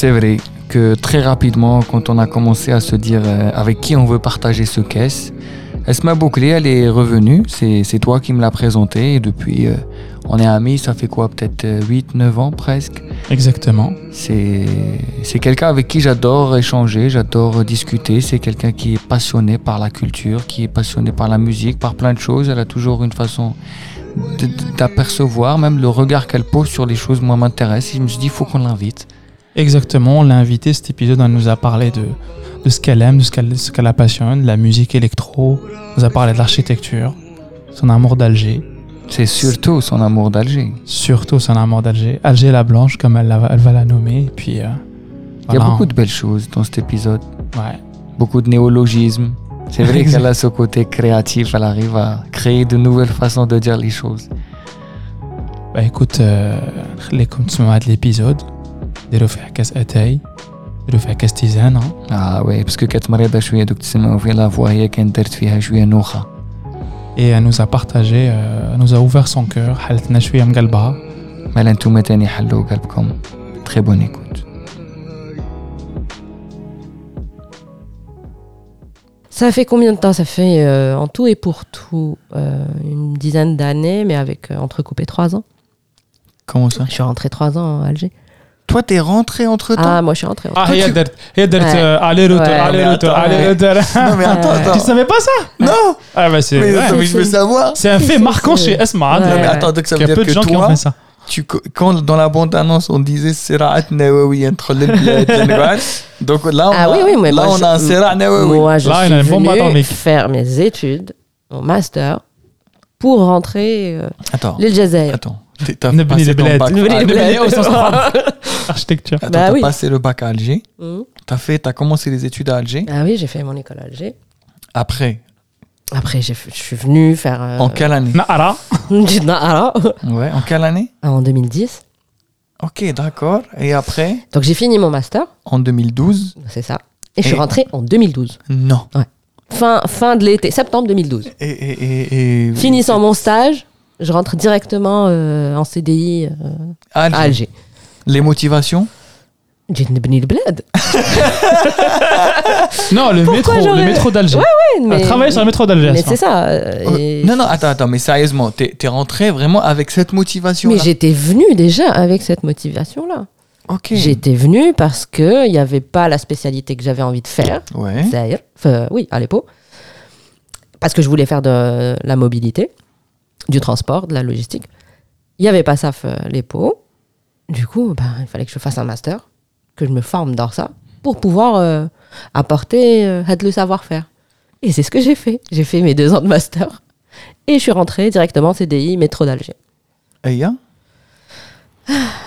C'est vrai que très rapidement, quand on a commencé à se dire euh, avec qui on veut partager ce caisse, Esma Bouclé, elle est revenue. C'est c'est toi qui me l'as présenté. Et depuis, euh, on est amis, ça fait quoi? Peut-être 8-9 ans presque. Exactement. C'est c'est quelqu'un avec qui j'adore échanger, j'adore discuter. C'est quelqu'un qui est passionné par la culture, qui est passionné par la musique, par plein de choses. Elle a toujours une façon d'apercevoir, même le regard qu'elle pose sur les choses, moi, m'intéresse. Je me suis dit, il faut qu'on l'invite. Exactement, on l'a invitée cet épisode, elle nous a parlé de, de ce qu'elle aime, de ce qu'elle qu la passionne, de la musique électro, elle nous a parlé de l'architecture, son amour d'Alger. C'est surtout son amour d'Alger. Surtout son amour d'Alger. Alger la Blanche, comme elle, la, elle va la nommer. Puis, euh, Il y a beaucoup de belles choses dans cet épisode. Ouais. Beaucoup de néologismes. C'est vrai qu'elle a ce côté créatif, elle arrive à créer de nouvelles façons de dire les choses. Bah écoute, euh, les commencements de l'épisode, ديروا فيه كاس اتاي, ديروا فيه كاس تيزان, hein. اه وي باسكو كانت مريضه شويه دوك تسمعوا فيها لا فوا هي كانت درت فيها شويه نوخه et elle nous a partagé, euh, elle nous a ouvert son cœur, حلتنا شوية مقلبها, مالا نتوما تاني حلوا قلبكم تري بون ايكوت Ça fait combien de temps Ça fait euh, en tout et pour tout euh, une dizaine d'années, mais avec euh, entrecoupé trois ans. Comment ça Je suis rentrée trois ans à Alger. Toi, t'es rentré entre temps. Ah, moi, je suis rentré. Ah, Yadert, Yadert, euh, aller-retour, aller-retour, aller-retour. Non, mais attends, attends. Tu savais pas ça? Non Ah, bah, c'est. Mais attends, mais je veux savoir. C'est un fait marquant chez Esma. Hein, non, mais attends, donc ça veut dire que. Il y a peu de gens qui ont fait ça. Tu, quand dans la bande annonce on disait Sirat Nawawi entre le donc là on, ah, a, oui, oui, mais là, on je, a un Sirat Nawawi. Moi je là, suis venu faire mes études, mon master, pour rentrer euh, Attends. l'île Jazair. Attends. T'as passé le bac. Ah, Architecture. Bah t'as oui. passé le bac à Alger. Mmh. T'as fait, t'as commencé les études à Alger. Ah oui, j'ai fait mon école à Alger. Après. Après, je suis venu faire. Euh... En quelle année? Nahara. Nahara. ouais. En quelle année? Ah, en 2010. Ok, d'accord. Et après? Donc j'ai fini mon master. En 2012. C'est ça. Et, et je suis rentré en 2012. Non. Ouais. Fin, fin de l'été, septembre 2012. Et, et, et Finissant mon stage, je rentre directement euh, en CDI euh, Alger. à Alger. Les motivations non, le Pourquoi métro, le métro d'Alger. Ouais, ouais, mais... Travailler sur le métro d'Alger. Mais c'est ça. Oh, non, non, attends, attends, mais sérieusement, t'es es rentré vraiment avec cette motivation. -là. Mais j'étais venu déjà avec cette motivation-là. Okay. J'étais venue parce qu'il n'y avait pas la spécialité que j'avais envie de faire. Ouais. Euh, oui, à l'époque. Parce que je voulais faire de la mobilité du transport, de la logistique. Il n'y avait pas ça, euh, l'EPO. Du coup, ben, il fallait que je fasse un master, que je me forme dans ça, pour pouvoir euh, apporter euh, le savoir-faire. Et c'est ce que j'ai fait. J'ai fait mes deux ans de master. Et je suis rentrée directement en CDI, métro d'Alger. Et ya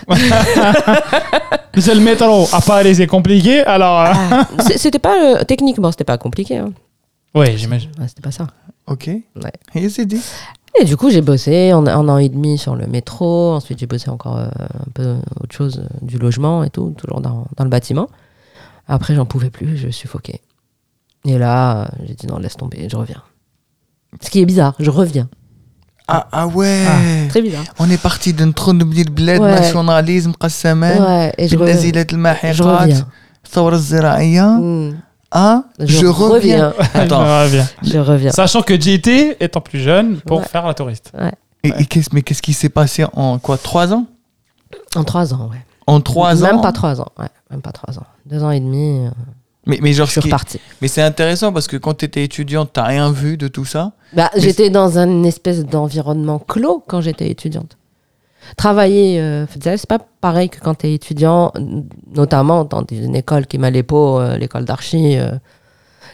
Mais c'est le métro. À Paris, c'est compliqué. Alors. euh, Ah, c'est- c'était pas, euh, techniquement, c'était pas compliqué. hein. Ouais, j'imagine. Ouais, c'était pas ça. Ok. Ouais. Et c'est dit. Et du coup, j'ai bossé en un an et demi sur le métro. Ensuite, j'ai bossé encore euh, un peu autre chose, euh, du logement et tout, toujours dans, dans le bâtiment. Après, j'en pouvais plus, je suffoquais. Et là, euh, j'ai dit non, laisse tomber, je reviens. Ce qui est bizarre, je reviens. Ah, ah ouais ah, très bizarre. On est parti d'un trou de bled, Ouais. nationalisme, قسمان Ouais, et je, بالنزلات reviens. الماحقات ah, je, reviens. Attends. je, reviens. Sachant que JT, étant plus jeune, pour faire la touriste. Mais qu'est-ce qui s'est passé en quoi 3 ans? En 3 ans, ouais. En 3 ans? Même pas 3 ans, ouais. Même pas ans. ans et demi. Euh, mais, mais genre, je suis reparti. Mais c'est intéressant parce que quand tu étais étudiante, t'as rien vu de tout ça? Bah, j'étais dans un espèce d'environnement clos quand j'étais étudiante. Travailler, euh, c'est pas pareil que quand tu es étudiant, notamment dans une école qui m'a euh, l'école d'archi. euh,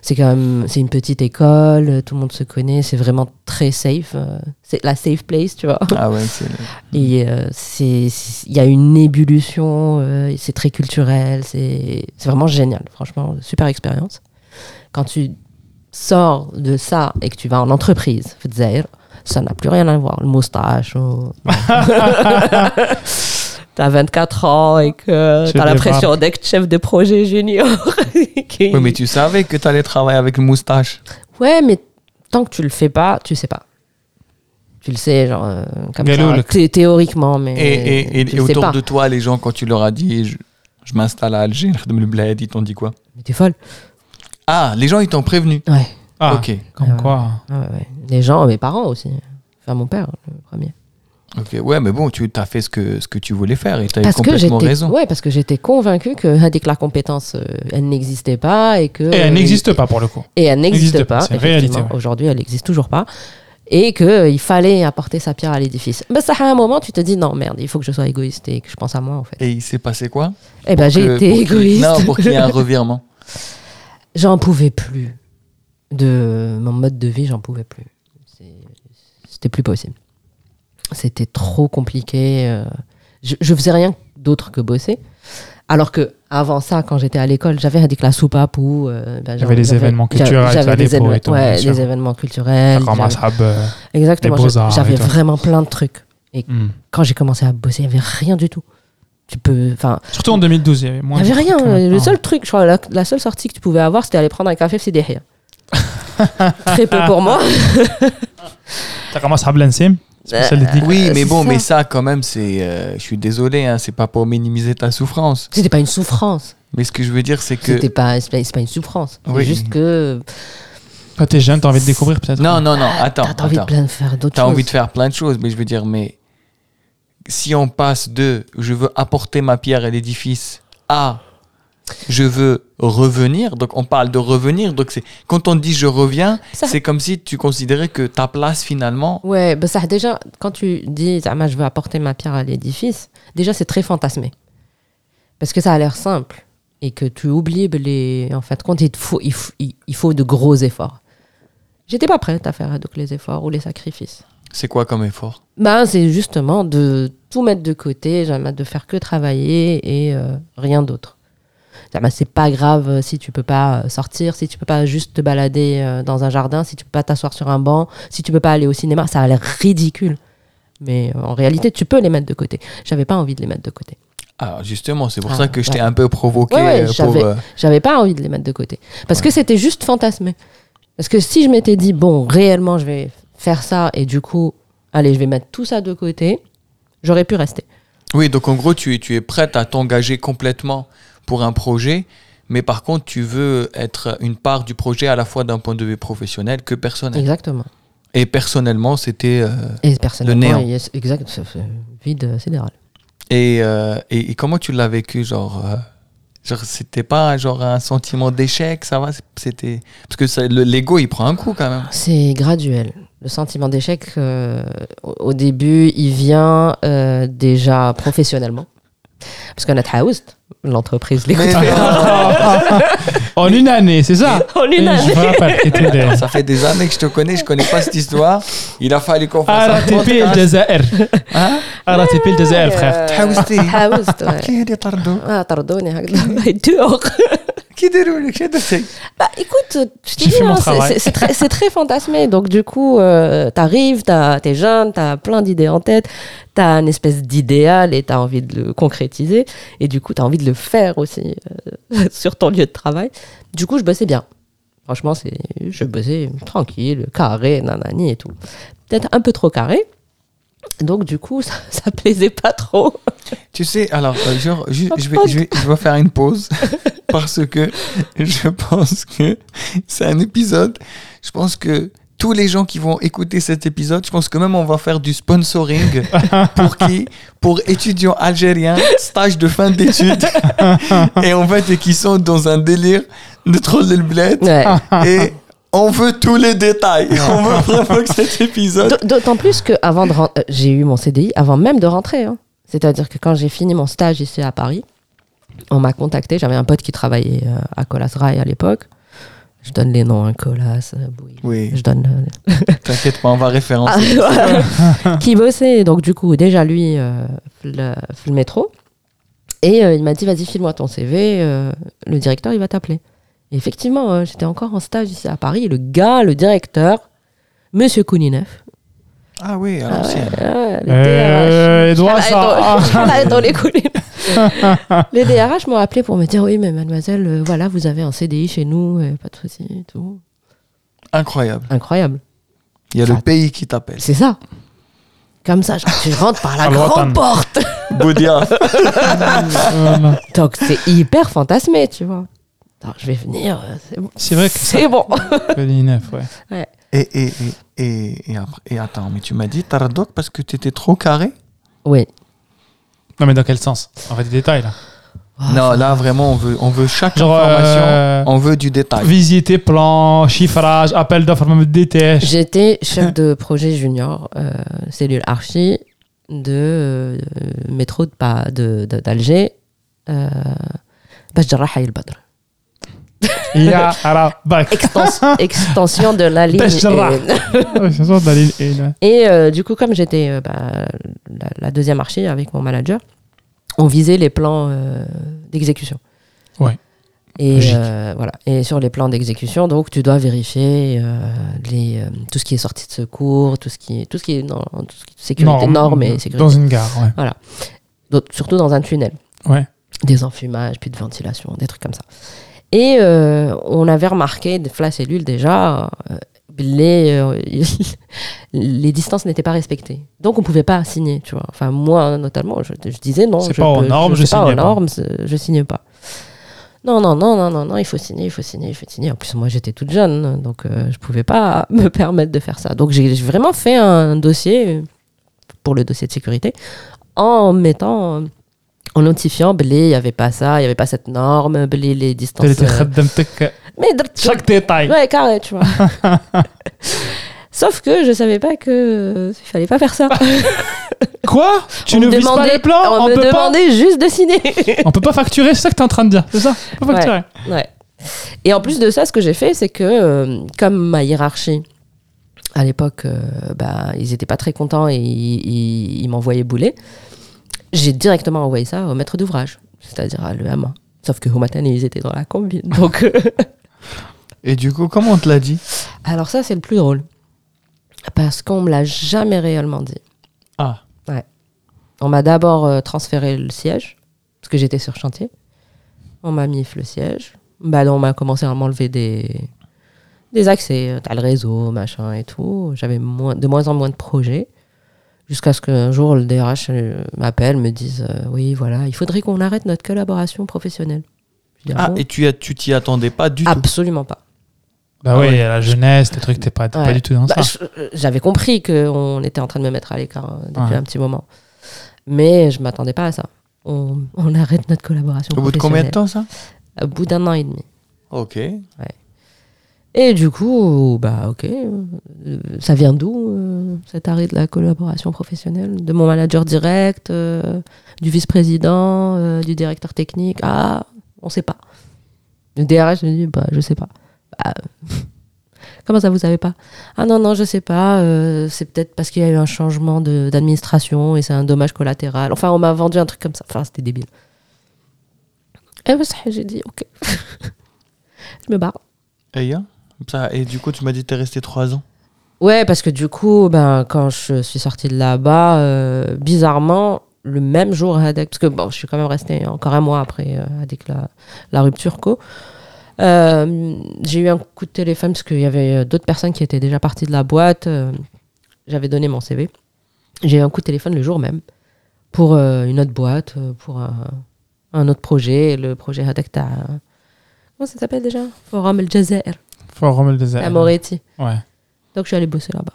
C'est quand même, c'est une petite école, tout le monde se connaît, c'est vraiment très safe. euh, c'est la safe place, tu vois. Ah ouais, c'est. Et euh, il y a une ébullition, euh, c'est très culturel, c'est, c'est vraiment génial, franchement, super expérience. Quand tu sors de ça et que tu vas en entreprise, ça n'a plus rien à voir, le moustache. ou- T'as 24 ans et que t'as l'impression d'être chef de projet junior. qui- Oui, mais tu savais que tu allais travailler avec le moustache. Ouais, mais tant que tu le fais pas, tu sais pas. Tu le sais, genre, euh, comme ça, le- thé- théoriquement, mais Et, et, et- tu et le sais autour pas. de toi, les gens, quand tu leur as dit je, je m'installe à Alger, ils t'ont dit quoi? Mais t'es folle. Ah, les gens, ils t'ont prévenu. Ouais. Ah, Ok. comme Ouais, quoi. Ouais, ouais. Les gens, mes parents aussi. Enfin, mon père, le premier. Ok, ouais, mais bon, tu as fait ce que, ce que tu voulais faire et tu as eu Parce que complètement j'étais, raison. ouais, parce que j'étais convaincue que dès que la compétence, euh, elle n'existait pas et que. Et elle n'existe pas pour le coup. Et elle n'existe pas, pas. réalité, ouais. Aujourd'hui, elle n'existe toujours pas. Et qu'il fallait apporter sa pierre à l'édifice. Ben, ça, à un moment, tu te dis non, merde, il faut que je sois égoïste et que je pense à moi, en fait. Et il s'est passé quoi? Eh ben, j'ai Que- été égoïste. Non, pour qu'il y ait un revirement. J'en pouvais plus. De mon mode de vie, j'en pouvais plus. C'est- C'était plus possible. C'était trop compliqué. euh, Je, je faisais rien d'autre que bosser. Alors que avant ça, quand j'étais à l'école, j'avais dit que la soupape ou euh, ben, Il y avait des j'avais- événements j'avais- culturels, j'avais des événements- et tout, ouais, bien sûr. des événements culturels. J'avais- euh, Exactement. J'avais et vraiment plein de trucs. hmm. Quand j'ai commencé à bosser, il n'y avait rien du tout. Tu peux, enfin, Surtout en 2012, il y avait il moins n'y de avait rien. Le seul truc, je crois, la, la seule sortie que tu pouvais avoir, c'était aller prendre un café chez Dehia. Très peu pour moi. T'as Hab Lansim spécial dédié. Oui, Euh, mais bon, ça. mais ça, quand même, c'est. euh, je suis désolé, hein, c'est pas pour minimiser ta souffrance. C'était pas une souffrance. Mais ce que je veux dire, c'est que. C'était pas, c'est pas, une souffrance. C'est juste que Toi, t'es jeune, t'as envie de découvrir peut-être? Non, non, non, attends. t'as t'as envie de attends. plein de faire d'autres T'as choses. envie de faire plein de choses, mais je veux dire, mais si on passe de je veux apporter ma pierre à l'édifice à je veux revenir, donc on parle de revenir, donc c'est quand on dit je reviens, Ça- c'est comme si tu considérais que ta place finalement. Ouais, bah ça déjà, quand tu dis Zama, je veux apporter ma pierre à l'édifice, déjà c'est très fantasmé. Parce que ça a l'air simple et que tu oublies les. En fait, compte, il, faut, il, faut, il faut de gros efforts. J'étais pas prête à faire donc, les efforts ou les sacrifices. C'est quoi comme effort? Ben, c'est justement de tout mettre de côté, jamais de faire que travailler et euh, rien d'autre. Ben, c'est pas grave euh, si tu peux pas euh, sortir, si tu peux pas juste te balader euh, dans un jardin, si tu peux pas t'asseoir sur un banc, si tu peux pas aller au cinéma, ça a l'air ridicule. Mais en réalité, tu peux les mettre de côté. J'avais pas envie de les mettre de côté. Alors justement, c'est pour Ah, ça que je t'ai ouais. un peu provoqué Ouais, ouais, j'avais- euh, pas envie de les mettre de côté. Parce que c'était juste fantasmé. Parce que si je m'étais dit, bon, réellement, je vais faire ça et du coup, allez, je vais mettre tout ça de côté, j'aurais pu rester. Oui, donc en gros, tu es, tu es prête à t'engager complètement pour un projet, mais par contre, tu veux être une part du projet à la fois d'un point de vue professionnel que personnel. Exactement. Et personnellement, c'était. euh, personnellement, néant. exact, c'est- c'est vide sidéral. et, euh, et, et comment tu l'as vécu Genre, euh, genre c'était pas genre un sentiment d'échec, ça va? C'était. Parce que le- l'ego, il prend un coup quand même. C'est graduel. Le sentiment d'échec, euh, au au début, il vient euh, déjà professionnellement. Parce qu'on a Taoust, l'entreprise, les Mais- En une année, c'est ça En une Et année. Je me rappelle, c'était des- Ça fait des années que je te connais, je connais pas cette histoire. Il a fallu qu'on fasse un RATP podcast. الجزائر Hein RATP الجزائر frère تحاوزتي. Taoust, ouais. كي هادي طردو Ah, طردوني هكذا يدوق. qui déroule, qui déroule. Bah écoute, je t'ai dit, hein, c'est très, très, fantasmé. Donc du coup, euh, t'arrives, t'es jeune, t'as plein d'idées en tête, t'as une espèce d'idéal et t'as envie de le concrétiser. Et du coup, t'as envie de le faire aussi euh, sur ton lieu de travail. Du coup, je bossais bien. Franchement, je bossais tranquille, carré, nanani et tout. Peut-être un peu trop carré. Donc du coup, ça, ça plaisait pas trop. Tu sais, alors, euh, genre, je, vais, je, vais, je vais faire une pause parce que je pense que c'est un épisode. Je pense que tous les gens qui vont écouter cet épisode, je pense que même on va faire du sponsoring pour qui Pour étudiants algériens, stage de fin d'études, et en fait, et qui sont dans un délire de troll le bled. Ouais. Et on veut tous les détails. On veut vraiment que cet épisode. D'autant plus que avant de euh, j'ai eu mon CDI avant même de rentrer. hein. C'est-à-dire que quand j'ai fini mon stage ici à Paris, on m'a contacté. J'avais un pote qui travaillait euh, à Colas Rail à l'époque. Je donne les noms, hein, Colas, euh, Bouygues. Oui, Je donne euh, t'inquiète pas, on va ah, référencer. voilà. qui bossait. Donc, du coup, déjà, lui, euh, le, le métro. Et euh, il m'a dit, vas-y, file-moi ton CV. euh, le directeur, il va t'appeler. Et effectivement, euh, j'étais encore en stage ici à Paris. Et le gars, le directeur, Monsieur Kouninov. Ah oui, à Ah l'ancienne. ouais, ouais, le Euh, DRH. Edouard, ça. Dans les les DRH m'ont appelé pour me dire, oui, mais mademoiselle, euh, voilà, vous avez un CDI chez nous, euh, pas de souci, et tout. Incroyable. Incroyable. Il y a le pays qui t'appelle. C'est ça. Comme ça, genre, tu rentres par la À grande porte. Boudia. Voilà. Donc c'est hyper fantasmé, tu vois. Je vais venir. Euh, c'est bon. C'est vrai que c'est bon. 2009, ouais. ouais. Et, et, et, et, et, attends, mais tu m'as dit t'as Taradoc parce que tu étais trop carré? Oui. Non, mais dans quel sens? En fait, des détails là. Non, là vraiment, on veut, on veut chaque information, euh, on veut du détail. Visiter, plan, chiffrage, appel d'offres, même J'étais chef de projet junior, euh, cellule archi de euh, métro d'Alger, de, de, d'Alger, et Badr. البدر. Ya, ara, bac. Extension, extension de la ligne. باش جراح. une. Ouais, c'est ça, dans l'île une, ouais. Et euh, du coup, comme j'étais euh, bah, la, la deuxième archi avec mon manager, on visait les plans euh, d'exécution. Ouais. Et Logique. euh, voilà. Et sur les plans d'exécution, donc tu dois vérifier euh, les, euh, tout ce qui est sortie de secours, tout ce qui est tout ce qui est non, tout ce qui est sécurité, Norme, normes et Dans sécurité. une gare, ouais. Donc, surtout dans un tunnel, Ouais. des enfumages, puis de ventilation, des trucs comme ça. Et euh, on avait remarqué de la cellule déjà. euh, les, euh, les distances n'étaient pas respectées. Donc on pouvait pas signer, tu vois. Enfin moi notamment, je, je disais non. C'est je pas aux normes, je c'est pas signe aux pas. normes, je signe pas. Non, non, non, non, non, non, il faut signer, il faut signer, il faut signer. En plus, moi, j'étais toute jeune, donc euh, je pouvais pas me permettre de faire ça. Donc, j'ai vraiment fait un dossier pour le dossier de sécurité en mettant, en notifiant blé il y avait pas ça il y avait pas cette norme blé les distances euh, euh, mais chaque détail. Ouais carré tu vois. Sauf que je savais pas que euh, il fallait pas faire ça. Quoi? Tu on ne vises pas les plans? on, on me peut demandait juste de signer. On peut pas facturer c'est ça que tu es en train de dire c'est ça? On peut facturer. ouais, et en plus de ça ce que j'ai fait c'est que comme ma hiérarchie à l'époque, bah, ils n'étaient pas très contents et ils m'envoyaient bouler. J'ai directement envoyé ça au maître d'ouvrage, c'est-à-dire à l'EMA. Sauf que au matin, ils étaient dans la combine. Donc, euh, Et du coup, comment on te l'a dit? Alors ça, c'est le plus drôle. Parce qu'on me l'a jamais réellement dit. Ah. On m'a d'abord euh, transféré le siège, parce que j'étais sur chantier. On m'a mis le siège. Bah, on m'a commencé à m'enlever des, des accès. euh, T'as le réseau, machin et tout. J'avais moins, de moins en moins de projets. Jusqu'à ce qu'un jour, le DRH euh, m'appelle, me dise euh, Oui, voilà, il faudrait qu'on arrête notre collaboration professionnelle. Dis, Ah, bon et tu t'y attendais pas du tout Absolument pas. Bah Ah oui, ouais. la jeunesse, des trucs, t'es pas, t'es pas Ouais. du tout dans Bah, ça. euh, J'avais compris qu'on était en train de me mettre à l'écart hein, depuis Ouais. un petit moment. Mais je m'attendais pas à ça. On, on arrête notre collaboration Au bout de combien de temps, ça? Au bout d'un an et demi. Ok. Et du coup, bah ok, euh, ça vient d'où euh, cet arrêt de la collaboration professionnelle De mon manager direct, euh, du vice-président, du directeur technique? Ah, on sait pas. Le DRH me dit, bah je sais pas. Bah, comment ça vous savez pas? Ah non, non, je sais pas. c'est peut-être parce qu'il y a eu un changement d'administration et c'est un dommage collatéral. Enfin, on m'a vendu un truc comme ça. Enfin, c'était débile. Et bah, ça, j'ai dit, ok. je me barre. Et, ça, et du coup, tu m'as dit que t'es resté trois ans. Ouais, parce que du coup, ben, quand je suis sortie de là-bas, euh, bizarrement, le même jour Hadek, parce que bon, je suis quand même restée encore un mois après euh, Hadek, la, rupture co. euh, j'ai eu un coup de téléphone parce qu'il y avait euh, d'autres personnes qui étaient déjà parties de la boîte. J'avais donné mon CV. J'ai eu un coup de téléphone le jour même pour une autre boîte, pour un, autre projet. Le projet Hadek, comment ça s'appelle déjà? Forum El Jazair, Forum le désert. à Moretti. Ouais. Donc je suis allée bosser là-bas.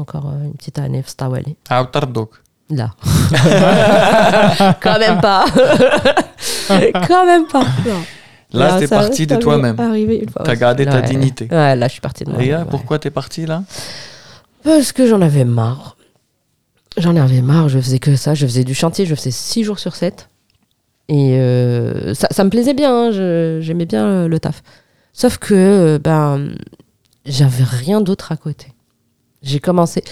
Encore euh, une petite année, Stawali. À Tardok. Là. Quand même pas. Quand même pas. Non. Là, t'es parti de toi-même. arrivé une fois. T'as gardé ta Ouais. dignité. Ouais, là, je suis partie de moi. Et ouais. pourquoi t'es parti là? Parce que j'en avais marre. J'en avais marre, je faisais que ça. Je faisais du chantier, je faisais 6 jours sur 7. Et euh, ça, ça me plaisait bien, hein, je- j'aimais bien le, le taf. Sauf que, euh, ben, j'avais rien d'autre à côté. J'ai commencé.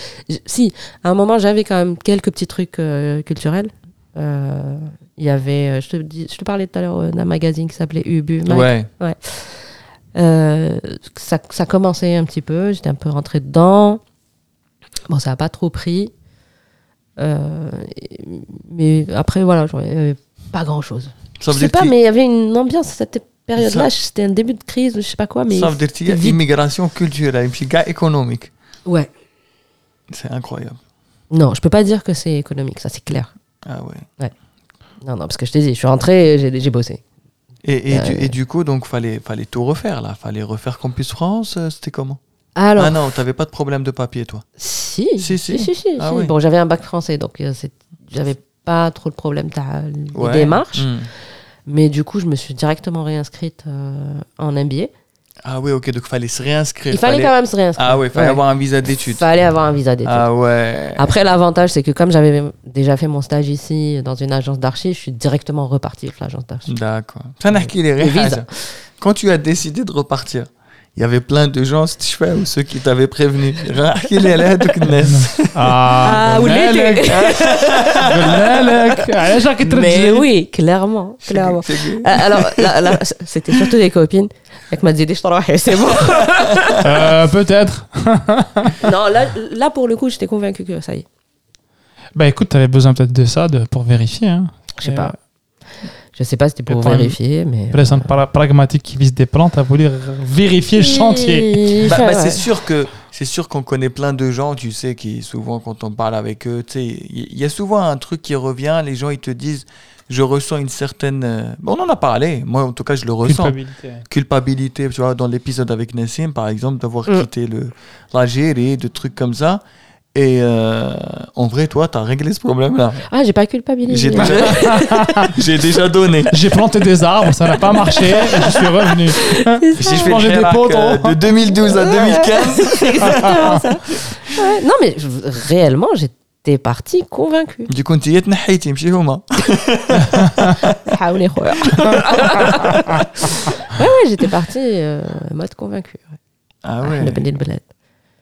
Si, à un moment, j'avais quand même quelques petits trucs euh, culturels. Euh, Il y avait. Je te, dis, je te parlais tout à l'heure d'un magazine qui s'appelait Ubu. Mag. Ouais. Euh, ça, ça commençait un petit peu, j'étais un peu rentrée dedans. Bon, ça n'a pas trop pris. Mais après, voilà, il n'y avait pas grand-chose. Je sais pas, mais il y avait une ambiance cette période-là. C'était un début de crise, je sais pas quoi, mais. ça veut dire qu'il y a vite. immigration culturelle, puis gars économique. Ouais. C'est incroyable. Non, je peux pas dire que c'est économique, ça c'est clair. Ah ouais. Non, non, parce que je t'ai dit, je suis rentrée, j'ai bossé. Et, et, Euh, du, et du coup, donc, fallait, fallait tout refaire, là. Fallait refaire Campus France, euh, c'était comment? Alors, Ah non, t'avais pas de problème de papier, toi. si, Si, si. si, si, Ah oui. Bon, j'avais un bac français, donc euh, j'avais pas trop de problème de Ouais. démarche. Hmm. Mais du coup, je me suis directement réinscrite euh, en MBA. Ah oui, ok, donc fallait se réinscrire. Il fallait quand même se réinscrire. Ah ouais, fallait Ouais. avoir un visa Il d'études. fallait avoir un visa d'études. Ah ouais. Après, l'avantage, c'est que comme j'avais déjà fait mon stage ici dans une agence d'archi, je suis directement reparti avec l'agence d'archi. D'accord. Ça n'a qu'il est Le rien. visa. Quand tu as décidé de repartir, il y avait plein de gens, si tu fais, ou ceux qui t'avaient prévenu. Ah, ah ou Mais oui, clairement, clairement. Euh, alors, là, là, c'était surtout des copines. Avec ma dit, je travaille, c'est bon. euh, peut-être. non, là, là, pour le coup, j'étais convaincu que ça y est. Bah écoute, t'avais besoin peut-être de ça de, pour vérifier. Hein. Je sais pas. Euh... Je sais pas si c'était pour vérifier, mais. euh, Personne para- pragmatique qui vise des plans, t'as voulu r- vérifier le chantier. Bah, bah, c'est sûr que c'est sûr qu'on connaît plein de gens, tu sais, qui souvent quand on parle avec eux, tu sais, il y, a souvent un truc qui revient. Les gens ils te disent, je ressens une certaine. euh, bon, on en a parlé. Moi, en tout cas, je le ressens. Culpabilité. culpabilité, tu vois, dans l'épisode avec Nassim, par exemple, d'avoir Mm. quitté le l'Algérie, de trucs comme ça. Et euh, en vrai, toi, t'as réglé ce problème-là. Ah, j'ai pas culpabilisé. J'ai déjà, donné. J'ai planté des arbres, ça n'a pas marché, je suis revenu. J'ai fait des potes, hein. euh, de 2012 à 2015. Non, mais réellement, j'étais parti convaincu. Du coup, tu y es tnahaiti, m'chi houma. Haoulé khoya. Ouais, ouais, j'étais parti, euh, mode convaincue. Ouais. Ah ouais. Le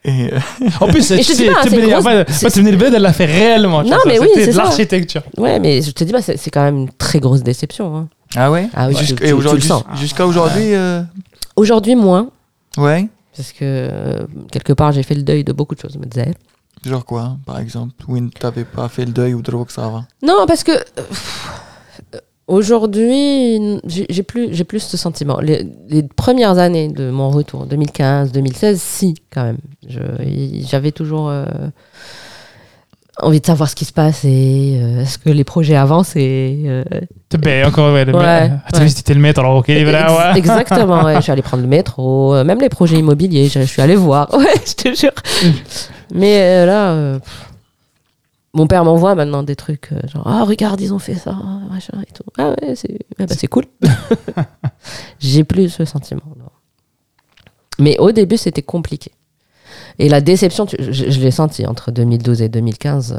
et, euh, En plus, pas, c'est Tibni Beled, elle l'a fait réellement. Non, mais oui, c'était c'est l'architecture. Ouais, mais je te dis, bah, c'est c'est quand même une très grosse déception. hein. Ah ouais? Ah oui, Jusqu'à- aujourd'hui, aujourd'hui, euh, Aujourd'hui, moins. ouais. Parce que euh, quelque part, j'ai fait le deuil de beaucoup de choses. me disais. Genre quoi, par exemple, où t'avais pas fait le deuil ou de que ça va? Non, parce que euh, aujourd'hui, j'ai plus, j'ai plus ce sentiment. Les, les premières années de mon retour, 2015, 2016, si, quand même. J'avais toujours euh, envie de savoir ce qui se passe et euh, est-ce que les projets avancent et. euh, Ben, encore, ouais. le Ouais, ouais. visité le métro, ok, ex- voilà, ouais. Exactement, ouais. Je suis allée prendre le métro, euh, même les projets immobiliers, je, je suis allée voir. Ouais, je te jure. Mais euh, là, pff, mon père m'envoie maintenant des trucs euh, genre ah regarde ils ont fait ça machin et tout. Ah ouais c'est ah bah, cool. J'ai plus ce sentiment. non. Mais au début c'était compliqué. Et la déception, tu- je, je l'ai senti entre 2012 et 2015.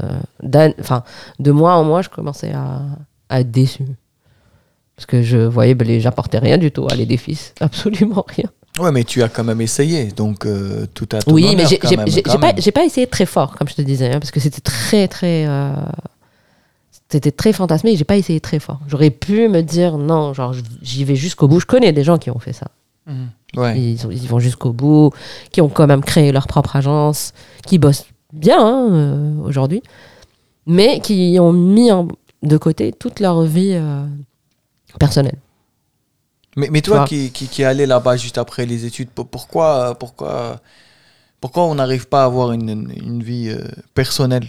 euh, Enfin, de mois en mois, je commençais à, à être déçu. Parce que je voyais, ben, j'apportais rien du tout à l'édifice. Absolument rien. Ouais, mais tu as quand même essayé, donc euh, tout à ton Oui, mais j'ai pas, pas essayé très fort, comme je te disais, hein, parce que c'était très, très. euh, C'était très fantasmé et j'ai pas essayé très fort. J'aurais pu me dire non, genre j'y vais jusqu'au bout. Je connais des gens qui ont fait ça. Ouais. Ils, ont- ils vont jusqu'au bout, qui ont quand même créé leur propre agence, qui bossent bien hein, euh, aujourd'hui, mais qui ont mis en- de côté toute leur vie personnelle. Mais, mais toi qui, qui, qui es allé là-bas juste après les études, pour- pourquoi, pourquoi, pourquoi on n'arrive pas à avoir une, une- vie euh, personnelle?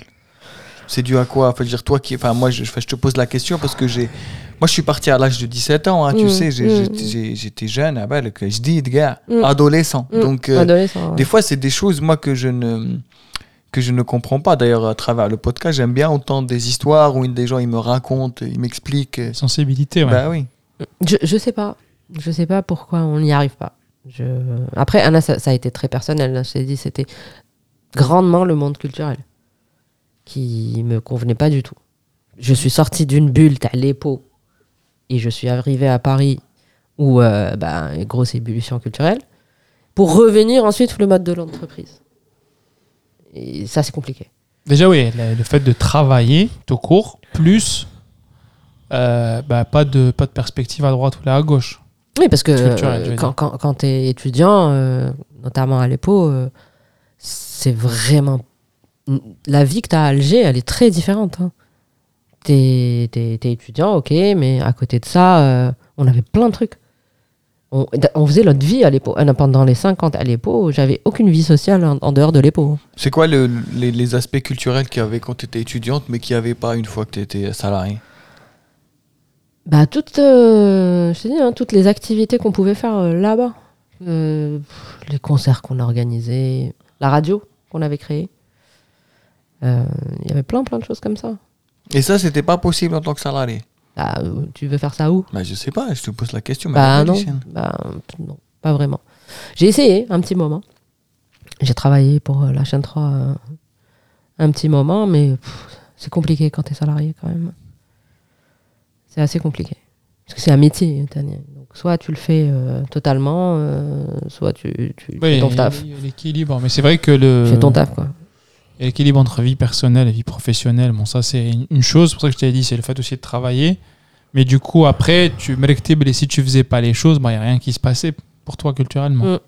C'est dû à quoi? Enfin, je veux dire, toi qui, enfin, moi, je, je te pose la question parce que j'ai, moi, je suis parti à l'âge de 17 ans, hein, tu Mm, sais, j'ai- mm, j'étais- j'ai- j'étais jeune, ah ben, je dis, gars, Mm. adolescent. Mm. Donc, euh, Adolescent, ouais. des fois, c'est des choses, moi, que je ne que je ne comprends pas. D'ailleurs, à travers le podcast, j'aime bien entendre des histoires où des gens ils me racontent, ils m'expliquent. Sensibilité, ouais. Bah oui. Je, je sais pas. Je sais pas pourquoi on n'y arrive pas. Après, Anna, ça, a été très personnel. hein. Je t'ai dit, c'était grandement le monde culturel qui me convenait pas du tout. Je suis sortie d'une bulle, t'as l'épaule, et je suis arrivée à Paris ou euh, bah, grosse ébullition culturelle, pour revenir ensuite le mode de l'entreprise. Et ça, c'est compliqué. Déjà, oui, le, le fait de travailler tout court, plus euh, bah, pas, de, pas de perspective à droite ou à gauche. Oui, parce que euh, quand, quand, quand tu es étudiant, euh, notamment à l'EPO, euh, c'est vraiment. La vie que tu as à Alger, elle est très différente. Hein. Tu es, étudiant, ok, mais à côté de ça, euh, on avait plein de trucs. On, on faisait notre vie à l'EPO. Pendant les 50 à l'EPO, j'avais aucune vie sociale en, en dehors de l'EPO. C'est quoi le- les, les aspects culturels qu'il y avait quand tu étais étudiante, mais qu'il n'y avait pas une fois que tu étais salarié? Bah, toutes, euh, je te dis, hein, toutes les activités qu'on pouvait faire euh, là-bas. Euh, les concerts qu'on organisait, la radio qu'on avait créée. Il y avait plein, plein de choses comme ça. Et ça, c'était pas possible en tant que salarié Bah, tu veux faire ça où? Bah, Je sais pas, je te pose la question. mais Bah non, bah, non, pas vraiment. J'ai essayé un petit moment. J'ai travaillé pour la chaîne 3 euh, un petit moment, mais c'est compliqué quand tu es salarié quand même. C'est assez compliqué. Parce que c'est un métier, Tania. Donc soit tu le fais euh, totalement, euh, soit tu, tu Oui, fais ton taf. l'équilibre. Mais c'est vrai que le. Tu fais ton taf, quoi. L'équilibre entre vie personnelle et vie professionnelle, bon, ça c'est une- chose. C'est pour ça que je t'ai dit, c'est le fait aussi de travailler. Mais du coup, après, tu m'électibles et si tu faisais pas les choses, il n'y a rien qui se passait pour toi culturellement. Mm.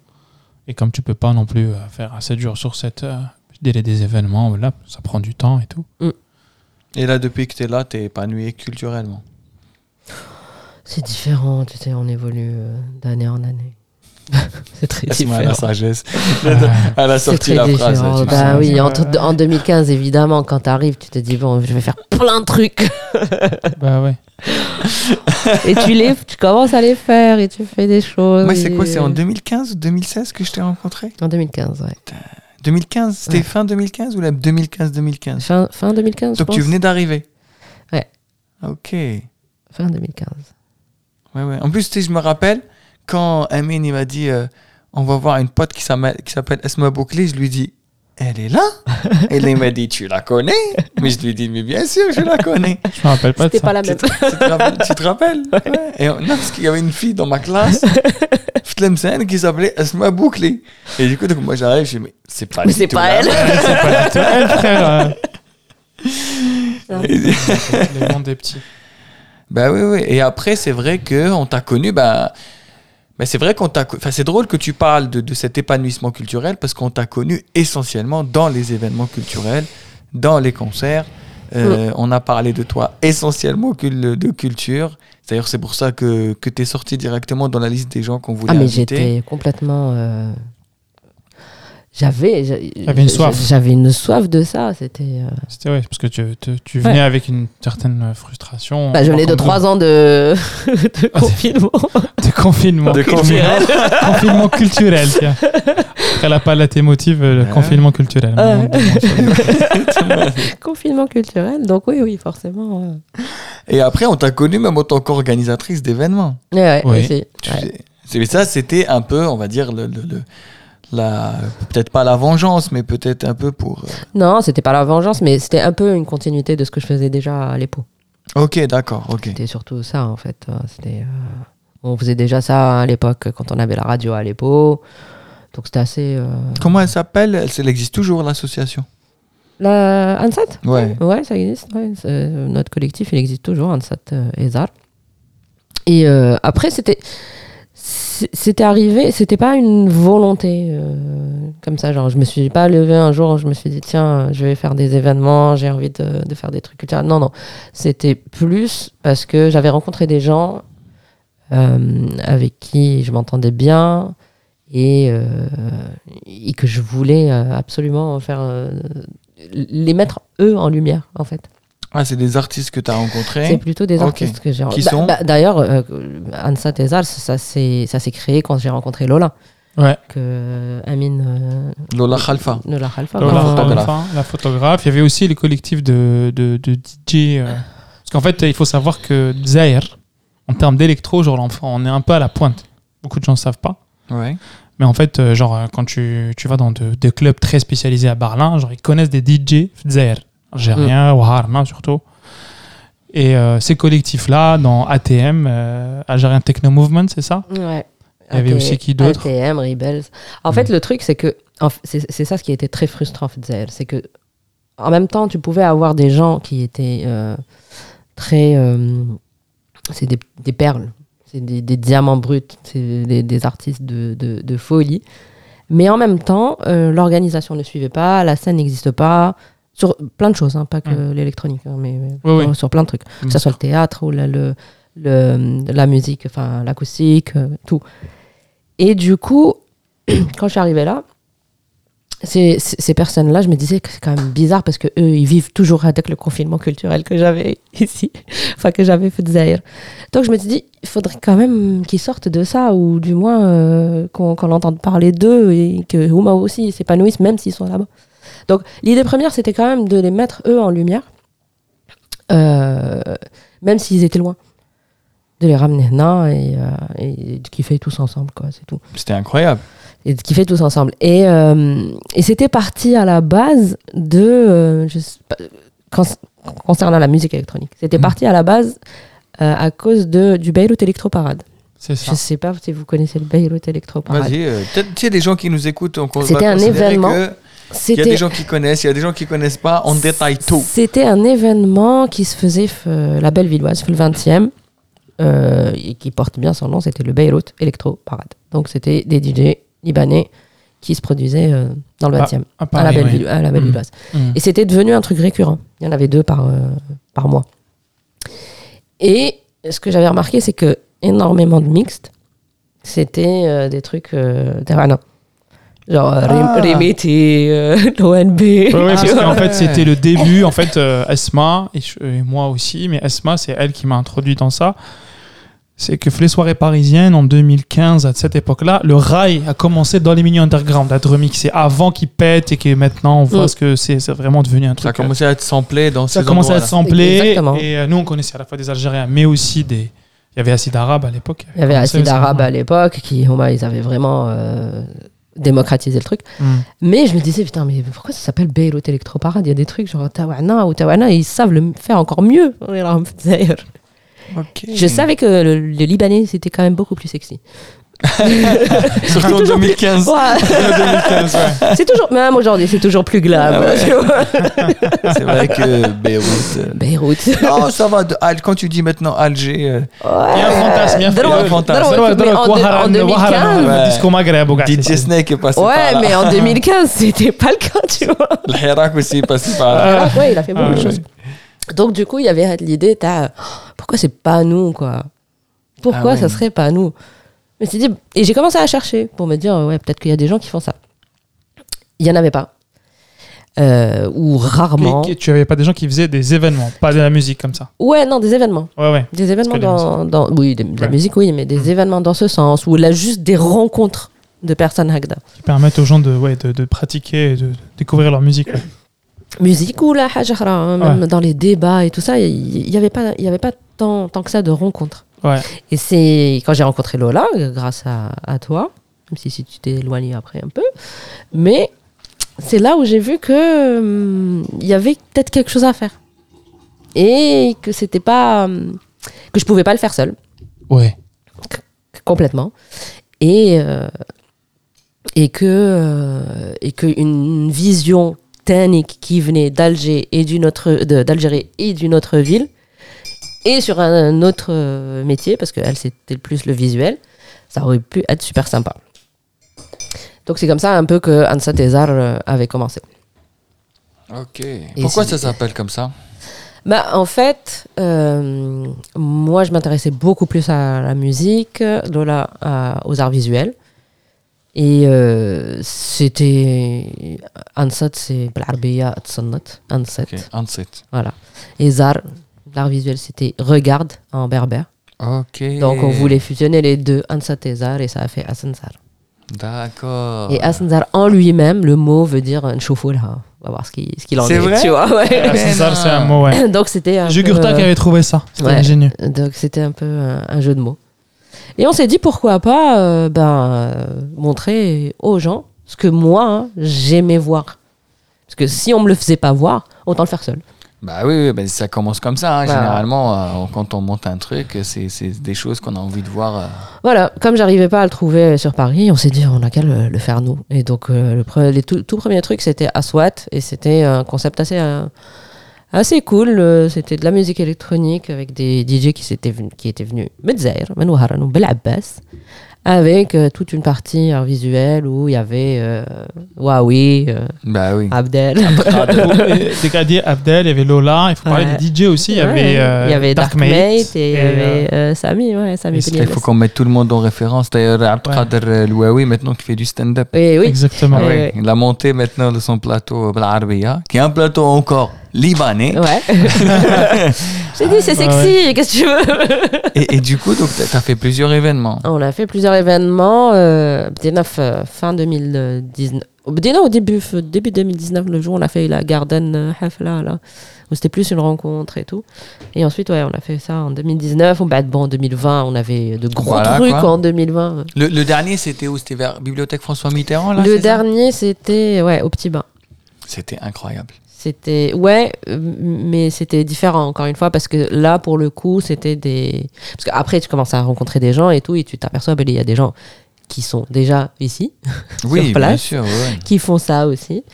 Et comme tu peux pas non plus euh, faire 7 jours sur 7 euh, délai des événements, là, ça prend du temps et tout. Et là, depuis que tu es là, tu es épanoui culturellement. C'est différent, tu sais, on évolue euh, d'année en année. c'est très différent. la sagesse. Elle a C'est sorti très la phrase. Bah sais. oui, en 2015, évidemment, quand tu arrives, tu te dis, bon, je vais faire plein de trucs. bah ouais. et tu, les, tu commences à les faire et tu fais des choses. Moi, c'est quoi C'est en et- 2015 ou 2016 que je t'ai rencontré En 2015, ouais. 2015 C'était Ouais. fin 2015 ou la 2015-2015 Fin, fin 2015, je Donc tu venais d'arriver Ouais. Ok. Fin 2015. Ouais. En plus, tu sais, je me rappelle quand Amine il m'a dit euh, on va voir une pote qui s'appelle Esma Bouclé, je lui dis elle est là? Et là, il m'a dit tu la connais? Mais je lui dis mais bien sûr, je la connais. Je me rappelle pas de C'était ça. pas la tu, même. te, tu te rappelles, tu te rappelles? Ouais. Et on- Non, parce qu'il y avait une fille dans ma classe, Tlemcen, qui s'appelait Esma Bouclé. Et du coup, donc, moi j'arrive, je dis mais c'est pas, Mais c'est pas elle. C'est pas du tout elle, frère. Le monde des petits. Bah oui, oui. Et après, c'est vrai qu'on t'a connu, bah, bah, c'est vrai qu'on t'a. Enfin, c'est drôle que tu parles de, de cet épanouissement culturel parce qu'on t'a connu essentiellement dans les événements culturels, dans les concerts. Euh, On a parlé de toi essentiellement de culture. D'ailleurs, c'est pour ça que, que tu es sorti directement dans la liste des gens qu'on voulait Ah, mais j'étais complètement. euh, J'avais. T'avais une soif. J'avais une soif de ça. C'était. euh, C'était ouais, parce que tu, tu, tu venais Ouais. avec une certaine euh, frustration. Bah, je venais de trois ans de, de Ah, confinement. De confinement. De culturel. confinement culturel, tiens. Après la palette émotive, euh, le Ouais. confinement culturel. Ouais. confinement culturel. Donc, oui, oui, forcément. euh. Et après, on t'a connu même en tant qu'organisatrice d'événements. Ouais, ouais, Oui. aussi. Tu Ouais. faisais- c'est- mais ça, c'était un peu, on va dire, le, le- le- la, peut-être pas la vengeance, mais peut-être un peu pour. euh, Non, c'était pas la vengeance, mais c'était un peu une continuité de ce que je faisais déjà à l'époque. Ok, d'accord, ok. C'était surtout ça, en fait. Euh, C'était, euh, on faisait déjà ça à l'époque, quand on avait la radio à l'époque. Donc c'était assez. euh, Comment elle s'appelle? Elle elle existe toujours, l'association? La Ansat? Ouais. Ouais, ça existe. ouais. Euh, Notre collectif, il existe toujours, Ansat Ezar. Et après, c'était. C'était arrivé, c'était pas une volonté euh, comme ça. Genre, je me suis pas levé un jour, je me suis dit, tiens, je vais faire des événements, j'ai envie de, faire des trucs culturels. Non, non. C'était plus parce que j'avais rencontré des gens euh, avec qui je m'entendais bien et, euh, et que je voulais euh, absolument faire. euh, les mettre eux en lumière, en fait. Ah, c'est des artistes que tu as C'est rencontrés. plutôt des artistes que j'ai Qui Bah- sont bah, D'ailleurs, euh, Ansa Tezal, ça s'est ça s'est créé quand j'ai rencontré Lola, Ouais. que euh, Amine euh, Lola Khalfa. Lola Khalfa. Lola quand- photographe. Khalfa, la photographe. Il y avait aussi les collectifs de, de, de DJ. euh, Parce qu'en fait, il faut savoir que Zaire, en termes d'électro, genre l'enfant, on est un peu à la pointe. Beaucoup de gens ne savent pas. Ouais. Mais en fait, genre, quand tu, tu vas dans de- des clubs très spécialisés à Berlin, genre, ils connaissent des DJ Zaire, algériens ou Harna surtout. Et euh, ces collectifs-là, dans ATM, euh, Algerian Techno Movement, c'est ça? Ouais. Il y avait AT- aussi qui d'autre? ATM, Rebels. En fait, le truc, c'est que c'est ça ce qui était très frustrant, en fait, c'est que en même temps, tu pouvais avoir des gens qui étaient euh, très. euh, c'est des, des perles, c'est des, des diamants bruts, c'est des, des artistes de, de- de folie. Mais en même temps, l'organisation ne suivait pas, la scène n'existe pas, sur plein de choses, hein, pas que l'électronique, hein, mais mais Oui, sur, oui. sur plein de trucs. Mm. Que ce soit le théâtre ou la, le, le- la musique, enfin l'acoustique, euh, tout. Et du coup, quand je suis arrivée là, ces, ces ces personnes-là, je me disais que c'est quand même bizarre parce que eux, ils vivent toujours avec le confinement culturel que j'avais ici, enfin que j'avais fait de Zahir. Donc je me suis dit, il faudrait quand même qu'ils sortent de ça ou du moins euh, qu'on qu'on entende parler d'eux et que Houma aussi s'épanouissent même s'ils sont là-bas. Donc l'idée première, c'était quand même de les mettre eux en lumière, euh, même s'ils étaient loin. De les ramener là et, euh, et de kiffer tous ensemble, quoi, c'est tout C'était incroyable. et de kiffer tous ensemble. Et, euh, et c'était parti à la base de. euh, je sais pas, cons- concernant la musique électronique. C'était Mhm. parti à la base à cause de, du Beyrouth Electro Parade. C'est ça. Je sais pas si vous connaissez le Beyrouth Electro Parade. Vas-y, euh, peut-être qu'il y a des gens qui nous écoutent. C'était un événement. que Il y a des gens qui connaissent, il y a des gens qui connaissent pas. On détaille tout. C'était un événement qui se faisait euh, la belle villoise, le 20e, euh, et qui porte bien son nom, c'était le Beyrouth Electro Parade. Donc c'était des DJ libanais qui se produisaient euh, dans le Ah, 20e, À à, la Paris, belle oui. Ville- à la belle villoise. Mhm. Et c'était devenu un truc récurrent. Il y en avait deux par, euh, par mois. Et ce que j'avais remarqué, c'est que énormément de mixtes, c'était euh, des trucs euh, d'Havana. Genre euh, Ah. Euh, l'ONB. Ouais, ouais, parce qu'en fait, c'était le début. En fait, euh, Esma, et, je- et moi aussi, mais Esma, c'est elle qui m'a introduit dans ça. C'est que les soirées parisiennes, en 2015, à cette époque-là, le rail a commencé dans les mini underground à être remixé avant qu'il pète et que maintenant on voit Mm. ce que c'est c'est vraiment devenu un truc. Ça a commencé à être samplé dans ça a ces commencé à être samplé. Exactement. Et euh, nous, on connaissait à la fois des Algériens, mais aussi des. Il y avait Acide Arabe à l'époque. Il y avait Acide Arabe à l'époque, qui, au moins, ils avaient vraiment euh, démocratisé le truc. Mm. Mais je me disais, putain, mais pourquoi ça s'appelle Beyrouth Electro Parade Il y a des trucs genre Tawana ou Tawana, ils savent le faire encore mieux. D'ailleurs, Ok. Je savais que le, le Libanais, c'était quand même beaucoup plus sexy. Surtout en 2015. Ouais. 2015, ouais. c'est toujours, même aujourd'hui, c'est toujours plus glam. Ah ouais. C'est vrai que Beyrouth. euh, Beyrouth. Non, ça va. de quand tu dis maintenant Alger, euh, Il y a un fantasme, il y a un fantasme. en, de- en 2015. Ouais. Disco Maghreb, DJ. Snake est passé Ouais, par là. mais en 2015, c'était pas le cas, tu vois. Le Hirak aussi est passé par là. Ah. Ouais, il a fait beaucoup Ah, de ouais. choses. Donc, du coup, il y avait l'idée, t'as, oh, pourquoi c'est pas nous, quoi? Pourquoi Ah ouais. ça serait pas nous? Me suis dit, et j'ai commencé à chercher pour me dire, ouais, peut-être qu'il y a des gens qui font ça. Il y en avait pas. Euh, ou rarement. Mais tu avais pas des gens qui faisaient des événements, pas de la musique comme ça. Ouais, non, des événements. Ouais, ouais. Des événements dans, dans- Oui, de la musique, oui, mais des événements dans ce sens, ou là, juste des rencontres de personnes Hagda. Qui permettent aux gens de, ouais, de, de pratiquer et de découvrir leur musique. ouais. Musique ou la hein, même dans les débats et tout ça, il n'y avait pas, y avait pas tant, tant que ça de rencontres. Ouais. Et c'est quand j'ai rencontré Lola, grâce à, à toi, même si, si tu t'es éloigné après un peu, mais c'est là où j'ai vu que hum, il y avait peut-être quelque chose à faire. Et que c'était pas. hum, que je pouvais pas le faire seule. Ouais. complètement et euh, et que euh, et que une vision technique qui venait d'Alger et d'une autre d'Algérie et d'une autre ville et sur un, autre euh, métier parce qu'elle c'était plus le visuel ça aurait pu être super sympa donc c'est comme ça un peu que Ansa Tezar euh, avait commencé Ok. Pourquoi ça s'appelle comme ça? Bah, en fait, euh, moi, je m'intéressais beaucoup plus à la musique, Lola à- aux arts visuels. Et euh, c'était. Ansat, c'est Blarbeya. Ansat. Ok. Anset. Voilà. Et Zar, l'art visuel, c'était Regarde en berbère. Ok. Donc, on voulait fusionner les deux, Ansat et ça a fait Asenzar. D'accord. Et Asenzar en lui-même, le mot veut dire Nchoufulha. On va voir ce qu'il ce qu'il en C'est est. vrai tu vois, ouais. Ah, c'est c'est un mot, ouais. Donc, c'était Jugurta euh, qui avait trouvé ça. C'était ouais. ingénieux. Donc c'était un peu un, un jeu de mots. Et on s'est dit pourquoi pas euh, ben, euh, montrer aux gens ce que moi hein, j'aimais voir. Parce que si on me le faisait pas voir, autant le faire seul. Bah oui, oui, bah, ça commence comme ça. hein. Voilà. Généralement, euh, quand on monte un truc, c'est c'est des choses qu'on a envie de voir. euh. Voilà, comme j'arrivais pas à le trouver sur Paris, on s'est dit on a qu'à le, le faire nous. Et donc euh, le pre- les tout, tout premiers trucs c'était Aswat et c'était un concept assez euh, assez cool. Euh, C'était de la musique électronique avec des DJ qui s'étaient qui étaient venus Medzair, Manouharan ou Bel Abbas avec euh, toute une partie art visuel où il y avait euh, Huawei, euh, Bah oui. Abdel. Dégradé Abdel, il y avait Lola, il faut parler Ouais. des DJ aussi, il y Ouais, avait, euh, il y avait Dark Mate et il y euh, avait euh, Sami, ouais, Il faut qu'on mette tout le monde en référence. D'ailleurs, Abdelkader euh, Louaoui, maintenant, qui fait du stand-up. Oui, oui. Exactement. Ah Oui, ouais. oui. Il a monté maintenant de son plateau euh, Blarabia, qui est un plateau encore libanais. Ouais. J'ai dit, c'est sexy, ouais. qu'est-ce que tu veux et, et, du coup, donc, tu as fait plusieurs événements. On a fait plusieurs événements. Euh, euh fin 2019. Euh, au début, début 2019, le jour, on a fait la Garden Hafla, là, où c'était plus une rencontre et tout. Et ensuite, ouais, on a fait ça en 2019. On, bah, bon, en 2020, on avait de gros voilà, trucs quoi. en 2020. Le, le dernier, c'était où? C'était vers Bibliothèque François Mitterrand, là, Le dernier, c'était ouais, au Petit Bain. C'était incroyable. C'était ouais, mais c'était différent encore une fois parce que là pour le coup c'était des parce qu'après tu commences à rencontrer des gens et tout et tu t'aperçois ben, il y a des gens qui sont déjà ici Oui, bien place. sûr. ouais. qui font ça aussi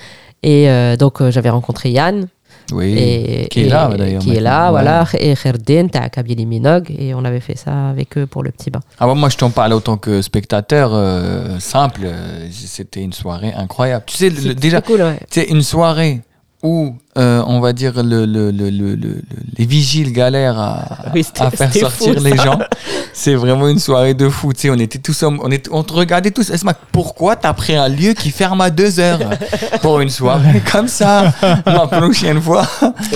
et euh, donc euh, j'avais rencontré Yann Oui. et qui est et- là, d'ailleurs, qui est là voilà et Kherdin t'as Kabili et on avait fait ça avec eux pour le petit bain Ah, moi, je t'en parle autant que spectateur euh, simple. C'était une soirée incroyable. Tu sais, le- déjà, c'est cool ouais c'est une soirée où, euh, on va dire, le, le- le- le- le- le- les vigiles galèrent à, Oui, c'était- à faire sortir fou, les ça. gens. C'est vraiment une soirée de fou. Tu sais, on était tous, on, était, on te regardait tous. Esma, pourquoi t'as pris un lieu qui ferme à deux heures pour une soirée comme ça La prochaine fois?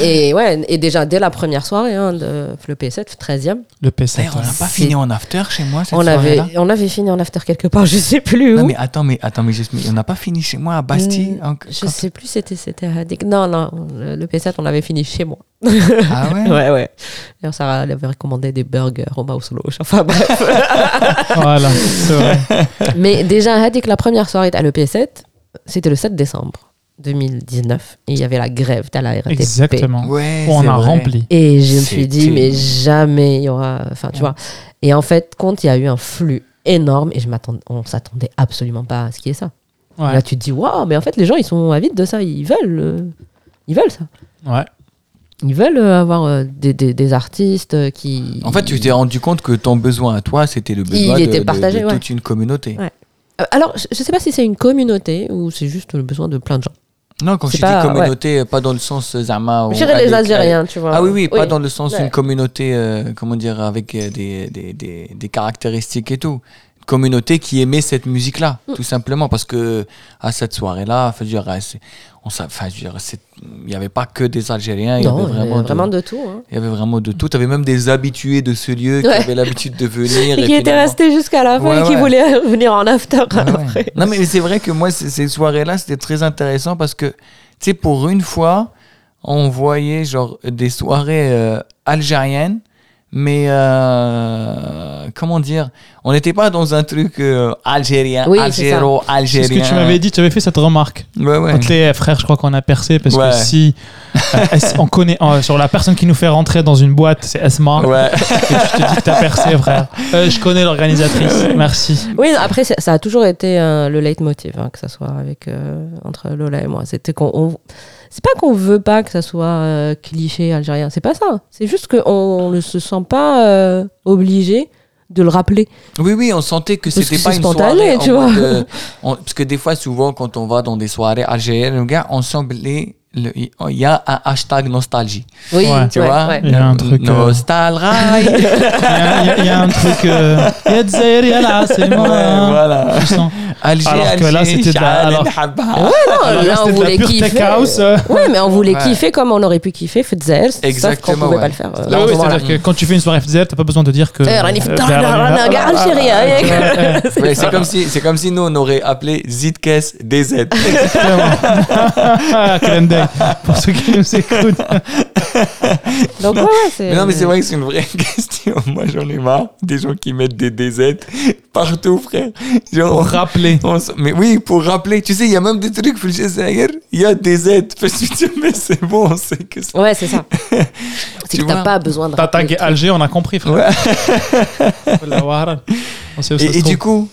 et ouais et déjà dès la première soirée hein, de le P7 13e Le P7. D'ailleurs, on n'a pas fini en after chez moi cette on avait on avait fini en after quelque part je sais plus où Non mais attends, mais attends, mais juste, mais on n'a pas fini chez moi à Bastille. Mm, en- Je quand- sais plus, c'était c'était à. Non, non, le, le P7, on l'avait fini chez moi. Ah ouais. Ouais, ouais. D'ailleurs, Sarah elle avait recommandé des burgers au Mausloch. Enfin, bref. Voilà, c'est vrai. Mais déjà, à Hadik, la première soirée à le P7, c'était le 7 décembre 2019. Et il y avait la grève à la RATP. Exactement. Ouais. On a vrai. rempli. Et je me suis dit, mais jamais il y aura. Enfin, tu vois. Et en fait, compte, il y a eu un flux énorme et je m'attendais, on s'attendait absolument pas à ce qui est ça. Ouais. Là, tu te dis, waouh, mais en fait, les gens, ils sont avides de ça. Ils veulent. Ils veulent ça. Ouais. Ils veulent euh, avoir euh, des, des- des artistes euh, qui. En fait, tu t'es rendu compte que ton besoin à toi, c'était le besoin Il de, était partagé, de ouais. toute une communauté. Ouais. Alors, je je sais pas si c'est une communauté ou c'est juste le besoin de plein de gens. Non, quand je pas- dis communauté, pas dans le sens Zama. ou Je dirais les Algériens, tu vois. Ah oui, oui, pas dans le sens Ouais. une communauté, euh, comment dire, avec des, des, des, des caractéristiques et tout. Communauté qui aimait cette musique-là, Mm. tout simplement, parce que à cette soirée-là, on il n'y avait pas que des Algériens, il y avait vraiment, de- vraiment de tout. hein. il y avait vraiment de tout. Tu avais même des habitués de ce lieu qui avaient l'habitude de venir. Et qui était finalement- resté jusqu'à la fin Ouais, et qui voulait venir en after après. Non, mais c'est vrai que moi, ces soirées-là, c'était très intéressant parce que, tu sais, pour une fois, on voyait genre des soirées euh, algériennes, mais euh, comment dire, on n'était pas dans un truc euh, algérien, Oui, c'est ça. algéro, C'est algérien. ce que tu m'avais dit, tu avais fait cette remarque. Ouais, ouais. Quand les frères, je crois qu'on a percé parce Ouais. que si euh, on connaît euh, sur la personne qui nous fait rentrer dans une boîte, c'est Esma. Ouais. Et je te dis que t'as percé, frère. Euh, je connais l'organisatrice. Merci. Oui, après, ça a toujours été euh, le leitmotiv, hein, que ça soit avec, euh, entre Lola et moi. C'était qu'on. C'est pas qu'on veut pas que ça soit euh, cliché algérien, c'est pas ça. C'est juste qu'on ne se sent pas euh, obligé de le rappeler. Oui, oui, on sentait que c'était pas une soirée. tu vois. euh, on- parce que des fois, souvent, quand on va dans des soirées algériennes, on semblait. Le- Il y a un hashtag nostalgie. Oui, Ouais. Tu vois? Ouais. Il y a un truc, euh, Nostalgie. Il y, a- un truc. euh, c'est moi. Ouais, voilà. Alger, Alors que là, c'était de la- alors- Nhabba. Non, là, on voulait pure kiffer. tech house. Ouais, mais on voulait Ouais. kiffer comme on aurait pu kiffer Fetzer, Exactement, pouvait ouais. pas le faire. euh, Là, Ouais, ouais, moment-là. C'est-à-dire que quand tu fais une soirée FZ, t'as pas besoin de dire que. C'est Ouais, comme si, c'est comme si nous on aurait appelé Zitkes DZ. Ah, direct pour ceux qui nous écoutent. Donc, ouais, ouais, c'est. Mais non, mais c'est vrai que c'est une vraie question. Moi, j'en ai marre des gens qui mettent des DZ partout, frère. Genre, Pour rappeler. on mais oui, pour rappeler. Tu sais, il y a même des trucs, il y a des Z. Parce que tu mais c'est bon, on sait que c'est. Ouais, c'est ça. C'est Tu que t'as pas besoin de. T'as tagué. Alger, on a compris, frère. Ouais. Wallah, Wahran. On sait où ça Et, du coup,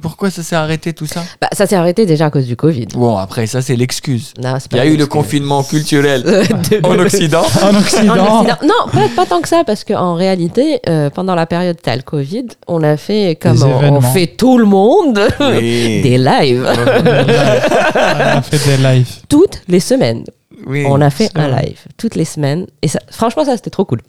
pourquoi ça s'est arrêté tout ça? Bah, ça s'est arrêté déjà à cause du Covid. Bon, après, ça, c'est l'excuse. Il y a eu le excuse. confinement culturel en Occident. En En Occident. Non, pas, pas tant que ça, parce qu'en réalité, euh, pendant la période le Covid, on a fait comme on, fait tout le monde, Oui. des lives On a fait des lives. toutes les semaines. Oui. on a fait un live toutes les semaines. Et ça, franchement, ça, c'était trop cool.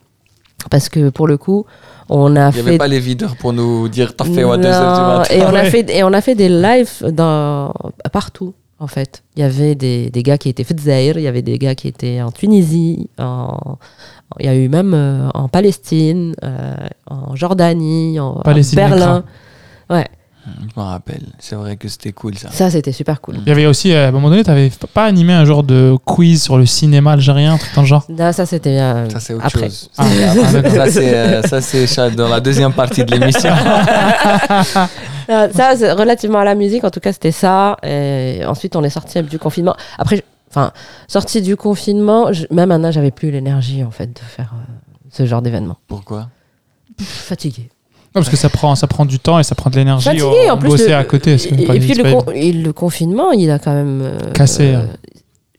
Parce que pour le coup, on a Il n'y avait fait. pas les videurs pour nous dire t'as fait à 2 heures du Non, matin. et on a fait et on a fait des lives dans partout en fait. Il y avait des, des gars qui étaient Zaïre, il y avait des gars qui étaient en Tunisie, en il y a eu même euh, en Palestine, euh, en Jordanie, en, en Palestine, Berlin. Ouais, Je me rappelle, c'est vrai que c'était cool ça. ça c'était super cool. Il y avait aussi, à un moment donné, t'avais pas animé un genre de quiz sur le cinéma algérien, un truc dans le genre? Non, ça c'était euh, Ça c'est autre après. chose. Ah, Ça, ça, c'est euh, ça c'est cha- dans la deuxième partie de l'émission. Euh, ça, c'est relativement à la musique, en tout cas, c'était ça. Et ensuite, on est sorti du confinement. Après, enfin, sorti du confinement, je- même maintenant, j'avais plus l'énergie, en fait, de faire euh, ce genre d'événement. Pourquoi? Fatigué. Non, parce que ça prend, ça prend du temps et ça prend de l'énergie. Fatigué, au- en plus. Bosser le- à côté. Et, pas et puis, le, c'est pas- con- et le confinement, il a quand même. euh, Cassé, euh, hein.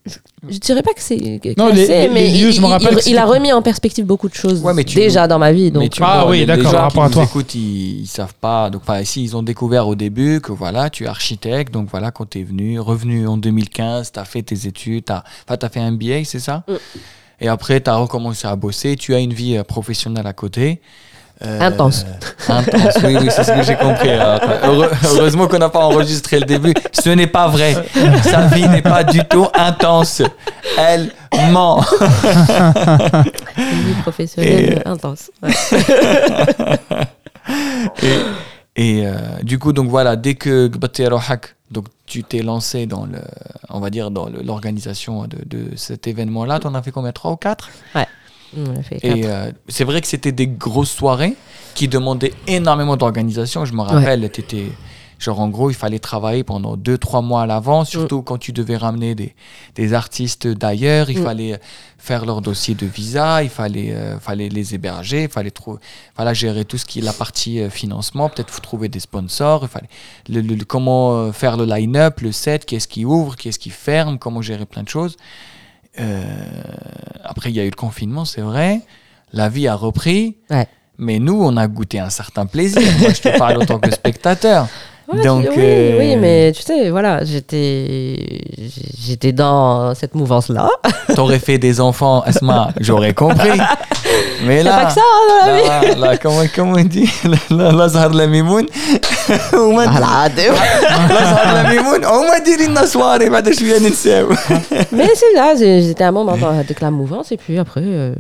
je, je dirais pas que c'est Non, cassé, les- les- mais les lieux, il, je me il- rappelle il- que il a remis en perspective beaucoup de choses Ouais, mais tu- déjà dans ma vie. Mais Donc, tu Ah vois, oui, d'accord, par rapport à toi. écoutent, ils, ils savent pas. Donc, enfin, ici, ils ont découvert au début que voilà, tu es architecte. Donc voilà, quand tu es venu, revenu en 2015, tu as fait tes études, tu as, fait un MBA, c'est ça? Mm. Et après, tu as recommencé à bosser. Tu as une vie euh, professionnelle à côté. Euh, Intense. Intense, oui, oui, c'est ce que j'ai compris. Heureux- heureusement qu'on n'a pas enregistré le début. Ce n'est pas vrai. Sa vie n'est pas du tout intense. Elle ment. une vie professionnelle Et- intense. Ouais. Et euh, du coup, donc voilà, dès que Gbaté Rohak, donc tu t'es lancé dans le, on va dire, dans l'organisation de, de cet événement-là, tu en as fait combien? Trois ou quatre? On a fait Et euh, c'est vrai que c'était des grosses soirées qui demandaient énormément d'organisation. Je me rappelle, t'étais genre en gros, il fallait travailler pendant deux, trois mois à l'avance, surtout quand tu devais ramener des, des artistes d'ailleurs. Il Mm. fallait faire leur dossier de visa, il fallait, euh, fallait les héberger, il fallait voilà, gérer tout ce qui est la partie euh, financement, peut-être trouver des sponsors, il fallait le, le- le- comment euh, faire le line-up, le set, qu'est-ce qui ouvre, qu'est-ce qui ferme, comment gérer plein de choses. Euh, après, il y a eu le confinement, c'est vrai. La vie a repris. Ouais. Mais nous, on a goûté un certain plaisir. Moi, je te parle en tant que spectateur. Ouais, Donc, oui, euh, oui, mais tu sais, voilà, j'étais, j'étais dans cette mouvance-là. T'aurais fait des enfants, Asma, j'aurais compris. Mais Il n'y a là, pas que ça hein, dans la vie. là, là, comment, comment on dit Là, là, Zahar la Mimoun. وما Voilà, لا زهر la Mimoun. وما ديري لنا soirée بعد شويه ننساو. mais c'est là, j'ai- j'étais un moment dans, avec la mouvance, et puis après, euh,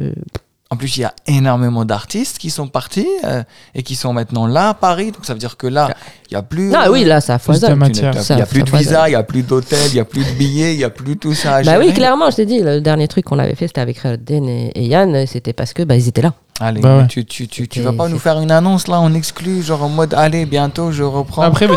en plus, il y a énormément d'artistes qui sont partis euh, et qui sont maintenant là à Paris. Donc, ça veut dire que là, il n'y a plus. non, oui, là, ça foisonne. Il Ça- n'y a plus de visa, il n'y a plus d'hôtel, il n'y a plus de billets, il n'y a plus tout ça à Bah oui, clairement, je t'ai dit, le dernier truc qu'on avait fait, c'était avec Redden et, et Yann, c'était parce que bah, ils étaient là. Allez, Bah ouais. tu, tu, tu, tu vas pas nous faire une annonce là, on exclut, genre en mode allez, bientôt je reprends. Après, mais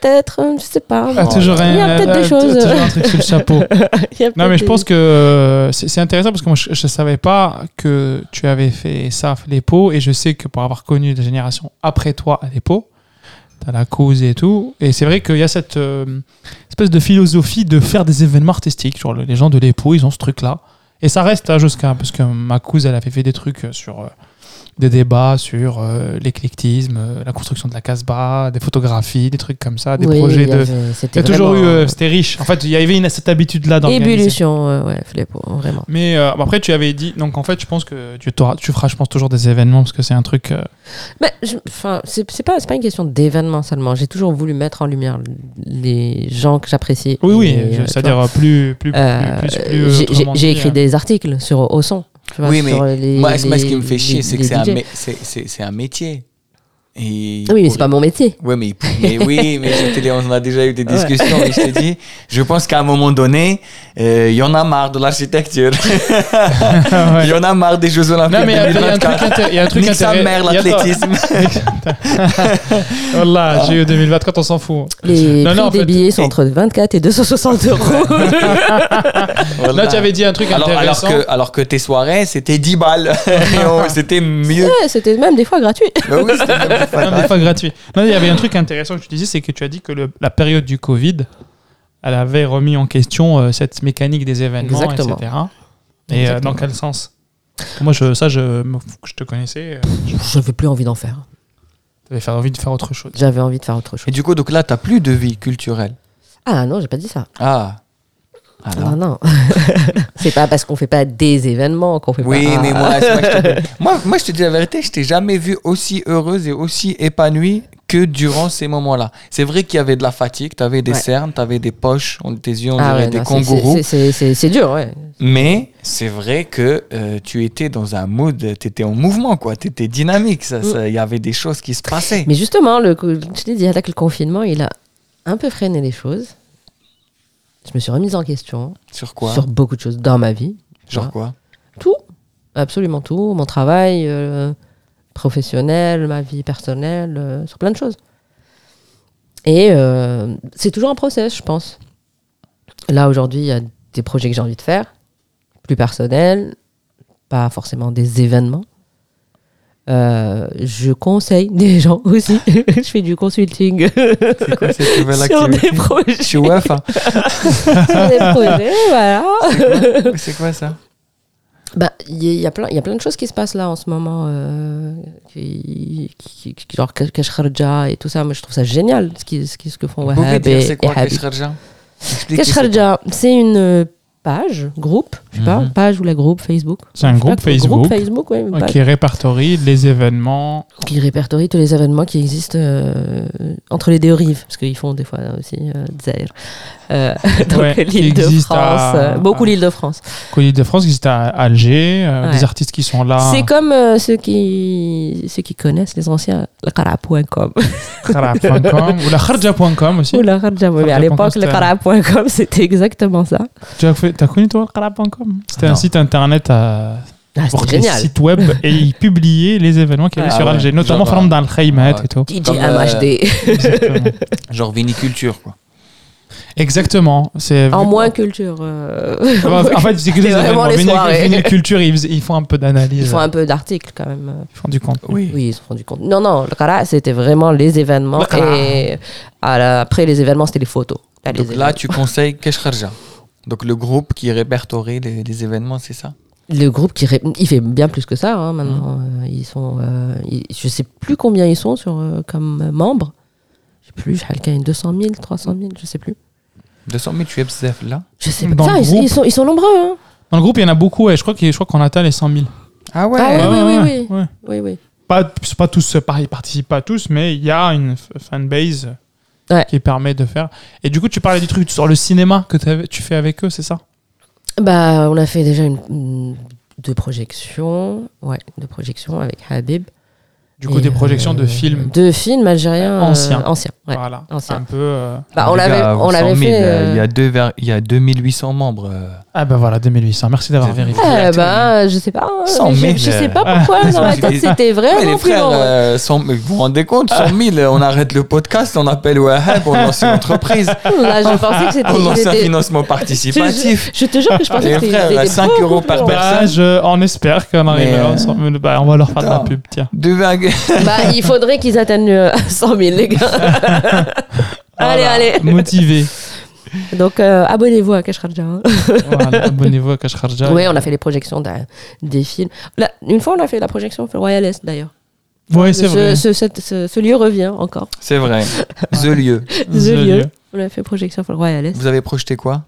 Peut-être, euh, je sais pas. ah, toujours Il y a un- peut-être des euh, choses. toujours un truc sur le chapeau. Il y a Non, mais je pense que euh, c'est c'est intéressant parce que moi, je ne savais pas que tu avais fait ça, les pots, et je sais que pour avoir connu la génération après toi à l'épo, tu as la cause et tout, et c'est vrai qu'il y a cette euh, espèce de philosophie de faire des événements artistiques. Genre, le- les gens de l'épo, ils ont ce truc-là. Et ça reste hein, jusqu'à. Parce que ma cousine, elle avait fait des trucs euh, sur. Des débats sur euh, l'éclectisme, euh, la construction de la Casbah, des photographies, des trucs comme ça, des Oui, projets y de. C'était y a toujours eu. euh, C'était riche. En fait, il y avait une, cette habitude-là d'organiser. Ébullition, euh, ouais, vraiment. Mais euh, après, tu avais dit. Donc, en fait, je pense que tu, feras, je pense, toujours des événements parce que c'est un truc. Mais enfin, c'est pas, pas une question d'événement seulement. J'ai toujours voulu mettre en lumière les gens que j'apprécie. Oui, oui. C'est-à-dire plus. plus, plus, plus, plus, j'ai- écrit euh, des articles sur au son. Tu vois, oui, mais les- moi, moi, ce qui me fait chier, c'est que un, c'est un métier. Et Oui, mais pour- c'est pas mon métier. Ouais, mais, mais oui, mais je on a déjà eu des discussions, mais je t'ai dit, je pense qu'à un moment donné, euh, il y en a marre de l'architecture. Il y en a marre des Jeux Olympiques. Non, mais il y a- un truc 2024. intér- il y a un truc Nique sa intéressant. mère, l'athlétisme. Voilà, j'ai eu 2024, on s'en fout. Les Non, prix non, en des fait- billets sont entre 24 et 260 euros. Voilà. Là, tu avais dit un truc alors, alors, intéressant. que, alors que tes soirées, c'était 10 balles. C'était mieux. Ouais, C'était même des fois gratuit. Oui, c'était même pas Non, grave. des fois gratuit. Non, il y avait un truc intéressant que tu disais, c'est que tu as dit que le- la période du Covid, elle avait remis en question euh, cette mécanique des événements, Exactement. etc. Et euh, dans quel sens? Moi, je, ça, je, je te connaissais, euh, Je n'avais plus envie d'en faire. j'avais fait envie de faire autre chose. J'avais envie de faire autre chose. Et du coup, donc là, t'as plus de vie culturelle. Ah non, j'ai pas dit ça. Ah. Alors. Non, non. c'est pas parce qu'on fait pas des événements qu'on fait Oui, pas. mais moi, moi, je te... moi, moi, je te dis la vérité, je t'ai jamais vu aussi heureuse et aussi épanouie que durant ces moments-là. C'est vrai qu'il y avait de la fatigue, tu avais des Ouais. cernes, tu avais des poches, on, tes yeux, on Ah dirait ouais, des non, kangourous. c'est- dur, ouais. Mais c'est vrai que euh, tu étais dans un mood, tu étais en mouvement, quoi. Tu étais dynamique. ça- ça- Il y avait des choses qui se passaient. Mais justement, le, je t'ai dit, avec le confinement, il a un peu freiné les choses. Je me suis remise en question Sur quoi sur beaucoup de choses dans ma vie. Genre quoi Tout, absolument tout. Mon travail euh, professionnel, ma vie personnelle, euh, sur plein de choses. Et euh, c'est toujours un process, je pense. Là, aujourd'hui, il y a des projets que j'ai envie de faire, plus personnels, pas forcément des événements. Euh, je conseille des gens aussi. je fais du consulting C'est quoi cette nouvelle sur des projets. Chez UEFA sur des projets, voilà. C'est quoi? Ça? Bah, il y, a- il y a plein, il y a plein de choses qui se passent là en ce moment, euh, qui, qui, qui- genre Cash Kharja et tout ça. Moi, je trouve ça génial ce, qui, ce, qui- ce que font dire et, c'est et quoi Habib. Kesh Kharja? Expliquez, Cash c'est quoi une page, groupe, je sais pas, Mhm. page ou la groupe Facebook. C'est un groupe pas, Facebook. Groupe Facebook, ouais, qui répertorie les événements. qui répertorie tous les événements qui existent euh, entre les deux rives, parce qu'ils font des fois aussi euh. Euh, donc Ouais, l'île de existent France, à- euh, beaucoup l'île de France. Colis de France qui existe à Alger, euh, Ouais. des artistes qui sont là. C'est comme euh, ceux, qui, ceux qui connaissent les anciens, le Qara.com. Kharab.com ou la kharja.com aussi. Ou la Kharja, oui, mais à l'époque, le c'était- Qara.com, c'était exactement ça. Tu as, fait- connu toi le C'était un site internet à, Ah, pour génial. sites web et ils publiaient les événements qu'il y avait Ah sur ouais, Alger, notamment dans le Khaymat et tout. DJ euh, MHD. Exactement. Genre viniculture, quoi. Exactement. C'est En moins culture. euh, En fait, c'est que événements. les Vinyl- soirées. Vinyl culture, ils, font un peu d'analyse. Ils font un peu d'articles quand même. Ils font du compte. Oui. Oui, ils se rendus compte. Non, non, le Qara, c'était vraiment les événements. Le Qara. Et à la- après les événements, c'était les photos. Pas les Donc là, événements. tu conseilles Kesh Kharja. Donc le groupe qui répertorie les, les événements, c'est ça? Le groupe, qui ré- il fait bien plus que ça hein, Mmh. maintenant. Euh, ils sont, euh, ils- je sais plus combien ils sont sur, euh, comme membres. Je sais plus, quelqu'un 200 000, 300 000, je sais plus. 200 000, tu es BZF là Je sais pas. Dans le ils, groupe. ils sont, ils sont nombreux. Hein. Dans le groupe, il y en a beaucoup. Et je crois qu'il- je crois qu'on atteint les 100 000. Ah ouais, Ah oui, Ouais, oui, ouais, oui, ouais. Oui, oui. Pas, c'est pas tous, pareil, ils participent pas tous, mais il y a une f- fanbase Ouais. qui permet de faire. Et du coup, tu parlais du truc sur le cinéma que t'avais- tu fais avec eux, c'est ça? Bah, on a fait déjà une, une- deux projections. Ouais, deux projections avec Habib. Du coup, Et, des projections de euh, films. De films algériens. Anciens. euh, anciens, ouais. Voilà. ancien. Un peu. euh, Bah, on Les l'avait gars, on 100 l'avait 000, fait. Il y, euh, a deux vers- il y a 2800 membres. Ah ben voilà, 2800. Merci d'avoir vérifié. Eh ben, je sais pas. hein, 100 000, je, je sais pas pourquoi dans ma tête c'était Mais vraiment les frères, euh, 100 vous vous rendez compte? 100 000, on arrête le podcast, on appelle Wahab pour lancer une entreprise. Là, je pensais que c'était. On lance un financement participatif. Je te jure que je pensais Les que c'était. frères, c'était 5 beaucoup euros par personne. Bah, je, on espère qu'on arrive Mais, à 100 000. Bah, on va leur faire de la pub, tiens. Deux vagues. Bah, il faudrait qu'ils atteignent euh, 100 000, les gars. allez, Voilà, allez. Motivé. Donc, euh, abonnez-vous à Cash hein. Voilà, Abonnez-vous à Cash. Oui, on a fait les projections d'un- des films. Là, une fois, on a fait la projection au Royal Est, d'ailleurs. Ouais, c'est Ce- vrai. Ce, cette- ce- ce lieu revient encore. C'est vrai. The lieu. The The lieu. lieu. On a fait projection au Royal Est. Vous avez projeté quoi?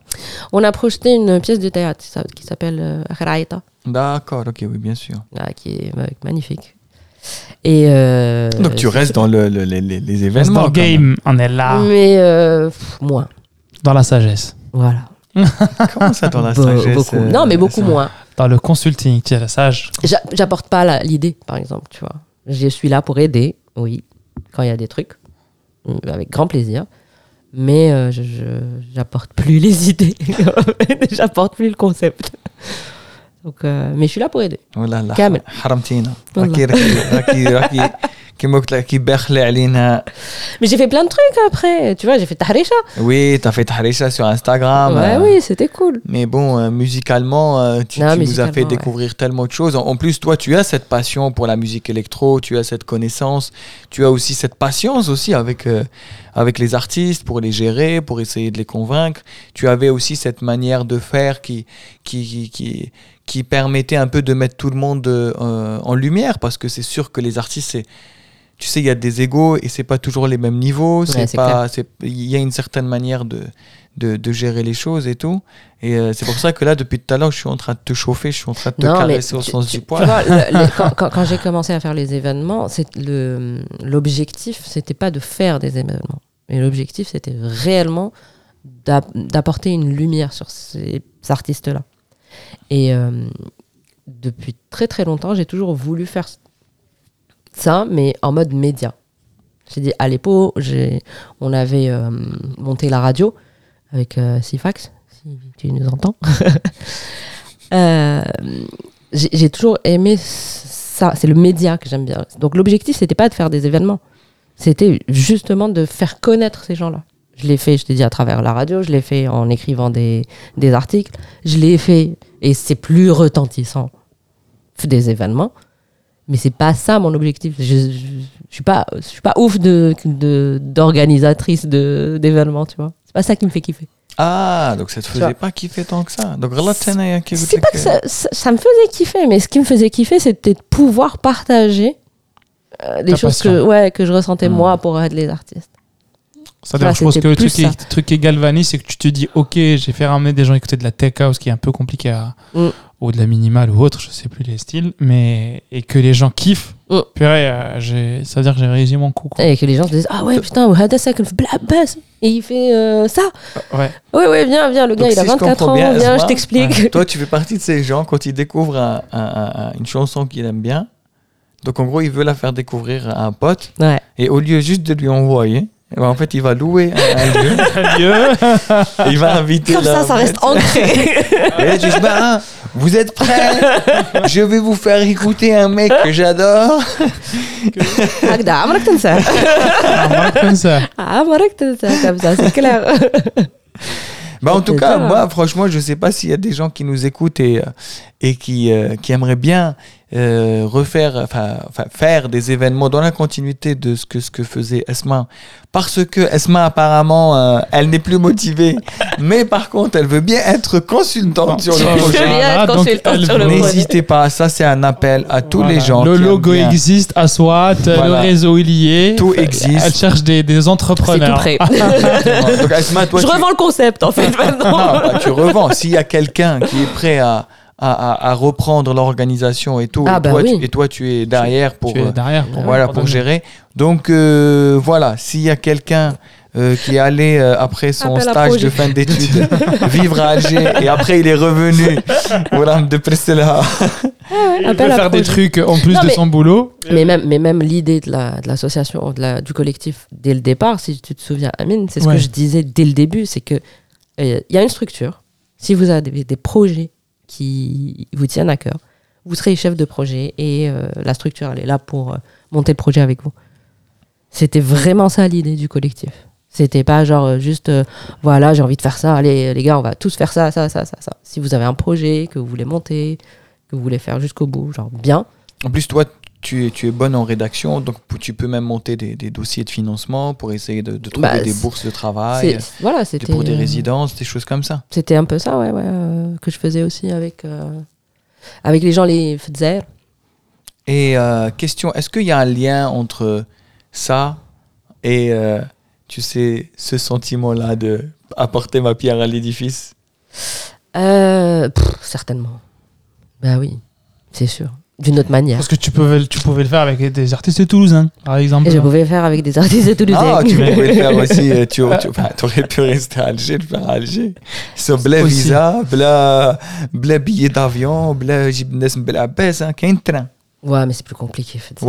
On a projeté une pièce de théâtre qui s'appelle euh, Kharaïta, D'accord, ok, oui, bien sûr. là, qui est euh, magnifique. Et euh, Donc tu restes dans le, le- les, les- événements. dans le game, on est là. Mais euh, pff, moins. Dans la sagesse. Voilà. Comment ça dans la Be- sagesse beaucoup. euh, Non, mais beaucoup ça- moins. Dans le consulting, tu es la sage. J'a- J'apporte pas l'idée, par exemple, tu vois. Je suis là pour aider, oui. quand il y a des trucs, avec grand plaisir. Mais euh, j'apporte plus les idées, j'apporte plus le concept. Donc, euh, mais je suis là pour aider. ولا لا كامل. حرمتينا والله. راكي راكي راكي راكي كيما قلت لك كي باخلي علينا Mais j'ai fait plein de trucs après. Tu vois, j'ai fait Tahrisha. Oui, t'as fait Taharisha sur Instagram. ouais, euh, oui, c'était cool. Mais bon, euh, musicalement, euh, tu, Non, tu nous as fait musicalement, ouais. découvrir tellement de choses. En, en plus, toi, tu as cette passion pour la musique électro, tu as cette connaissance, tu as aussi cette patience aussi avec, euh, avec les artistes pour les gérer, pour essayer de les convaincre. Tu avais aussi cette manière de faire qui, qui, qui, qui, qui permettait un peu de mettre tout le monde euh, en lumière parce que c'est sûr que les artistes, c'est tu sais, il y a des égos et c'est pas toujours les mêmes niveaux. C'est pas, il y a une certaine manière de, de, de gérer les choses et tout. Et euh, c'est pour ça que là, depuis tout à l'heure, je suis en train de te chauffer, je suis en train de te Non, caresser au tu- sens tu- du tu poil. vois, le- les- quand, quand- quand j'ai commencé à faire les événements, c'est le l'objectif, c'était pas de faire des événements, mais l'objectif, c'était réellement d'ap- d'apporter une lumière sur ces artistes-là. Et euh, depuis très très longtemps, j'ai toujours voulu faire ça, mais en mode média. J'ai dit à l'époque, on avait euh, monté la radio avec euh, Sifax, si tu nous entends. Euh, j'ai j'ai toujours aimé ça. C'est le média que j'aime bien. Donc l'objectif, c'était pas de faire des événements. C'était justement de faire connaître ces gens-là. Je l'ai fait, je t'ai dit, à travers la radio, je l'ai fait en écrivant des, des articles, je l'ai fait, et c'est plus retentissant des événements. Mais c'est pas ça mon objectif. Je, je, suis pas, je suis pas ouf de, d'organisatrice de d'événements, tu vois. C'est pas ça qui me fait kiffer. Ah, donc ça te faisait pas kiffer tant que ça. Donc c'est, c'est ça, ça, me faisait kiffer, mais ce qui me faisait kiffer, c'était de pouvoir partager euh, les choses que ouais que je ressentais moi pour être les artistes. C'est-à-dire, Voilà, je pense que le truc, qui, ça. le truc qui galvanise, c'est que tu te dis, ok, j'ai fait ramener des gens écouter de la tech house qui est un peu compliqué à, Mm. ou de la minimale ou autre, je sais plus les styles, mais et que les gens kiffent. Mm. Purée, euh, j'ai- c'est-à-dire que j'ai réussi mon coup. quoi. Et que les gens se disent Ah ouais, putain, Wahada Sakin fait Blabas et il fait euh, ça. Ouais. Ouais, ouais, viens, viens, le gars, Donc, il a si je 24 comprends ans, bien, viens, je t'explique. Toi, tu fais partie de ces gens quand ils découvrent un- un- un- un- une chanson qu'il aime bien. Donc, en gros, il veut la faire découvrir à un pote. Ouais. Et au lieu juste de lui envoyer, en fait, il va louer un, un lieu. Dieu. et il va inviter Comme ça, la- ça reste ancré. Et tu dis, bah, vous êtes prêts Je vais vous faire écouter un mec que j'adore. هكذا عمرك تنسى Ah, moi, comme ça. عمرك تنسى comme ça, c'est clair. Bah, en tout C'est cas, ça. moi, franchement, je sais pas s'il y a des gens qui nous écoutent et, euh, et qui, euh, qui aimeraient bien euh, refaire, enfin, enfin, faire des événements dans la continuité de ce que, ce que faisait Esma. Parce que Esma, apparemment, euh, elle n'est plus motivée. mais par contre, elle veut bien être consultante sur Je le veux projet. N'hésitez pas, ça c'est un appel à tous Voilà. les gens. Le logo existe, à SWAT, Voilà. le réseau est. Tout existe. Elle cherche des, des C'est tout entrepreneurs. prêt. Donc, Esma, toi, Je tu- revends le concept, en fait, Non, maintenant. bah, tu revends. S'il y a quelqu'un qui est prêt à, à, à- à reprendre l'organisation et tout, Ah, et, bah toi, oui. tu, et toi tu es derrière pour, Tu es euh, derrière pour, voilà, pour gérer. Donc euh, voilà, s'il y a quelqu'un euh, qui est allé euh, après son Appel stage de fin d'études vivre à Alger et après il est revenu, voilà, de Prestela. Il Appel peut à faire des trucs en plus Non, de son boulot. Mais même, mais même l'idée de la- de l'association, de la- du collectif, dès le départ, si tu te souviens, Amine, c'est ce Ouais. que je disais dès le début, c'est que euh, il y a une structure. Si vous avez des, des projets qui vous tiennent à cœur, vous serez chef de projet et euh, la structure, elle est là pour euh, monter le projet avec vous. C'était vraiment ça l'idée du collectif. C'était pas genre euh, juste, voilà, j'ai envie de faire ça, allez les gars, on va tous faire ça, ça, ça, ça, ça. Si vous avez un projet que vous voulez monter, que vous voulez faire jusqu'au bout, genre bien, En plus, toi, tu es, tu es bonne en rédaction, donc tu peux même monter des, des dossiers de financement pour essayer de, de trouver Bah, des bourses de travail, voilà, c'était pour des résidences, des choses comme ça. C'était un peu ça, ouais, ouais, euh, que je faisais aussi avec, euh, avec les gens, les Fdzer. Et euh, question, est-ce qu'il y a un lien entre ça et, tu sais, ce sentiment-là de apporter ma pierre à l'édifice? Certainement. Bah oui, c'est sûr d'une autre manière. Parce que tu pouvais, tu pouvais le faire avec des artistes de toulousains, par exemple. Je pouvais le faire avec des artistes de toulousains. Ah, tu pouvais le faire aussi. Euh, tu, tu bah, aurais pu rester à Alger, le faire à Alger. Ce blé visa, blé, billet d'avion, blé gymnase, blé abaisse, hein, qu'un train. Ouais, mais c'est plus compliqué, fait.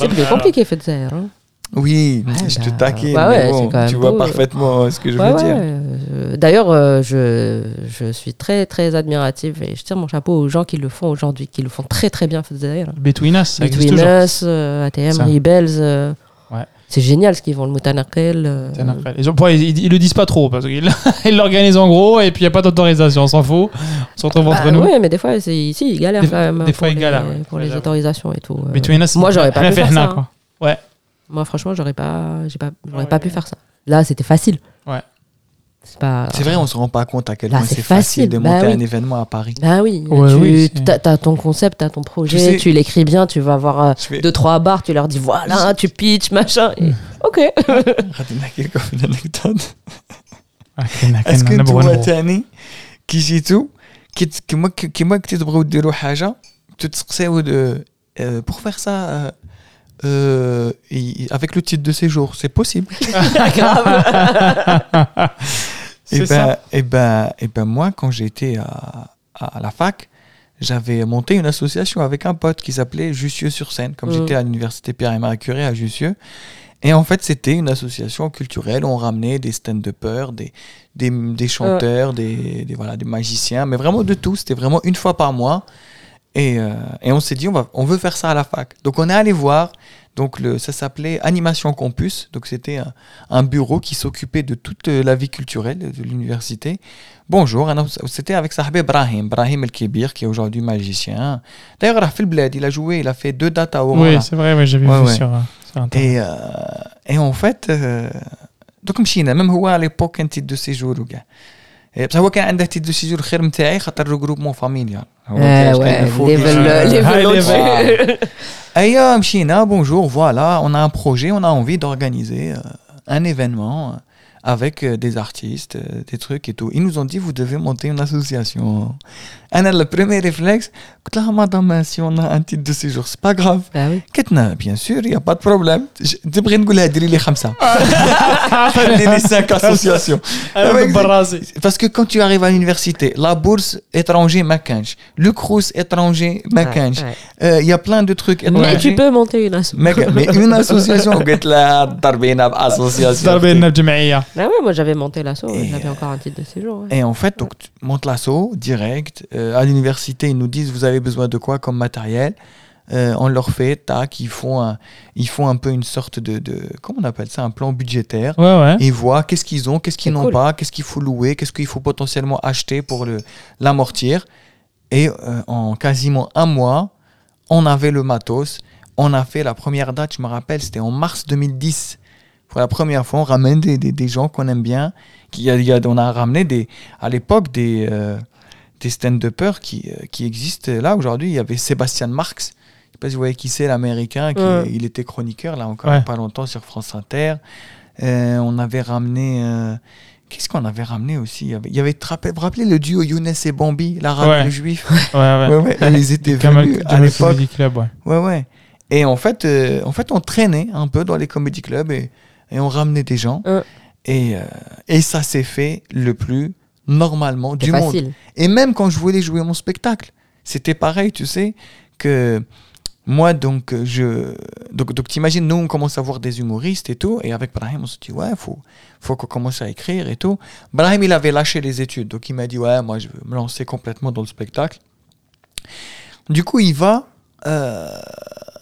C'est plus compliqué, fait. Hein. Oui, Ouais, je bah, te taquine. bah mais ouais, bon, tu vois beau, euh. parfaitement ce que je Ouais, veux ouais, dire. euh, D'ailleurs, euh, je, je suis très, très admirative et je tire mon chapeau aux gens qui le font aujourd'hui, qui le font très, très bien. Between Us, ça Between. Us, euh, ATM, Ça. Rebels. euh. C'est génial ce qu'ils font, le Moutanaqel. euh. Ils, ils, ils le disent pas trop parce qu'ils ils l'organisent en gros et puis il n'y a pas d'autorisation, on s'en fout. On se retrouve entre bah, nous. ouais, mais des fois, c'est ici, ils galèrent Des- quand même. des fois, ils galèrent. Pour les autorisations et tout. euh. Between Us, Moi, j'aurais pas pu fait faire ça, quoi. Ouais. Moi, franchement, j'aurais pas, j'ai pas, j'aurais Ouais. pas pu faire ça. Là, c'était facile. Ouais. C'est pas. C'est vrai, on se rend pas compte à quel Là, point c'est c'est facile facile, de bah monter oui. un événement à Paris. Bah oui, Ouais, tu oui, c'est- as, t'as ton concept, tu as ton projet, sais- tu l'écris bien, tu vas avoir euh, Je fais- deux, trois barres, tu leur dis voilà, tu pitches, machin. et- Ok. غادي نحكي لكم une anecdote. Ah, كاين- كاين اسكو نبغوا نتوما نبغوا. تاني كي جيتو كي- كيما كيما كنتي تبغيو ديروا حاجه تتسقساو de euh, pour faire ça euh, avec le titre de séjour, c'est possible. Et C'est ça. ben, et ben, et ben moi, quand j'étais à, à la fac, j'avais monté une association avec un pote qui s'appelait Jussieu-sur-Seine, comme Mhm. j'étais à l'université Pierre et Marie Curie à Jussieu. Et en fait, c'était une association culturelle. On ramenait des stand-uppers, des, des, des chanteurs, des, des, voilà, des magiciens, mais vraiment de tout. C'était vraiment une fois par mois. Euh, et, on s'est dit, on, va, on veut faire ça à la fac. Donc on est allé voir, donc le, ça s'appelait Animation Campus, donc c'était un, bureau qui s'occupait de toute euh, la vie culturelle de l'université. Bonjour, c'était avec Sahab Brahim, Brahim El Kebir qui est aujourd'hui magicien. D'ailleurs, Rafil Bled, il a joué, il a fait deux dates à Aurora. Oui, c'est vrai, mais j'ai vu ouais, sur, sur, Internet. Et, euh, et en fait... Euh, donc, même à l'époque, un titre de séjour. وكاع إيه، بصح هو كان عنده تيت دو سيجور خير نتاعي خاطر ريغروبمون فاميليال هو Eh كان ouais, عنده فوق level, كيش- level High au-dessus. Aïe, mchina, bonjour, voilà, on a un avec euh, des artistes, euh, des trucs et tout. Ils nous ont dit, vous devez monter une association. Un le premier réflexe, madame, si on a un titre de séjour, c'est pas grave. Ah oui. bien sûr, il n'y a pas de problème. Je devrais nous les comme ça. Les cinq associations. Parce que quand tu arrives à l'université, la bourse étranger, Macanche. Le crous étranger, Macanche. Euh, il y a plein de trucs étrangers. Mais tu peux monter une association. Mais une association, association. Ah oui, moi j'avais monté l'assaut, j'avais encore un titre de séjour. Et en fait, donc tu montes l'assaut direct. Euh, à l'université, ils nous disent vous avez besoin de quoi comme matériel? Euh, on leur fait, tac, ils font un, ils font un peu une sorte de, de comment on appelle ça, un plan budgétaire. Ouais, ouais. Ils voient qu'est-ce qu'ils ont, qu'est-ce qu'ils n'ont pas, qu'est-ce qu'il faut louer, qu'est-ce qu'il faut potentiellement acheter pour l'amortir. Et euh, en quasiment un mois, on avait le matos. On a fait la première date, je me rappelle, c'était en mars 2010 pour la première fois on ramène des, des, des gens qu'on aime bien qui y a- on a ramené des à l'époque des euh, des stand-uppers qui, euh, qui existent là aujourd'hui il y avait Sébastien Marx je sais pas si vous voyez qui c'est l'américain qui Ouais. il était chroniqueur là encore Ouais. pas longtemps sur France Inter euh, on avait ramené. euh, Qu'est-ce qu'on avait ramené aussi? Il y avait, il y avait te rappelez- vous vous rappelez le duo Younes et Bambi, l'arabe Ouais. et le juif Ouais, ouais. Ils étaient venus à l'époque. Ouais. Ouais, ouais. Et en fait, euh, en fait, on traînait un peu dans les comedy clubs et, et on ramenait des gens. Ouais. Et, euh, et ça s'est fait le plus normalement du monde. Et même quand je voulais jouer mon spectacle, c'était pareil, tu sais, que moi, donc, euh, je. Donc, donc t'imagines, nous, on commence à voir des humoristes et tout, et avec Brahim, on se dit, ouais, faut, faut qu'on commence à écrire et tout. Brahim, il avait lâché les études, donc il m'a dit, ouais, moi, je veux me lancer complètement dans le spectacle. Du coup, il va. Euh,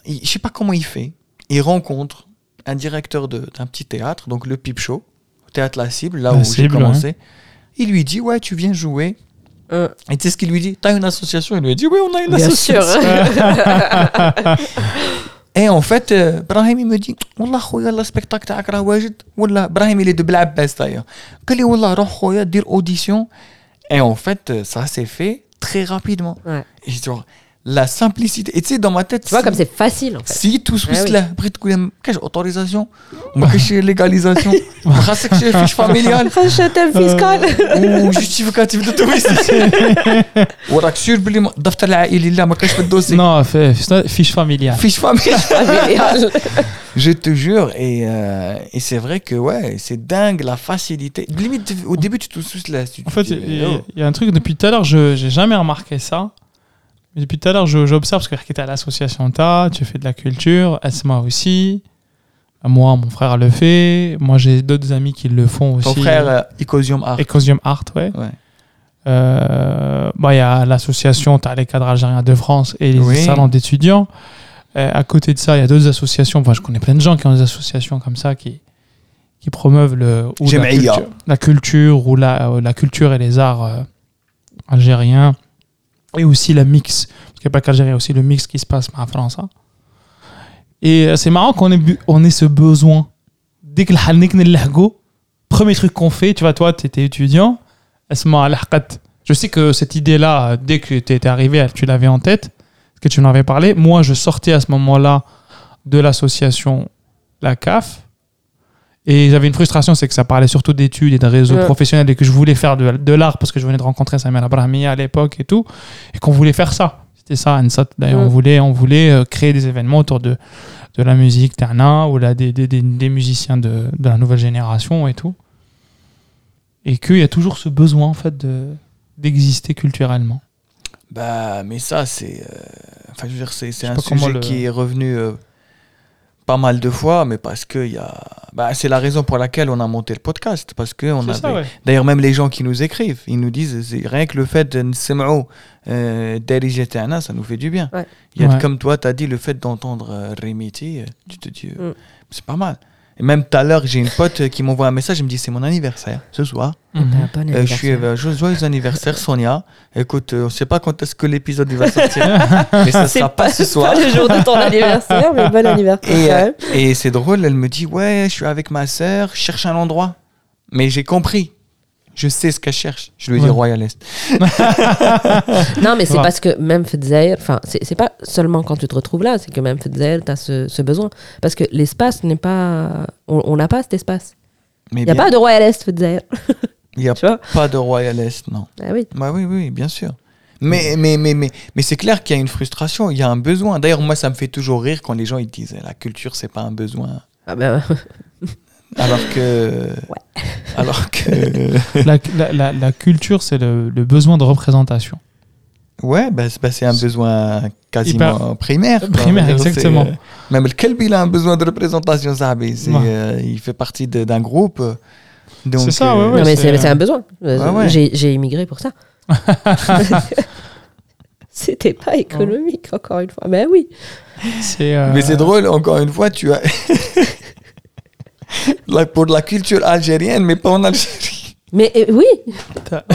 il- je sais pas comment il fait. Il rencontre un directeur de- d'un petit théâtre, donc le Pipe Show, au théâtre La Cible, là La où j'ai Cible, commencé. Il lui dit, ouais, tu viens jouer. Euh, Et tu sais ce qu'il lui dit T'as une association Il lui a dit Oui, on a une bien association. sûr. Et en fait, euh, Brahim, il me dit Wallah, خويا le spectacle تاعك راه واجد ولا Brahim, il est de Blabès d'ailleurs. قال لي والله روح خويا دير audition. Et en fait, euh, ça s'est fait très rapidement. Ouais. Et genre, la simplicité. Et tu sais, dans ma tête, Tu vois si- comme c'est facile en fait. si tous Ah oui. là, بغيت تقول لهم كاش autorisation ما كاش légalisation ما خاصكش فيش فاميليال Rachat fiscal. وجوستيفيكاتيف دو تويست وراك سير بلي ما- الدفتر العائلي لا ما كاش في الدوسي Non, fais- fais- fiche familiale. فيش فاميليال Familial. Je te jure, et, euh, et c'est vrai que ouais, c'est dingue la facilité. Limite, au début, tu te soucies là. tu- En fait, tu- il y, oh. a- il y a un truc depuis tout à l'heure, je j'ai jamais remarqué ça. mais depuis tout à l'heure, j'observe parce que tu à l'association TA, tu fais de la culture, Esma aussi. Moi, mon frère le fait. Moi, j'ai d'autres amis qui le font aussi. Ton frère, euh, Icosium Art. Ecosium Art, ouais. Ouais. Euh, bah, Il y a l'association, tu as les cadres algériens de France et les Oui. salons d'étudiants. Euh, à côté de ça, il y a d'autres associations. Enfin, je connais plein de gens qui ont des associations comme ça qui, qui promeuvent le, ou la, culture, la culture ou la, euh, la culture et les arts euh, algériens. Et aussi la mix. Parce qu'il n'y a pas y a aussi le mix qui se passe en France. hein. Et euh, c'est marrant qu'on ait, on ait ce besoin. Dès que le premier truc qu'on fait, tu vois, toi, tu étais étudiant. Je sais que cette idée-là, dès que tu étais arrivé, tu l'avais en tête, que tu en avais parlé. Moi, je sortais à ce moment-là de l'association La CAF. Et j'avais une frustration, c'est que ça parlait surtout d'études et de réseaux Ouais. professionnels et que je voulais faire de, de l'art parce que je venais de rencontrer Samuel Abrahamiya à l'époque et tout. Et qu'on voulait faire ça. C'était ça, Ansat. D'ailleurs, Ouais. on voulait, on voulait euh, créer des événements autour de, de la musique Tana ou là, des, des, des, des musiciens de, de la nouvelle génération et tout. Et qu'il y a toujours ce besoin, en fait, de, d'exister culturellement. Bah, mais ça, c'est. euh, Enfin, je veux dire, c'est un sujet le- qui est revenu euh, pas mal de fois, mais parce que y a... Bah, c'est la raison pour laquelle on a monté le podcast. Parce que on avait... Ouais. D'ailleurs, même les gens qui nous écrivent, ils nous disent rien que le fait de Nsem'o euh, ça nous fait du bien. Comme toi, tu as dit, le fait d'entendre euh, euh, euh mm. c'est pas mal. Et même tout à l'heure, j'ai une pote euh, qui m'envoie un message, elle me dit c'est mon anniversaire ce soir. Mhm. Bon Euh, je suis anniversaire. euh, jo- joyeux anniversaire Sonia. Écoute, euh, on sait pas quand est-ce que l'épisode va sortir, mais ça C'est sera pas, ce soir. pas le jour de ton anniversaire, mais bon anniversaire. Et, euh, c'est drôle, elle me dit ouais, je suis avec ma sœur, je cherche un endroit. Mais j'ai compris. Je sais ce qu'elle cherche. Je lui ai dit Ouais. Royal Est. Non, mais c'est Ouais. parce que même Fedzaïr, enfin, c'est pas seulement quand tu te retrouves là, c'est que même Fedzaïr, tu as ce, ce besoin. Parce que l'espace n'est pas. On n'a pas cet espace. Il n'y a bien, pas de Royal Est Fedzaïr. il y a pas de Royal Est, non. Ah oui. Bah oui, oui, bien sûr. Mais, mais, mais, mais, mais c'est clair qu'il y a une frustration, il y a un besoin. D'ailleurs, moi, ça me fait toujours rire quand les gens ils disent la culture, c'est pas un besoin. Ah ben, Alors que. Alors que. la, la, la, la culture, c'est le, le besoin de représentation. Ouais, bah, c'est bah, c'est un besoin quasiment primaire. Primaire, exactement. euh, même le kelbi, il a un besoin de représentation, c'est, Ouais. euh, il fait partie d'un groupe. euh, C'est ça, euh, ouais, ouais. non, mais c'est- un besoin. Ouais, ouais. J'ai immigré pour ça. C'était pas économique, encore une fois. Mais oui. C'est, euh, Mais c'est drôle, encore une fois, tu as. Pour la culture algérienne, mais pas en Algérie. Mais euh, oui,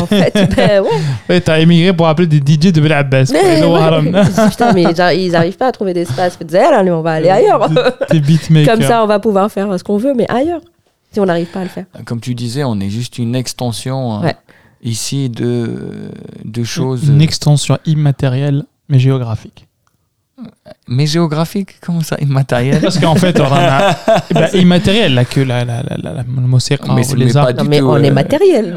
en fait, ben ouais. Ouais, t'as émigré pour appeler des DJ de Belabbas. Ouais. Putain, mais ils arri- ils arrivent pas à trouver d'espace. Allez, on va aller ailleurs. Comme ça, on va pouvoir faire ce qu'on veut, mais ailleurs. Si on n'arrive pas à le faire. Comme tu disais, on est juste une extension hein, Ouais. ici de, de choses. Une extension immatérielle, mais géographique mais géographique, comment ça Immatériel? Parce qu'en fait, on en a. Bah, immatériel, la queue, la, la, la, la mais, on est euh, matériel.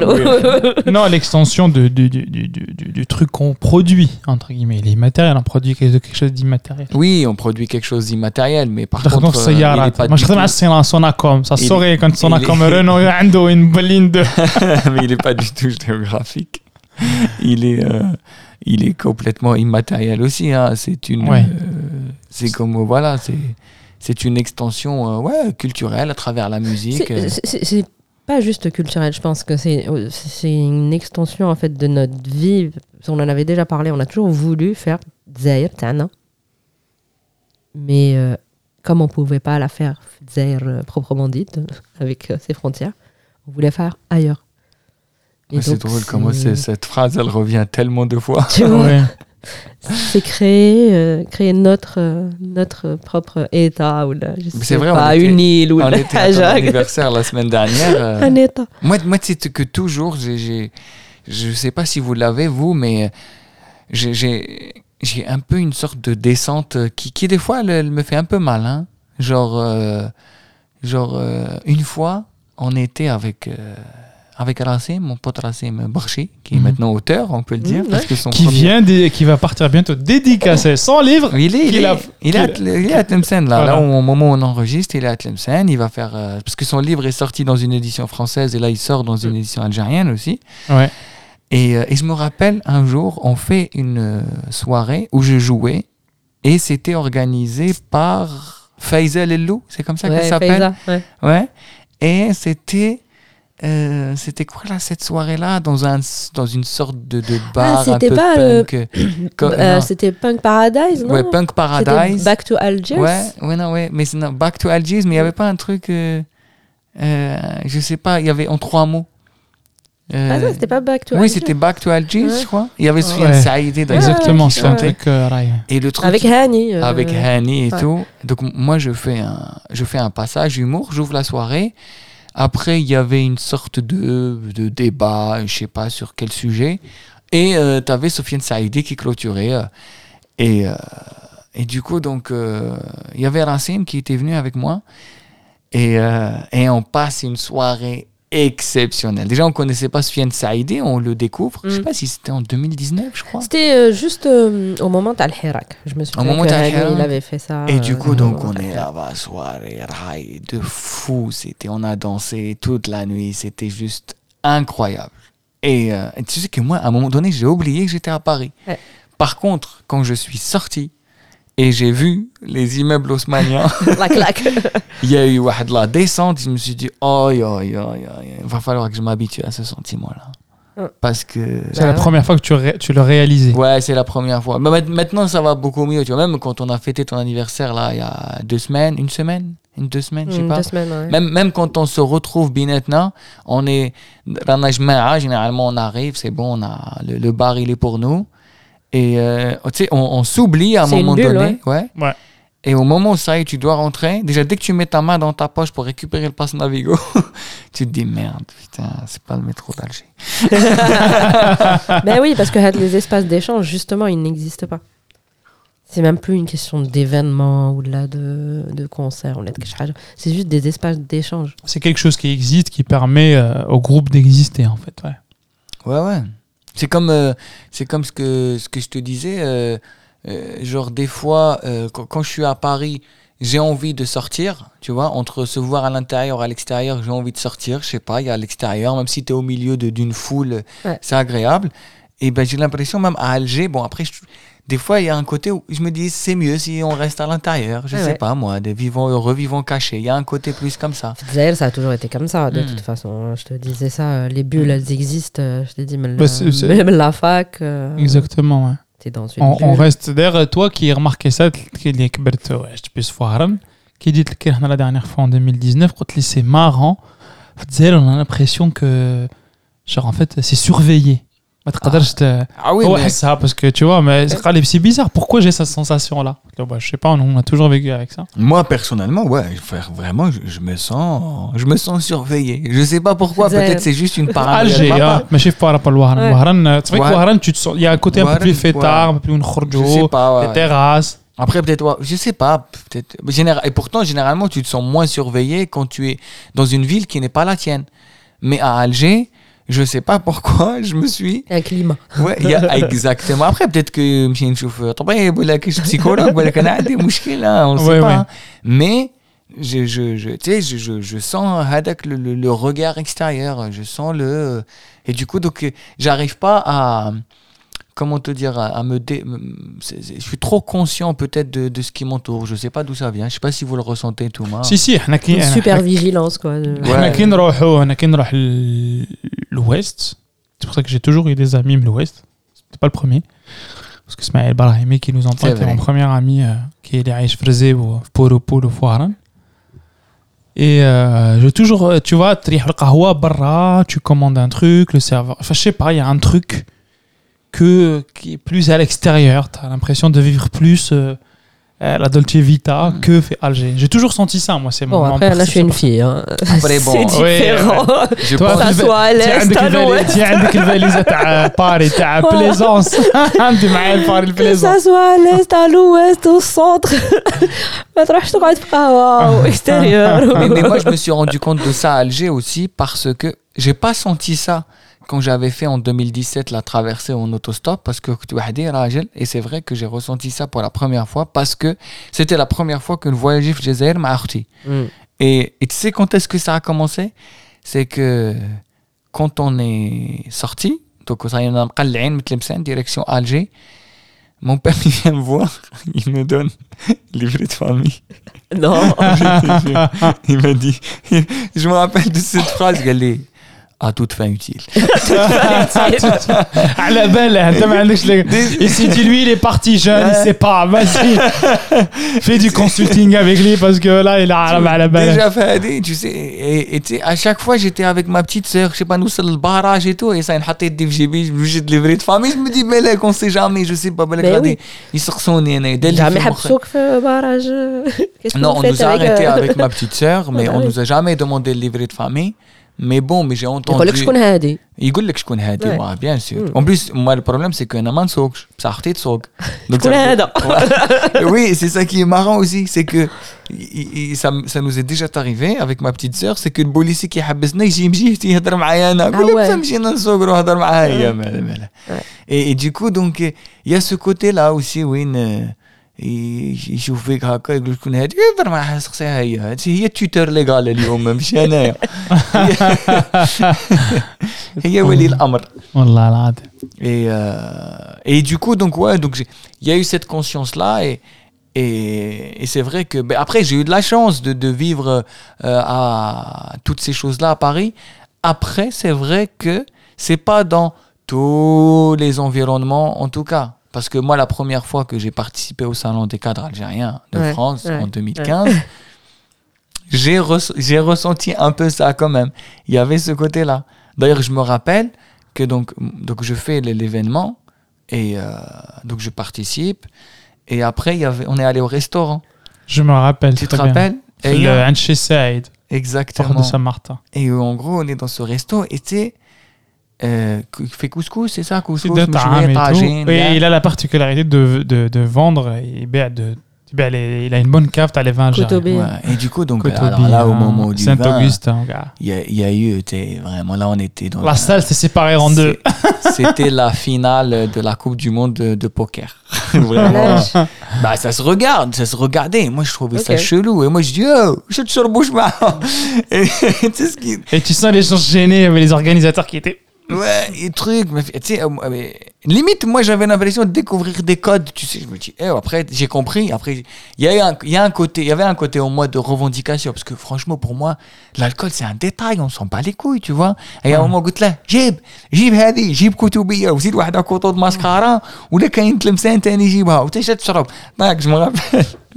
Non, l'extension du, du, du, du, truc qu'on produit, entre guillemets. Il est immatériel, on produit quelque chose d'immatériel. Oui, on produit quelque chose d'immatériel, mais par contre. contre euh, il est pas Moi, je sais son comme Ça saurait quand son comme Renault Ando, une baline de. mais il n'est pas du tout géographique. Il est. Euh, il est complètement immatériel aussi. hein. C'est une, Ouais. euh, c'est comme euh, voilà, c'est, c'est une extension euh, ouais, culturelle à travers la musique. euh. C'est- c'est pas juste culturel, je pense que c'est c'est une extension en fait de notre vie. On en avait déjà parlé, on a toujours voulu faire Zaire, Tana. Mais euh, comme on pouvait pas la faire Zaire euh, proprement dite, avec euh, ses frontières, on voulait faire ailleurs. Ouais, c'est drôle comment cette phrase, elle revient tellement de fois. Tu vois, Ouais. c'est créer, euh, créer notre, euh, notre propre État, ou là, je Mais sais c'est vrai, on pas, était- une île, ou On était à ton anniversaire la semaine dernière. euh, un État. Moi, moi c'est que toujours, j'ai, je sais pas si vous l'avez, vous, mais j'ai, un peu une sorte de descente qui, qui des fois, elle, elle me fait un peu mal. hein. Genre, euh, genre euh, une fois, on était avec, euh, avec Rassim, mon pote Rassim Barchi, qui est Mhm. maintenant auteur, on peut le dire, Mhm, parce que son qui premier- vient de- qui va partir bientôt dédicacer son livre il est, il est, a- il est à, qu'il- il est à Tlemcen, là. Voilà. Là, au moment où on enregistre, il est à Tlemcen. Il va faire. euh, parce que son livre est sorti dans une édition française et là, il sort dans une édition algérienne aussi. ouais Et, euh, et je me rappelle, un jour, on fait une euh, soirée où je jouais et c'était organisé par Faisal Ellou, c'est comme ça Ouais, qu'elle s'appelle ouais. Ouais. Et c'était. Euh, c'était quoi là cette soirée-là? Dans un dans une sorte de, de bar un Ah, c'était peu pas le- punk euh, Euh. C'était Punk Paradise, non? Ouais punk paradise Back to Algiers ouais ouais non ouais mais non, back to Algiers mais il y avait pas un truc euh, euh, je sais pas il y avait en trois mots Euh, Ah non, c'était pas Back to oui Algiers. c'était back to Algiers Ouais. je crois il y avait Sofiane Ouais. Saïdé dans Exactement, qui c'est un chantait. truc euh, et le truc Avec Hani. euh, avec Hani et ouais. tout. Donc moi je fais un je fais un passage humour, j'ouvre la soirée. Après il y avait une sorte de, de débat, je sais pas sur quel sujet. Et tu avais Sofiane Saïdi qui clôturait. euh, et, euh, et du coup donc euh, il y avait Racine qui était venu avec moi. Et, euh, et on passe une soirée exceptionnelle. Déjà on connaissait pas Sofiane Saïdi, on le découvre. Je sais Mm. pas si c'était en 2019 je crois. C'était euh, juste euh, au moment de Hirak. Je me souviens moment que Hirak. il avait fait ça. Et du euh, coup, au donc, on est là-bas, soirée, rail, de fou. C'était, on a dansé toute la nuit. C'était juste incroyable. Et, et tu sais que moi, à un moment donné, j'ai oublié que j'étais à Paris. Ouais. Par contre, quand je suis sorti et j'ai vu les immeubles haussmanniens, La claque. il y a eu la descente. Je me suis dit, oh, yo, yo, yo, il va falloir que je m'habitue à ce sentiment-là. Ouais. Parce que. C'est Bah la première fois que tu, ré- tu le réalisais. Ouais, c'est la première fois. Mais ma- maintenant, ça va beaucoup mieux. Tu vois, même quand on a fêté ton anniversaire, là, il y a deux semaines, une semaine, une deux semaines, je sais pas. Deux semaines, ouais. Même, même quand on se retrouve binetna, on est généralement on arrive, c'est bon, on a le, le bar il est pour nous. Et euh, tu sais, on, on s'oublie à un moment bulle, donné. Ouais. Ouais. Et au moment où ça y est, tu dois rentrer, déjà dès que tu mets ta main dans ta poche pour récupérer le passe Navigo, tu te dis merde, putain, c'est pas le métro d'Alger. Ben oui, parce que les espaces d'échange, justement, ils n'existent pas. C'est même plus une question d'événement ou de, là, de, de concert. ou de quelque chose. C'est juste des espaces d'échange. C'est quelque chose qui existe, qui permet euh, au groupe d'exister, en fait. Ouais. Ouais, ouais. C'est comme, euh, c'est comme ce que, ce que je te disais. euh, euh, genre, des fois, euh, quand, quand je suis à Paris, j'ai envie de sortir, tu vois, entre se voir à l'intérieur et à l'extérieur, j'ai envie de sortir, je sais pas, il y a à l'extérieur, même si tu es au milieu d'une foule, Ouais. c'est agréable. Et ben j'ai l'impression, même à Alger, bon, après, je- des fois, il y a un côté où je me dis, c'est mieux si on reste à l'intérieur. Je sais pas, moi, des vivants et revivants cachés. Il y a un côté plus comme ça. D'ailleurs, ça a toujours été comme ça, de hmm. toute façon. Hein. Je te disais ça, euh, les bulles, hmm. elles existent. Euh, je t'ai dit, même, bah, la, fac. Euh, Exactement, ouais. T'es dans une on, bulle. on reste derrière toi qui remarqué ça, qui qui dit que la dernière fois en 2019, quand c'est marrant, on a l'impression que, genre, en fait, c'est surveillé. ما تقدرش ت- Ah oui, هو mais- حسها parce que tu vois mais قال لي, c'est bizarre pourquoi j'ai cette sensation là bah, je sais pas on a toujours vécu avec ça Moi, personnellement, ouais, frère, vraiment, je, je me sens, je me sens surveillé. Je sais pas pourquoi, C'est- peut-être c'est juste une paranoïa. de Alger ma part. hein, ماشي في rapport لوهران Ouais. وهران c'est vrai que Ouais. وهران tu te sens il y a un côté un peu Wahran, plus fêtard ouais. un peu plus Je sais نخرجوا pas, ouais, les ouais. terrasses Après, peut-être, ouais, je sais pas, peut-être. mais général- Et pourtant, généralement, tu te sens moins surveillé quand tu es dans une ville qui n'est pas la tienne. Mais à Alger, je sais pas pourquoi, je me suis. Un climat. Ouais, y a, exactement. Après, peut-être que je suis euh, un chauffeur, je suis psychologue, je suis là, on ne sait pas. Mais je, je, je, sens Hadak le, le, regard extérieur, je sens le. Et du coup, donc, euh, j'arrive pas à. Comment te dire à, me dé... Je suis trop conscient peut-être de, de, ce qui m'entoure. Je ne sais pas d'où ça vient. Je ne sais pas si vous le ressentez, tout le monde. Si, si. Une super vigilance, quoi. Ouais l'Ouest. C'est pour ça que j'ai toujours eu des amis, mais l'Ouest, c'était pas le premier. Parce que Smaël Balahimi qui nous entend, était mon premier ami, euh, qui est Aïch Frézé au Poropol au Et euh, j'ai toujours, euh, tu vois, tu commandes un truc, le serveur. Enfin, je sais pas, il y a un truc que, qui est plus à l'extérieur. Tu as l'impression de vivre plus. Euh, euh, la Dolce Vita que fait Alger j'ai toujours senti ça moi c'est mon Bon, mon après, là, je suis une perception. fille. Hein. Après, bon, c'est ouais, différent. Je Toi, pense Ça tu- soit à تي l'est, عندك à الفالي- l'ouest. تي عندك الفاليزه تاع باري تاع بليزونس عندي معايا الباري Que البليزونس ça soit à l'est, à l'ouest, au centre. ما تروحش تقعد في قهوة أو extérieur. mais, mais moi, je me suis rendu compte de ça à Alger aussi parce que j'ai pas senti ça quand j'avais fait en 2017 la traversée en autostop parce que et c'est vrai que j'ai ressenti ça pour la première fois parce que c'était la première fois que le voyage au Jazair m'a hmm. et, et tu sais quand est-ce que ça a commencé? C'est que quand on est sorti, donc direction Alger, mon père vient me voir, il me donne livret de famille. Non. il m'a dit, je me rappelle de cette phrase, il est à toute fin utile. À la belle, hein, Et si tu lui, il est parti jeune, il sait pas, vas-y. Fais du consulting avec lui parce que là, il a la belle. Déjà fait, tu sais. Et tu sais, à chaque fois, j'étais avec ma petite sœur, je sais pas, nous, c'est le barrage et tout. Et ça, une hâte de FGB, j'ai de livrer de famille. Je me dis, mais là, qu'on sait jamais, je sais pas, mais ils se ressonnent. Jamais habsouk le euh, barrage. Euh, non, on nous a arrêté euh, avec ma petite sœur, mais ah, on bah nous a jamais demandé le livret de famille. Mais bon, mais j'ai يقول لك entendu. شكون هادي يقول لك شكون هادي Ouais. ouais, bien sûr. Mm. En plus, moi le problème c'est que انا ما نسوقش بصح اختي تسوق. Donc شكون ça- هذا Ouais. Oui, c'est ça qui est marrant aussi, c'est que il- il- ça, ça nous est déjà arrivé avec ma petite sœur, c'est que le policier qui حبسنا يجي يمشي يهضر معايا انا يقول لك ouais. مشينا نسوق روح هضر معايا مالا مالا. Ouais. Et, et du coup donc il y a ce côté là aussi وين آه، ي- يشوف فيك هكا يقول شكون هادي يهضر معاها سقسيها هي هادي هي التوتر ليغال اليوم ماشي انايا هي- هي ولي الامر والله العظيم et, euh, et du coup, donc, ouais, donc j'ai- il y a eu cette conscience-là. Et, et, et c'est vrai que. ben, après, j'ai eu de la chance de, de vivre euh, à toutes ces choses-là à Paris. Après, c'est vrai que c'est pas dans tous les environnements, en tout cas. Parce que moi, la première fois que j'ai participé au Salon des cadres algériens de France en 2015, j'ai ressenti un peu ça quand même. Il y avait ce côté-là. D'ailleurs, je me rappelle que donc, je fais l'événement et euh, donc je participe. Et après, on est allé au restaurant. Je me rappelle. Tu te rappelles? Et le Anche Saïd. Exactement. De Saint-Martin. Et en gros, on est dans ce resto et tu euh, fait couscous, c'est ça, couscous, de et, et il a la particularité de, de, vendre et de ben, il a une bonne cave, t'as les vins ouais. Et du coup, donc, alors, là, au hein. moment du Saint vin, hein, il y, a eu, vraiment, là, on était dans la, salle s'est séparée en deux. C'était la finale de la Coupe du Monde de, poker. vraiment. bah, ça se regarde, ça se regardait. Moi, je trouvais okay. ça chelou. Et moi, je dis, oh, je te surbouche et, et, tu sens les gens gênés avec les organisateurs qui étaient. Ouais, et truc. mais, Tu sais, euh, mais, limite, moi, j'avais l'impression de découvrir des codes. Tu sais, je me dis, eh, après, j'ai compris. Après, il y, a eu un- il y a un côté, il y avait un côté en moi de revendication. Parce que franchement, pour moi, l'alcool, c'est un détail. On s'en bat les couilles, tu vois. Et il y a un moment, قلت له جيب جيب هذه جيب كتبيه وزيد واحده كوطود ماسكارا ولا كاين تلمسان تاني جيبها وتاش تشرب داك جو مغابل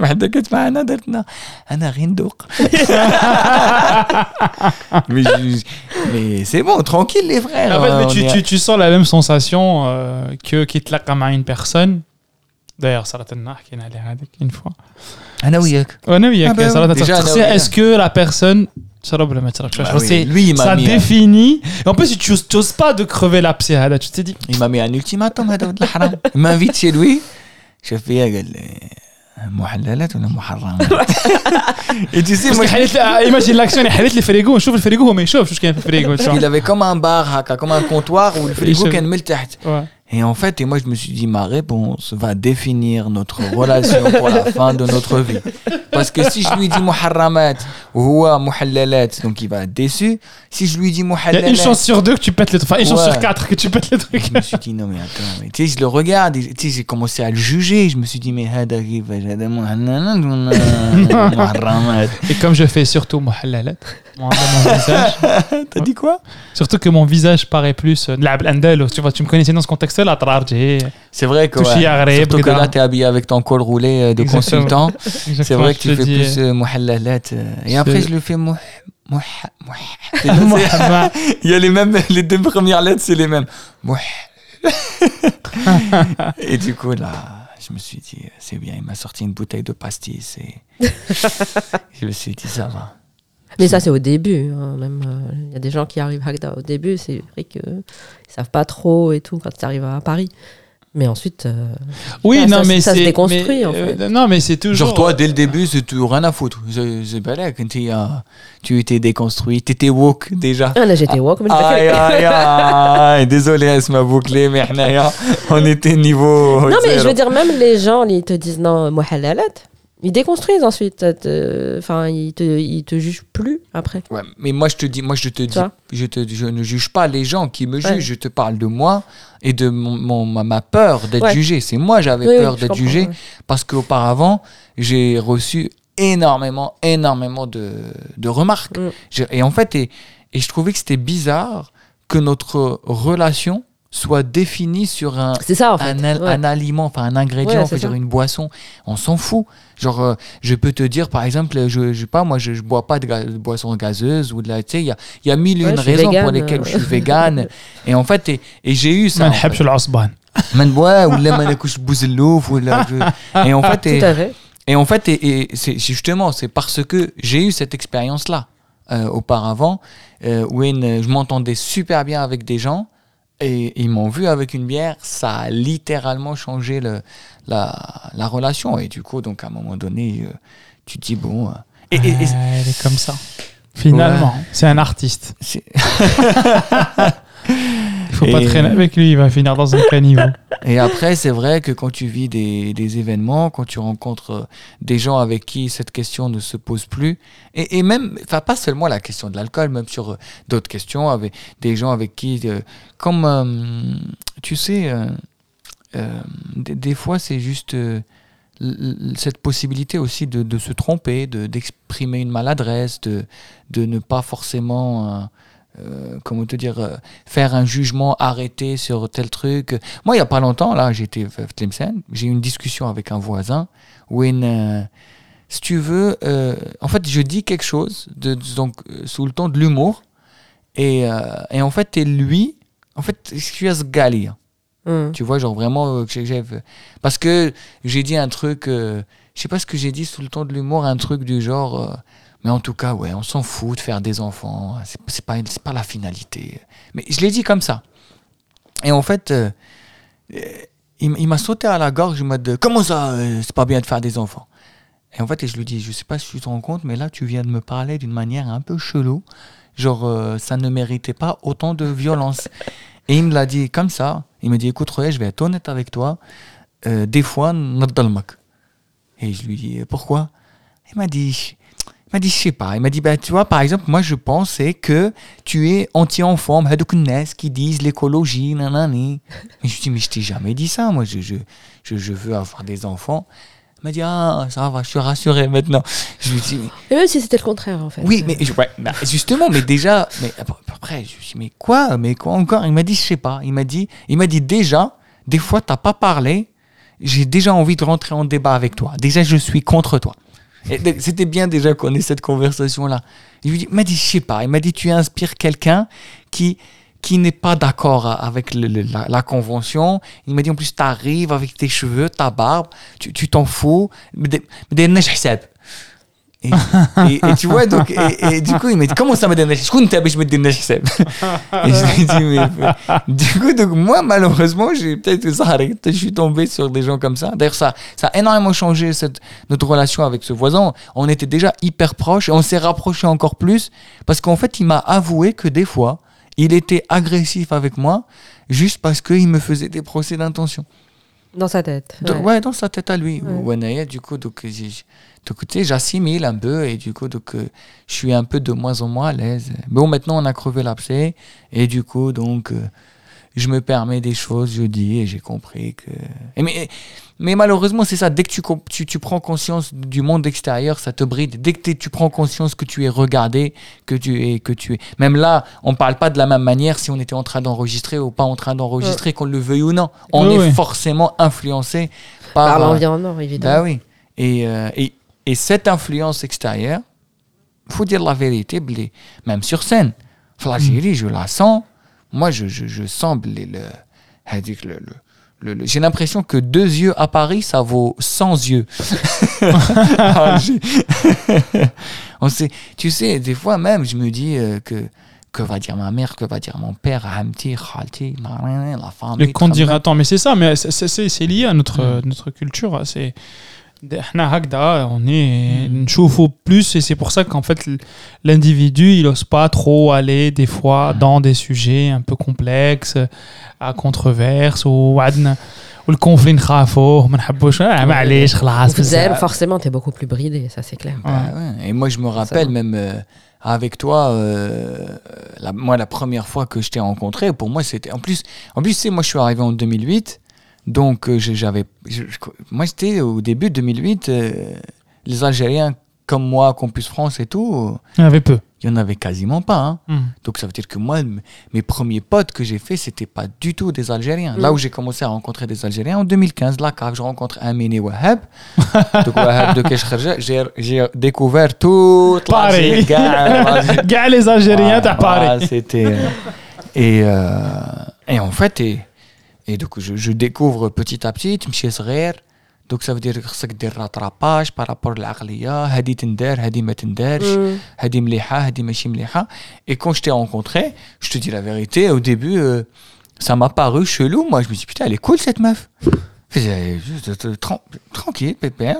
وحده كانت معنا درتنا انا غير ندوق mais je- mais c'est bon tranquille les frères En fait, mais on tu, est- tu, tu sens la même sensation euh, que qui te comme à une personne. D'ailleurs, ça l'a une fois. انا وياك Ouais, oui, Ah ben ça l'a oui. Déjà, C'est- là, oui. Est-ce que la personne. Ça l'a vraiment- tu vois, Bah oui, c'est- lui, il m'a ça mis un- définit. Et en plus, tu n'oses pas de crever la psy. Tu t'es dit. il m'a mis un ultimatum هذا ولد الحرام il m'invite chez lui شاف فيا قال لي محللات ولا محرمات et tu sais Parce moi que حليت لي- imagine l'action اللي حليت لي فريقو نشوف الفريقو هو ما يشوفش واش كاين في الفريقو tu vois. il avait comme un bar هكا comme un comptoir où le frigo Il se- كان من تحت Ouais. et en fait, et moi je me suis dit, ma réponse va définir notre relation pour la fin de notre vie. Parce que si je lui dis muharramat, ouah muhallalat, donc il va être déçu. Si je lui dis muhallalat. Il y a une chance sur deux que tu pètes le truc. Enfin, une chance sur quatre que tu pètes le truc. Et je me suis dit, non mais attends, mais tu sais, je le regarde, tu sais, j'ai commencé à le juger. Je me suis dit, mais Et comme je fais surtout muhallalat, T'as dit quoi? Surtout que mon visage paraît plus. Euh, tu vois, tu me connaissais dans ce contexte c'est la. C'est vrai que, ouais. Surtout que là, tu es habillé avec ton col roulé euh, de Exactement. consultant. C'est vrai que tu fais plus euh. euh, euh et après, je le fais mouh. Mouh. Il y a les mêmes, les deux premières lettres, c'est les mêmes. Et du coup, là, je me suis dit, c'est bien. Il m'a sorti une bouteille de pastis. Et je me suis dit, ça va. Mais ça, c'est au début. Hein, euh, il y a des gens qui arrivent à Agda au début, c'est vrai qu'ils ne savent pas trop et tout quand ils arrivent à Paris. Mais ensuite, euh, oui, non, ça, mais ça se déconstruit. Mais, en fait. Euh, non, mais c'est toujours. Genre, toi, dès le début, c'est tout rien à foutre. C'est pas là quand tu étais déconstruit, tu étais woke déjà. Ah, là, j'étais woke, mais aïe, aïe, aïe, Désolé, elle m'a bouclé, mais on était niveau. Non, mais je veux dire, même les gens, ils te disent non, mohalalat. Ils déconstruisent ensuite. te- Enfin, ils te, ils te jugent plus après. Ouais, mais moi je te dis, moi je te dis, je, te, je ne juge pas les gens qui me jugent, Ouais. je te parle de moi et de mon, mon- ma, peur d'être Ouais. jugé. C'est moi j'avais Oui, peur d'être jugé parce qu'auparavant j'ai reçu énormément, énormément de, de remarques. Mm. Et en fait, et, et je trouvais que c'était bizarre que notre relation soit défini sur un, un, aliment, enfin un ingrédient, sur une boisson. On s'en fout. Genre, euh, je peux te dire, par exemple, je, je sais pas, moi, je, bois pas de, de, boisson gazeuse ou de la. Tu sais, il y a, y a, mille et une pour lesquelles je suis vegan. et en fait, et, j'ai eu ça. c'est justement, parce que j'ai eu cette expérience-là euh, auparavant, euh, où je m'entendais super bien avec des gens, et ils m'ont vu avec une bière, ça a littéralement changé le, la, la relation. Et du coup, donc à un moment donné, euh, tu te dis, bon... euh, et, et- et- Ouais, elle est comme ça. Finalement, c'est un artiste. Il faut pas traîner avec lui, il va finir dans un caniveau. Et après, c'est vrai que quand tu vis des, des événements, quand tu rencontres euh, des gens avec qui cette question ne se pose plus, et, et même, enfin pas seulement la question de l'alcool, même sur euh, d'autres questions, avec des gens avec qui, euh, comme, euh, tu sais, des, des fois c'est juste cette possibilité aussi de, de se tromper, de- d'exprimer une maladresse, de, de ne pas forcément... euh, comment te dire, euh, faire un jugement arrêté sur tel truc. Moi, il n'y a pas longtemps, là, j'étais à Tlemcen, j'ai eu une discussion avec un voisin où, une, euh, si tu veux, en fait, je dis quelque chose de, donc, sous le ton de l'humour, et, et en fait, et lui, en fait, je suis à ce gali, hein. Mm. Tu vois, genre vraiment, parce que j'ai dit un truc, je sais pas ce que j'ai dit sous le ton de l'humour, un truc du genre, mais en tout cas, ouais, on s'en fout de faire des enfants, c'est c'est pas, c'est pas la finalité. Mais je l'ai dit comme ça. Et en fait, euh, il, il m'a sauté à la gorge, m'a dit, comment ça, euh, c'est pas bien de faire des enfants? Et en fait, et je lui dis, je sais pas si tu te rends compte, mais là, tu viens de me parler d'une manière un peu chelou, genre, euh, ça ne méritait pas autant de violence. Et il me l'a dit comme ça. Il me dit écoute, Roya, je vais être honnête avec toi. Euh, des fois, nadalmak. Et je lui dis pourquoi? Il m'a dit il m'a dit, je sais pas. Il m'a dit, ben, tu vois, par exemple, moi, je pensais que tu es anti-enfant, qui disent l'écologie, nanani. Je lui dis, mais je t'ai jamais dit ça. Moi, je, je, je, veux avoir des enfants. Il m'a dit, ah, ça va, je suis rassuré maintenant. Je lui dis, mais même si c'était le contraire, en fait. Oui, mais bah, justement, mais déjà, mais après, je lui dis, mais quoi, mais quoi encore? Il m'a dit, je sais pas. Il m'a dit, il m'a dit, déjà, des fois, t'as pas parlé, j'ai déjà envie de rentrer en débat avec toi. Déjà, je suis contre toi. C'était bien déjà qu'on ait cette conversation-là. Il m'a dit, je sais pas. Il m'a dit, tu inspires quelqu'un qui qui n'est pas d'accord avec la, la convention. Il m'a dit, en plus, t'arrives avec tes cheveux, ta barbe, tu tu t'en fous. Mais des- Et, tu vois, donc, et, du coup, il m'a dit, comment ça m'a donné Je compte je me donne Et je lui ai dit, mais, mais- du coup, donc, moi, malheureusement, j'ai peut-être ça. Je suis tombé sur des gens comme ça. D'ailleurs, ça, ça a énormément changé cette, notre relation avec ce voisin. On était déjà hyper proches et on s'est rapprochés encore plus parce qu'en fait, il m'a avoué que des fois, il était agressif avec moi juste parce qu'il me faisait des procès d'intention. Dans sa tête. Donc, ouais. ouais. dans sa tête à lui. Ouais. Du coup, donc, j'ai- donc, tu sais, j'assimile un peu et du coup, donc, euh, je suis un peu de moins en moins à l'aise. Bon, maintenant, on a crevé l'abcès et du coup, donc, euh, je me permets des choses, je dis et j'ai compris que. Et mais, mais malheureusement, c'est ça. Dès que tu, com- tu, tu prends conscience du monde extérieur, ça te bride. Dès que tu prends conscience que tu es regardé, que tu es, que tu es. Même là, on parle pas de la même manière si on était en train d'enregistrer ou pas en train d'enregistrer, qu'on le veuille ou non. On Oui, est oui. forcément influencé par. Par euh, l'environnement, évidemment. bah oui. Et, euh, et, et cette influence extérieure, faut dire la vérité, même sur scène. L'Algérie, je la sens. Moi, je, je, je sens blé, le, le, le- le- j'ai l'impression que deux yeux à Paris, ça vaut 100 yeux. Alger. On sait, tu sais, des fois même, je me dis euh, que que va dire ma mère, que va dire mon père, Hamti, Khalti, la famille. Les qu'on dira, attends, mais c'est ça, mais c'est lié à notre, Mm. notre culture. C'est احنا هكذا, on est Mm. نشوفوا plus et c'est pour ça qu'en fait l'individu il ose pas trop aller des fois Mm. dans des sujets un peu complexes à controverse ou عندنا والكونفلي نخافوه ما نحبوش آه معليش خلاص Au Zère, بزاف. forcément, t'es beaucoup plus bridé, ça c'est clair. Bah ouais. Et moi, je me rappelle va. même euh, avec toi, euh, la- moi, la première fois que je t'ai rencontré, pour moi, c'était. En plus, en plus, tu sais, moi, je suis arrivé en 2008, donc euh, j'avais. moi, j'étais au début de 2008, euh, les Algériens comme moi, Campus France et tout, Il y en avait peu. il y en avait quasiment pas. hein. Hmm. Donc ça veut dire que moi, mes premiers potes que j'ai fait, c'était pas du tout des Algériens. Là Mm. où j'ai commencé à rencontrer des Algériens en 2015, là, quand je rencontre Amine Wahab, donc Wahab de Keshkharja, j'ai j'ai découvert toute Paris. gars, les Algériens t'as parlé. C'était euh, et euh, et en fait et, et donc, je, je découvre petit à petit, tu donc ça veut dire que c'est des rattrapages par rapport à l'aglia, hadi tender, hadi ma mm. hadi mliha, hadi. Et quand je t'ai rencontré, je te dis la vérité, au début, euh, ça m'a paru chelou. Moi, je me dis, putain, elle est cool cette meuf. Euh, tranquille, pépère.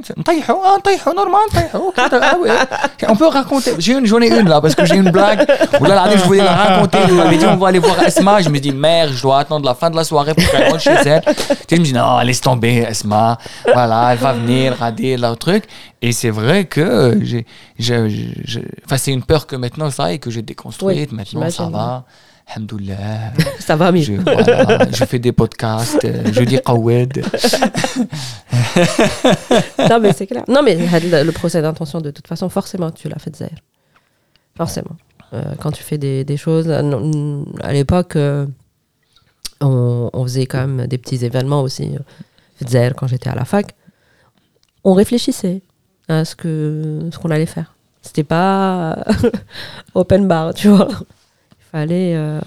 On peut raconter. J'en ai une là, parce que j'ai une blague. Ou là, je voulais la raconter. Elle m'avait dit on va aller voir Esma. Je me dis merde, je dois attendre la fin de la soirée pour qu'elle rentre chez elle. Je me dis non, laisse tomber Esma. Voilà, elle va venir, radier là, truc. Et c'est vrai que j'ai. Enfin, c'est une peur que maintenant ça et que j'ai déconstruite. maintenant, ça va. Alhamdoulilah Ça va mieux. je, voilà, je fais des podcasts, euh, je dis Qawed. non, mais c'est clair. Non, mais le, procès d'intention, de toute façon, forcément, tu l'as fait zère. Forcément. Euh, quand tu fais des, des choses. euh, À l'époque, euh, on, on faisait quand même des petits événements aussi. zère, quand j'étais à la fac. On réfléchissait à ce que ce qu'on allait faire. C'était pas open bar, tu vois. Fallait euh,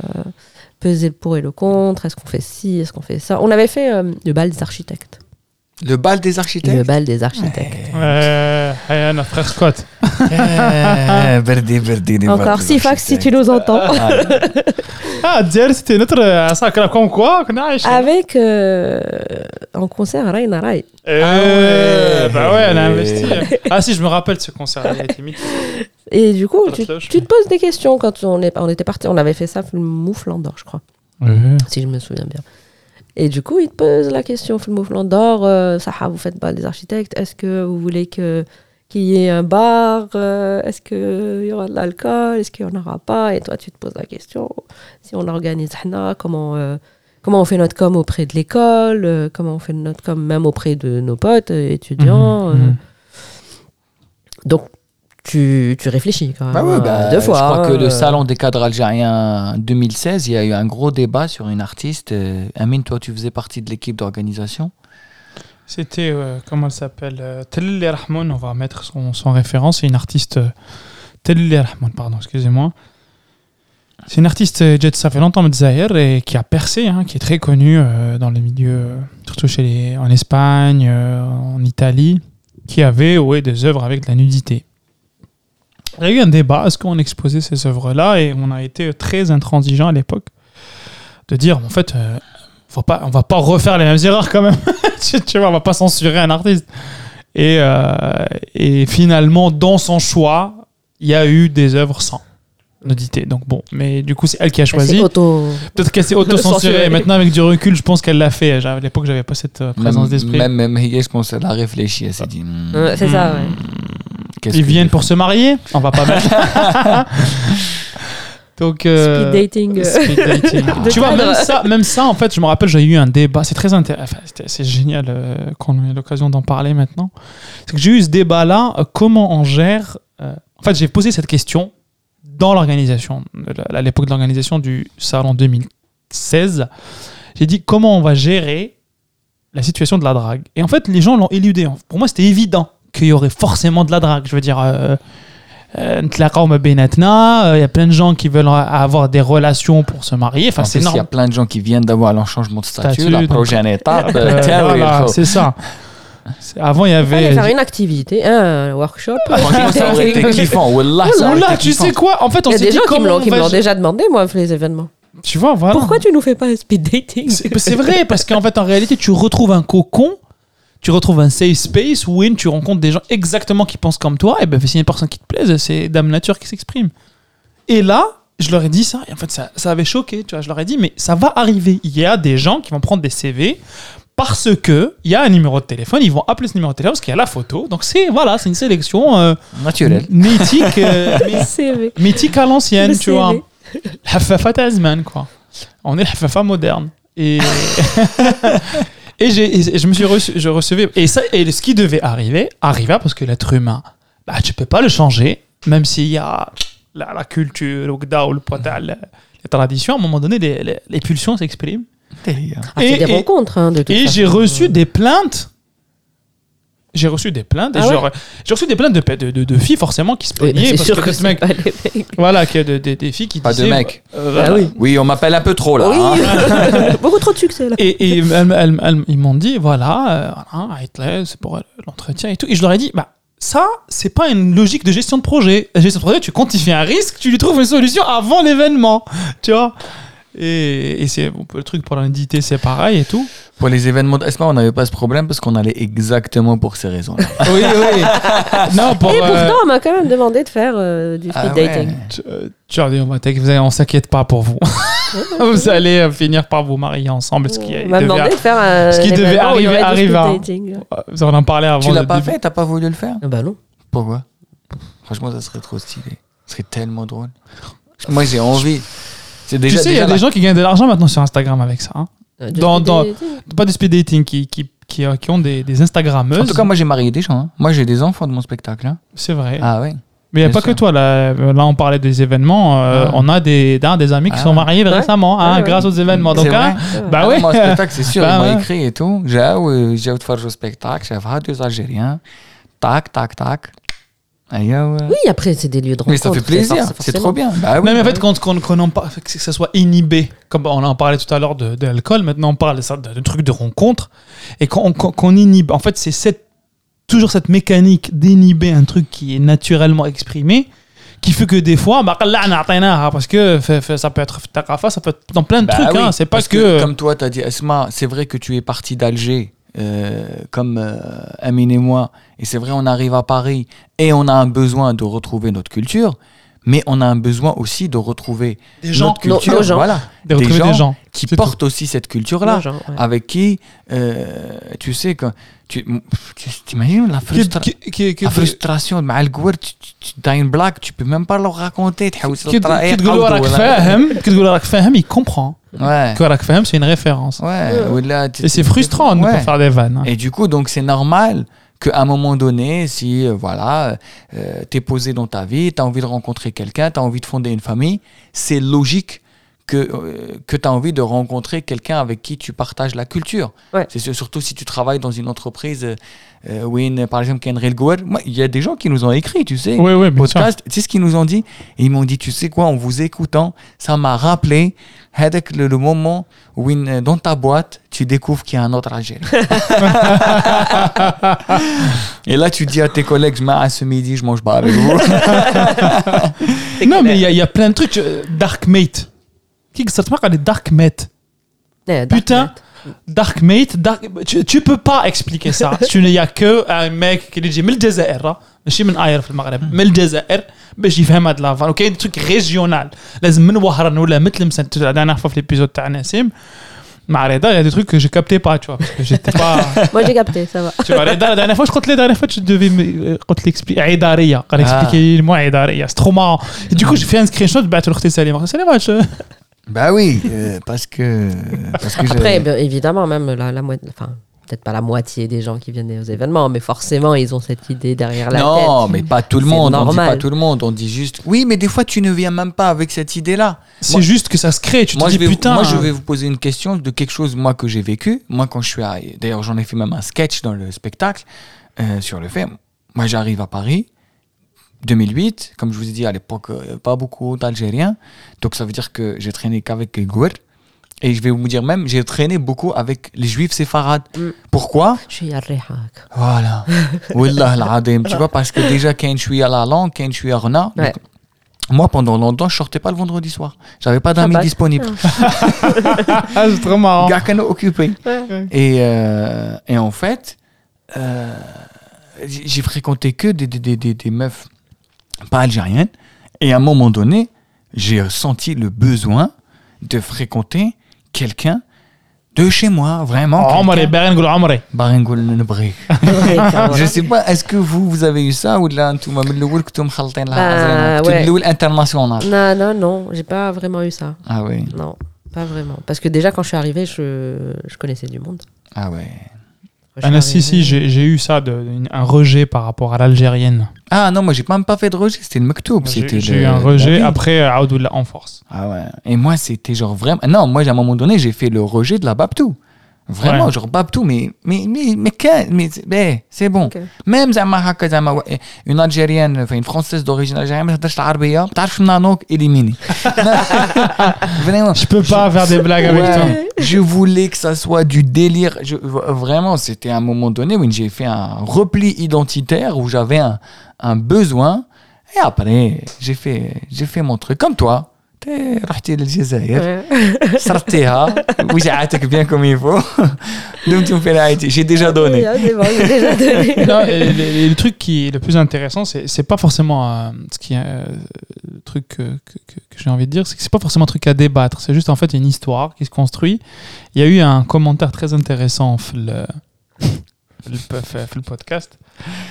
peser le pour et le contre. Est-ce qu'on fait ci, est-ce qu'on fait ça On avait fait euh, le bal des architectes. Le bal des Le architectes bal des architectes. Euh, hey, notre frère Scott. Eh, Berdi, Berdi, les balles Encore des Sifax, si tu nous entends. Ah, Djer, c'était notre euh, sacre comme quoi. Avec euh, en concert Raina Rai. Euh, ouais. Bah ouais, on a investi. Ah si, je me rappelle de ce concert. Mythique. Et du coup, tu, te poses des questions quand on, est, on était parti. On avait fait ça le Mouflan d'Or, je crois, si je me souviens bien. Et du coup, il te pose la question le Mouflan d'Or euh, Saha, vous faites pas les architectes Est-ce que vous voulez que qu'il y ait un bar euh, Est-ce qu'il y aura de l'alcool Est-ce qu'il n'y en aura pas Et toi, tu te poses la question si on organise Hna, comment, euh, comment on fait notre com auprès de l'école euh, Comment on fait notre com même auprès de nos potes euh, étudiants euh, Mhm. Donc, tu, tu réfléchis quand même. Bah ouais, bah, deux fois. Je crois hein, que le euh, salon des cadres algériens 2016, il y a eu un gros débat sur une artiste. Euh, Amine, toi, tu faisais partie de l'équipe d'organisation? C'était, euh, comment elle s'appelle euh, Telli on va mettre son, référence. C'est une artiste. euh, Telli pardon, excusez-moi. C'est une artiste, euh, ça fait longtemps, de et qui a percé, hein, qui est très connue euh, dans le milieu, surtout chez les, en Espagne, en Italie, qui avait ouais, des œuvres avec de la nudité. Il y a eu un débat, est-ce qu'on exposait ces œuvres-là Et on a été très intransigeant à l'époque de dire, en fait, faut pas, on va pas refaire les mêmes erreurs quand même. tu, tu vois, on va pas censurer un artiste. Et, euh, et finalement, dans son choix, il y a eu des œuvres sans nudité. Donc bon, mais du coup, c'est elle qui a choisi. auto- Peut-être qu'elle s'est auto-censurée. Maintenant, avec du recul, je pense qu'elle l'a fait. À l'époque, j'avais pas cette euh, présence d'esprit. même, même Hiya, je pense qu'elle a réfléchi. Elle s'est dit. hmm, c'est ça, ouais. Ils viennent pour se marier On va pas mettre. Donc, euh, Speed dating. euh, Speed dating. Tu vois, même ça, même ça, en fait, je me rappelle, j'ai eu un débat. C'est très intéressant. Enfin, c'est génial euh, qu'on ait l'occasion d'en parler maintenant. C'est que j'ai eu ce débat-là. euh, comment on gère. en fait, j'ai posé cette question dans l'organisation, à l'époque de l'organisation du salon 2016. J'ai dit comment on va gérer la situation de la drague? Et en fait, les gens l'ont éludé. Pour moi, c'était évident qu'il y aurait forcément de la drague. Je veux dire. euh, euh, نتلاقاو ما بيناتنا, il y a plein de gens qui veulent avoir des relations pour se marier. Enfin, En c'est plus, il y a normal. plein de gens qui viennent d'avoir leur changement de statut, Statut, la donc- prochaine étape. Euh, euh, tiens, oui, voilà, il faut- c'est ça. C'est- Avant, il y Il fallait avait. faire une activité, un workshop. Franchement, ça aurait été kiffant. Wallah, ça aurait Oula, été tu kiffant. sais quoi En fait, on Il y a s'est des dit gens qui me comment l'ont on qui me va l'ont gé- déjà demandé, moi, pour les événements. Tu vois, voilà. Pourquoi tu nous fais pas un speed dating C'est c'est vrai, parce qu'en fait, en réalité, tu retrouves un cocon, tu retrouves un safe space où in, tu rencontres des gens exactement qui pensent comme toi, et ben a une personne qui te plaise, c'est Dame Nature qui s'exprime. Et là, je leur ai dit ça, et en fait, ça, ça avait choqué, tu vois, je leur ai dit, mais ça va arriver. Il y a des gens qui vont prendre des CV parce que il y a un numéro de téléphone, ils vont appeler ce numéro de téléphone parce qu'il y a la photo. Donc c'est voilà, c'est une sélection euh, Naturel. mythique, euh, mythique à l'ancienne, tu vois. Hafafa Tasman, quoi. On est le Hafafa moderne. Et, et, j'ai- et je me suis reçu, je recevais. Et, ça, et ce qui devait arriver, arriva parce que l'être humain, bah, tu peux pas le changer, même s'il y a la, la culture, le gda ou le poids, les traditions, à un moment donné, les, les- les pulsions s'expriment. Ah, Et- des rencontres, hein, de toute Et façon. j'ai reçu des plaintes. J'ai reçu des plaintes. Ah ouais j'ai reçu des plaintes de, de, de- de filles, forcément, qui se plaignaient. parce que que ce c'est mec, pas les mecs. voilà, qu'il y a de- de- des filles qui Pas de disaient. mecs. euh, voilà. Ah oui. Oui, on m'appelle un peu trop là. hein. Beaucoup trop de succès là. Et, et elles- elles- elles- ils m'ont dit, voilà, euh, Hitler, c'est pour l'entretien et tout. Et je leur ai dit, bah, ça, c'est pas une logique de gestion de projet. La gestion de projet, tu quantifies un risque, tu lui trouves une solution avant l'événement. Tu vois? Et, et c'est bon, le truc pour l'indité, c'est pareil et tout. Pour les événements d'ESMA, on n'avait pas ce problème parce qu'on allait exactement pour ces raisons-là. Oui, oui. non, pour. Et euh, pourtant, on m'a quand même demandé de faire euh, du Ah speed ouais. dating. tu- euh, tu leur dis, on on s'inquiète pas pour vous. vous allez euh, finir par vous marier ensemble. Ce qui On m'a demandé de faire un ce qui devait arriver. Vous en parlé avant. tu l'as pas début. fait T'as pas voulu le faire? Ah bah non. Pourquoi? Franchement, ça serait trop stylé. Ce serait tellement drôle. Moi, j'ai envie. C'est Tu sais, il y a des gens qui gagnent de l'argent maintenant sur Instagram avec ça. hein. Euh, du Dans- speed dans- dating. Pas de speed dating, qui, qui, qui, euh, qui ont des, des Instagrammeuses. En tout cas, moi, j'ai marié des gens. hein. Moi, j'ai des enfants de mon spectacle. hein. c'est vrai. Ah ouais. Mais il n'y a bien pas que toi. Là, là, on parlait des événements. euh, Ah. on a des, des amis qui Ah. sont mariés Ouais. récemment hein, Ouais, ouais. grâce aux événements. Donc, C'est hein, vrai bah Ah ouais. non, moi, au spectacle, c'est sûr, Bah ils m'ont ouais. écrit et tout. J'ai euh, j'ai fait au spectacle, j'ai fait deux Algériens. Tac, tac, tac. Aïe, ouais. Oui, après, c'est des lieux de rencontre. Mais ça fait plaisir, c'est trop bien. Bah oui, Non, mais en bah fait, quand, quand, quand on parle, que ça soit inhibé, comme on en parlait tout à l'heure de, de l'alcool, maintenant on parle de ça, de, de trucs de rencontre, et qu'on on- inhibe, en fait, c'est cette, toujours cette mécanique d'inhiber un truc qui est naturellement exprimé, qui fait que des fois, bah, atteint, parce que ça peut être ça peut être dans plein de Bah trucs, oui, hein, c'est pas parce que. Comme toi, tu as dit, Esma, c'est vrai que tu es parti d'Alger, euh, comme euh, Amine et moi, et c'est vrai, on arrive à Paris et on a un besoin de retrouver notre culture, mais on a un besoin aussi de retrouver Des gens, notre culture. nos gens. Voilà, de des gens. qui portent aussi cette culture-là, ouais. avec qui, euh, tu sais, quand tu tu- t'imagines la, Qui- frustra- qui- qui- qui- la frustration de Malgour, tu, tu, tu as une blague, tu peux même pas leur raconter. تحاول qui- تطلع- qui تقول له راك ولا- فاهم qui تقول له راك فاهم il comprend Ouais, que راك فاهم c'est une référence ouais. ولا tu- et c'est frustrant de ne Ouais. pas faire des vannes hein. Et du coup, donc c'est normal qu'à un moment donné, si euh, voilà, euh, t'es posé dans ta vie, t'as envie de rencontrer quelqu'un, t'as envie de fonder une famille, c'est logique que, euh, que tu as envie de rencontrer quelqu'un avec qui tu partages la culture. C'est surtout si tu travailles dans une entreprise euh, euh par exemple, Kenrel Goel. Il y a des gens qui nous ont écrit, tu sais, ouais, podcast. Tu sais ce qu'ils nous ont dit? Ils m'ont dit Tu sais quoi, en vous écoutant, ça m'a rappelé avec le, moment où euh, dans ta boîte, tu découvres qu'il y a un autre Algérie. Et là, tu dis à tes collègues, je à ce midi, je mange pas avec vous. non, mais il y, y, a plein de trucs. Dark Mate. Qui que ça te marque les Dark Mate Eh, dark Putain, net. Dark Mate, dark... Tu, tu peux pas expliquer ça. tu n'y a que un mec qui dit من الجزائر ماشي من اير في المغرب من الجزائر باش يفهم هاد لافان وكاين تروك ريجيونال لازم من وهران ولا مثل مسن la dernière fois في l'épisode تاع نسيم مع رضا il y a des trucs que je captais pas tu vois parce que j'étais pas Moi, j'ai capté, ça va. tu vois رضا la dernière fois je قلت لي la dernière fois tu devais me قلت لي expliquer عداريه قال Ah. expliquer لي moi عداريه c'est trop marrant et du coup j'ai fait un screenshot بعته لاختي سليمه قلت سليمه je- bah oui, euh, parce que. Parce que Après, bien évidemment, même la, la moitié, enfin, peut-être pas la moitié des gens qui viennent aux événements, mais forcément, ils ont cette idée derrière la tête. non, mais pas tout le monde. On dit pas tout le monde. On dit juste. Oui, mais des fois, tu ne viens même pas avec cette idée-là. c'est juste que ça se crée tu moi, te je dis vais, putain moi, je vais vous poser une question de quelque chose, moi, que j'ai vécu. Moi, quand je suis à. D'ailleurs, j'en ai fait même un sketch dans le spectacle euh, sur le fait. Moi, j'arrive à Paris, 2008. Comme je vous ai dit, à l'époque, euh, pas beaucoup d'Algériens. Donc, ça veut dire que j'ai traîné qu'avec les Gouer. Et je vais vous dire même, j'ai traîné beaucoup avec les juifs séfarades. Mm. Pourquoi? Je suis à. Voilà. Wallah. Tu vois, parce que déjà, quand je suis à la langue, quand je suis à Rena, Ouais. donc, moi, pendant longtemps, je sortais pas le vendredi soir. J'avais pas d'amis bah, disponibles. ah c'est trop marrant a occupé. Ouais. Et, euh, et en fait, euh, j'ai fréquenté que des, des, des, des, des meufs pas algérienne. Et à un moment donné, j'ai senti le besoin de fréquenter quelqu'un de chez moi, vraiment. Je sais pas, est-ce que vous, vous avez eu ça ou là, tout international? Non, non, non, j'ai pas vraiment eu ça. Ah oui Non, pas vraiment. Parce que déjà, quand je suis arrivée, je, je connaissais du monde. Ah ouais. Ah, non, si, si, j'ai j'ai eu ça, de, une- un rejet par rapport à l'algérienne. Ah non, moi j'ai même pas fait de rejet, c'était le Mektoub. J'ai eu un la rejet, après, euh, Aoudoula en force. Ah ouais. Et moi c'était genre vraiment. Non, moi à un moment donné j'ai fait le rejet de la Babtou. Vraiment, ouais. genre, babtou, mais, mais, mais, mais, mais, mais c'est bon. Okay. Même Zama une Algérienne, enfin une Française d'origine algérienne, mais hein. t'as l'arabia, t'as le éliminé. Vraiment. Je peux pas faire des blagues avec toi. Je voulais que ça soit du délire. Vraiment, c'était un moment donné où j'ai fait un repli identitaire, où j'avais un, un besoin. Et après, j'ai fait, j'ai fait mon truc comme toi. T'es رحتي للجزائر Ouais. صرتيها وجعتك bien comme il faut دمتم في رعايتي j'ai déjà donné Oui, c'est bon, j'ai déjà donné. Non, et le, le truc qui est le plus intéressant, c'est c'est pas forcément euh, ce qui est euh, le truc que, que- que- que j'ai envie de dire, c'est que c'est pas forcément un truc à débattre. C'est juste en fait une histoire qui se construit. Il y a eu un commentaire très intéressant في le, fait, le, fait le, podcast,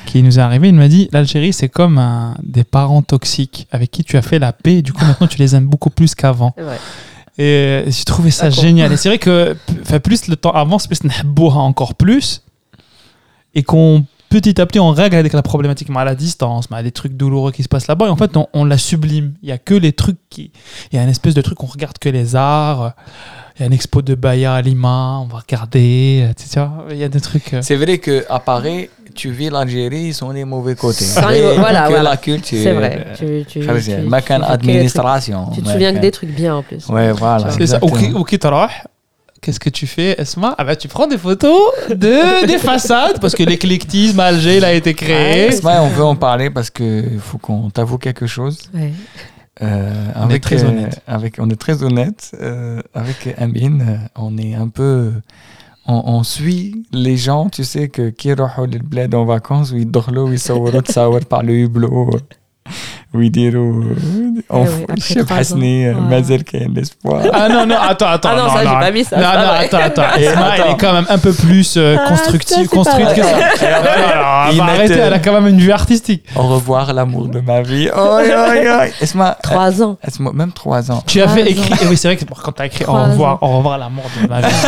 qui nous est arrivé. Il m'a dit l'Algérie, c'est comme des parents toxiques avec qui tu as fait la paix. Du coup, maintenant, tu les aimes beaucoup plus qu'avant. Et j'ai trouvé ça génial. Et c'est vrai que plus le temps avance, plus on encore plus. Et qu'on petit à petit, on règle avec la problématique à la distance, mais à des trucs douloureux qui se passent là-bas. Et en fait, on, la sublime. Il y a que les trucs qui. Il y a une espèce de truc, on regarde que les arts. Il y a une expo de Baïa à Lima, on va regarder. Tu sais, il y a des trucs. Euh, C'est vrai qu'à Paris, tu vis l'Algérie, ils sont les mauvais côtés. Voilà, voilà, la culture. C'est vrai. Tu, tu, tu, tu, administration. Tu te souviens que des trucs bien en plus. Ouais, voilà. C'est ça. Ou qui qu'est-ce que tu fais, Esma? Ah bah tu prends des photos de, des façades, parce que l'éclectisme à a été créé. Esma, on veut en parler parce qu'il faut qu'on t'avoue quelque chose. Euh, on est très euh, honnête. Avec, on est très honnête. Euh, avec Amine, on est un peu... On, suit les gens, tu sais, que qui est en vacances, ou ils dorment, par le hublot. ويديروا Eh on oui, fout après الشاب trois حسني ans. مازال كاين l'espoir. Ah non, non, attends, attends. Ah non, ça, j'ai pas mis ça, Non, c'est pas non, vrai. attends, attends. Et Esma, elle attends. est quand même un peu plus euh, Ah, ça, constructive, c'est pas construite que vrai. ça. Alors, Ils va mettent, arrêter, euh, elle a quand même une vue artistique. Au revoir l'amour de ma vie. Oh, oh, oh. Esma, Trois ans. Esma, même trois ans. Tu as Trois fait ans. écrit. eh oui, c'est vrai que quand tu as écrit au Trois revoir, ans. au revoir l'amour de ma vie.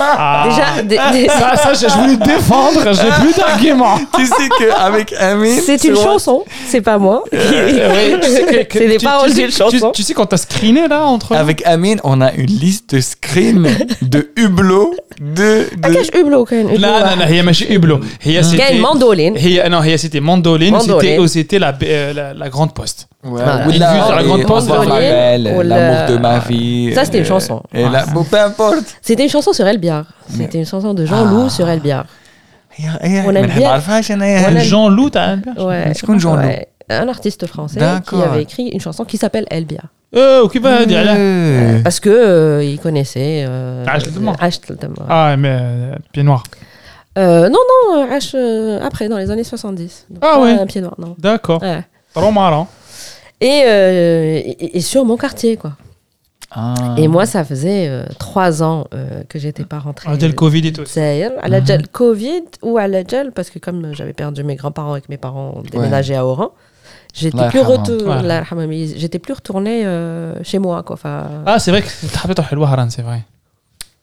Ah. Déjà, des- des- Ça, ça, je je voulais te défendre, j'ai plus d'arguments. tu sais qu'avec Amine. c'est une tu vois, chanson, c'est pas moi. Euh, oui, tu sais que- que- C'est des tu- paroles tu sais- d'une tu- chanson. Tu sais quand t'as screené là entre. Avec Amine, on a une liste de screens de hublots de. de... كاش هبلو كاين هبلو لا لا واحد. لا هي ماشي إبلو هي كاين c'était ماندولين هي non هي c'était Mandoline Mandoline. c'était ou c'était la, euh, la la grande poste Ouais, Voilà. ou Une là, vue sur la et grande on poste. voit ma Mandolin, belle, ou le- l'amour de ma vie. Ça, c'était une euh, chanson. Et là, bon, peu importe. C'était une chanson sur Elbiar. C'était une chanson de Jean Ah. Loup sur Elbiar. هي- هي- On aime ما bien. نعرفهاش أنا. On aime- Jean Loup t'as un Ouais. شكون Jean Loup Ouais. un artiste français qui avait écrit une chanson qui s'appelle Elbia. Euh, bah, euh, parce que euh, il connaissait euh, euh, Ah, mais euh, pied noir. non, non, H, après, dans les années 70. Ah ouais. Un pied noir, non. D'accord. Ouais. Trop marrant. Et, et, et, sur mon quartier, quoi. Ah. Et moi, ça faisait trois ans que j'étais pas rentrée. À le Covid et tout. À la mhm. Covid ou à la gel, parce que comme j'avais perdu mes grands-parents et que mes parents ont déménagé ouais. à Oran, j'étais plus, retour- Ouais. Plus retournée euh, chez moi. Quoi. Enfin, ah c'est vrai que c'est vrai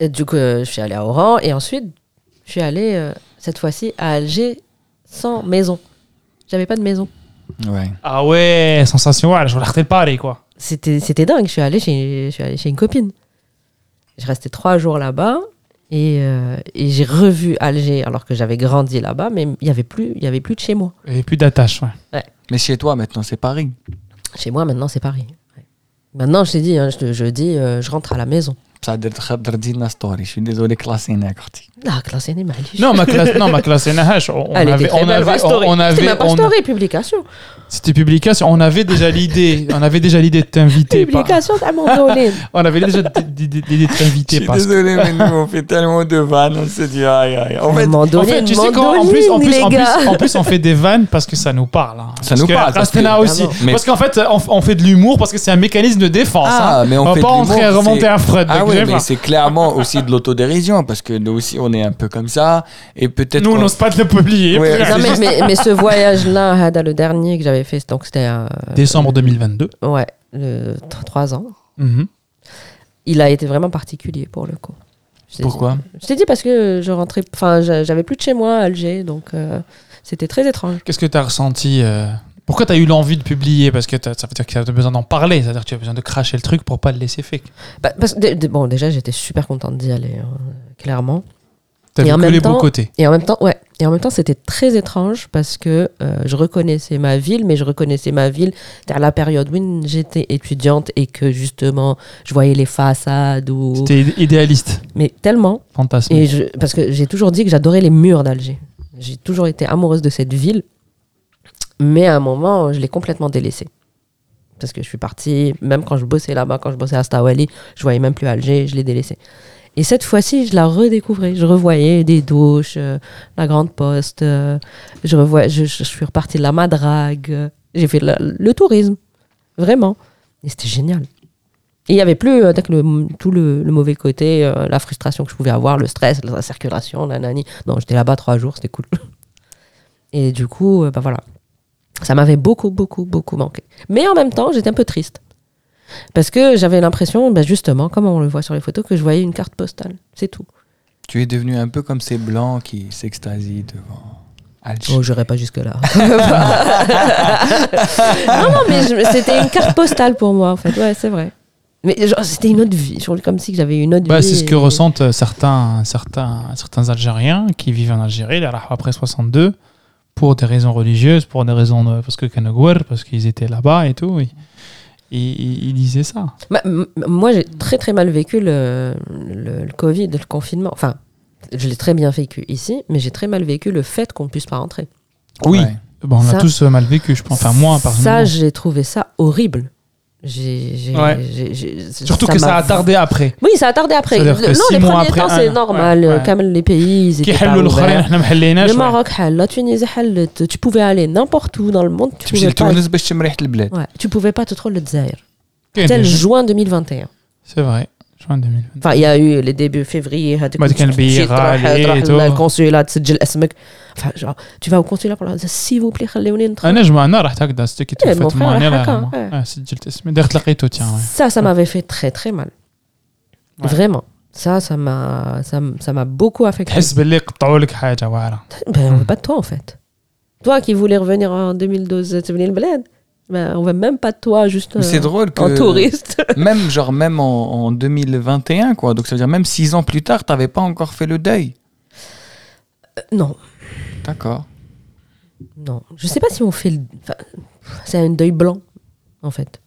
et du coup, euh, je suis allée à Oran et ensuite, je suis allée euh, cette fois-ci à Alger sans maison. J'avais pas de maison. Ouais. ah ouais sensation ouais je voulais Paris quoi C'était c'était dingue. Je suis allée chez, je suis allée chez une copine. Je restais trois jours là-bas et, euh, et j'ai revu Alger alors que j'avais grandi là-bas, mais il y avait plus, il y avait plus de chez moi. et plus d'attache ouais Mais chez toi, maintenant, c'est Paris. Chez moi, maintenant, c'est Paris. Ouais. Maintenant, je t'ai dit, hein, je dis, euh, je rentre à la maison. Ça درت خضر دينا ستوري شي ديزولي كلاسيناك اختي Ah, classé, معليش. non ma classe non ma classe NH on Elle avait était très on belle, avait ma story. on C'était avait même pas on- story, publication. C'était publication. On avait déjà l'idée. On avait déjà l'idée de t'inviter. par- Publication تاع Mandoline. On avait déjà l'idée l'idée de t'inviter Je suis parce que. désolé, mais nous, on fait tellement de vannes, on se dit aïe aïe. En fait, Mandoline, En fait, tu sais quand, en plus, en Mandoline, plus, en les plus, gars. en plus, on fait des vannes parce que ça nous parle. hein. Ça Parce nous que parle, parce que- Rastena aussi. Mais- Parce qu'en fait, on, on fait de l'humour parce que c'est un mécanisme de défense. Ah, hein. mais on va fait pas de rentrer l'humour, à remonter c'est- à Freud. Ah donc oui, mais c'est clairement aussi de l'autodérision parce que nous aussi on est un peu comme ça et peut-être. Nous, on n'ose pas te le publier. Ouais, Non, mais, mais, mais ce voyage-là, Hada, le dernier que j'avais fait, donc c'était euh, Décembre 2022. ouais, le, t- trois ans. Mhm. Il a été vraiment particulier pour le coup. Pourquoi dit- Je t'ai dit parce que je rentrais, enfin, j'a- j'avais plus de chez moi à Alger, donc euh, c'était très étrange. Qu'est-ce que tu as ressenti euh, Pourquoi tu as eu l'envie de publier? Parce que t'as- ça veut dire que tu as besoin d'en parler. C'est-à-dire que tu as besoin de cracher le truc pour pas le laisser fake. Bah, parce que, bon, déjà, j'étais super contente d'y aller, hein, clairement. Tu as Et vu en que même les beaux temps- côtés. Et en même temps, ouais. Et en même temps, c'était très étrange parce que euh, je reconnaissais ma ville, mais je reconnaissais ma ville à la période où j'étais étudiante et que justement, je voyais les façades ou. C'était idé- idéaliste. Mais tellement. Fantasme. Et je, parce que j'ai toujours dit que j'adorais les murs d'Alger. J'ai toujours été amoureuse de cette ville. Mais à un moment, je l'ai complètement délaissée. Parce que je suis partie, même quand je bossais là-bas, quand je bossais à Stawali, je voyais même plus Alger, je l'ai délaissée. Et cette fois-ci, je la redécouvrais. Je revoyais des douches, euh, la grande poste. euh, je, revois, je, suis repartie de la Madrague. euh, J'ai fait le tourisme. Vraiment. Et c'était génial. Il n'y avait plus euh, le, tout le, le mauvais côté, la frustration que je pouvais avoir, le stress, la circulation, la nani. Non, j'étais là-bas trois jours, c'était cool. Et du coup, bah voilà. Ça m'avait beaucoup, beaucoup, beaucoup manqué. Mais en même temps, j'étais un peu triste. Parce que j'avais l'impression, bah justement, comme on le voit sur les photos, que je voyais une carte postale. C'est tout. Tu es devenu un peu comme ces blancs qui s'extasient devant Alger. Oh, j'irai pas jusque-là. non, non, mais c'était une carte postale pour moi, en fait. Ouais, c'est vrai. Mais c'était une autre vie. Comme si j'avais une autre Bah, vie. c'est ce que et- ressentent certains, certains, certains Algériens qui vivent en Algérie, après 62, pour des raisons religieuses, pour des raisons de, parce que Kanagouer, parce qu'ils étaient là-bas et tout. Et, et- et ils disaient ça. Bah, moi, j'ai très très mal vécu le, le, le Covid, le confinement. Enfin, je l'ai très bien vécu ici, mais j'ai très mal vécu le fait qu'on ne puisse pas rentrer. Oui, Ouais. Bon, on Ça- l'a tous euh, mal vécu, je pense. Enfin, moi, Ça, personnellement. j'ai trouvé ça horrible. Surtout que ça a tardé après. Oui, ça a tardé après. Non, les premiers temps, c'est normal. Ouais, les pays, étaient. Le Maroc, la Tunisie, tu pouvais aller n'importe où dans le monde. Tu pouvais, pas... tu pouvais pas te trouver le Zaire. Tel juin 2021. C'est vrai Juin 2020. Enfin, il y a eu les débuts février. هذيك بعد كان تمشي البي تروح- غالي تروح et tout. للقنصلة تسجل اسمك. Enfin, genre, tu vas au consulat pour leur dire s'il vous plaît خلوني ندخل. انا جمع انا رحت هكذا ستي كي إيه، mon توفت frère ماني راح راه هكا، إيه. آه، سجلت اسمي دايرت لقيته تيان Ça, ça m'avait fait très très mal. Ouais. Vraiment. Ça, ça m'a, ça, m- ça m'a beaucoup affecté. تحس باللي قطعوا لك حاجه واعره Ben, on veut pas de toi en fait. Toi qui voulais revenir en 2012, tu venais le bled. Ben, on veut même pas de toi, juste c'est euh, drôle que en touriste. même genre même en, en 2021 quoi. Donc ça veut dire même six ans plus tard, t'avais pas encore fait le deuil. non, D'accord. non. Je sais pas si on fait le. enfin, c'est un deuil blanc, en fait.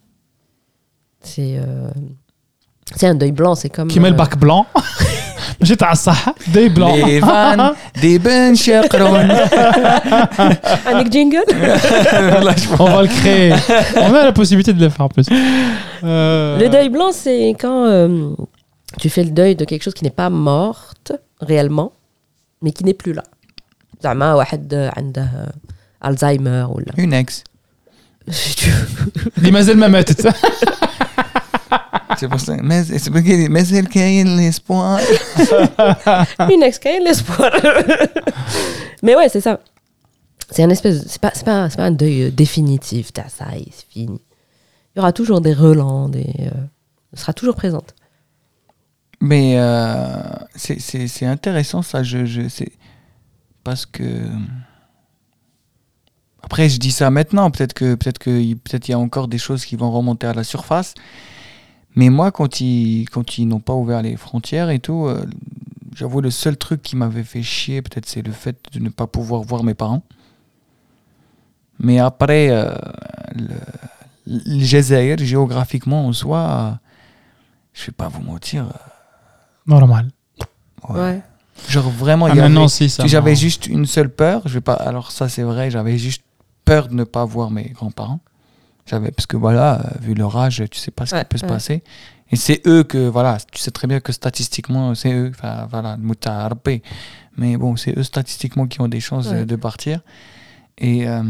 C'est. euh, C'est un deuil blanc, c'est comme. كيما euh, الباك بلون ماشي تاع الصح دي بلون Les vannes, des bennes شقرون. Avec jingle Là, je vois. on va le créer on a la possibilité de le faire en plus Euh, Le deuil blanc, c'est quand euh, tu fais le deuil de quelque chose qui n'est pas morte réellement, mais qui n'est plus là. زعما واحد عنده Alzheimer ولا Une ex. اللي مازال ما ماتت c'est pour ça. Mais c'est mais c'est l'espoir. Une ex qui l'espoir. mais ouais, c'est ça. C'est un espèce, c'est pas, c'est pas, pas, un deuil euh, définitif. T'as ça, c'est fini. Il y aura toujours des relents, des, euh, sera toujours présente. Mais euh, c'est intéressant ça. Je, je parce que. Après, je dis ça maintenant. Peut-être que peut-être que peut-être il y a encore des choses qui vont remonter à la surface. Mais moi, quand ils quand ils n'ont pas ouvert les frontières et tout, euh, j'avoue le seul truc qui m'avait fait chier, peut-être c'est le fait de ne pas pouvoir voir mes parents. Mais après, euh, le, géographiquement en soi, euh, je vais pas vous mentir. euh, normal Ouais. Ouais. Genre vraiment, ah il y avait- si ça si j'avais juste une seule peur, je vais pas. Alors ça c'est vrai, j'avais juste peur de ne pas voir mes grands-parents. J'avais parce que voilà, euh, vu leur âge, tu sais pas ce Ouais, qui peut se passer. Et c'est eux que voilà, tu sais très bien que statistiquement, c'est eux. Enfin voilà, Mouta Rabbi. mais bon, c'est eux statistiquement qui ont des chances Ouais. de, de partir. Et euh,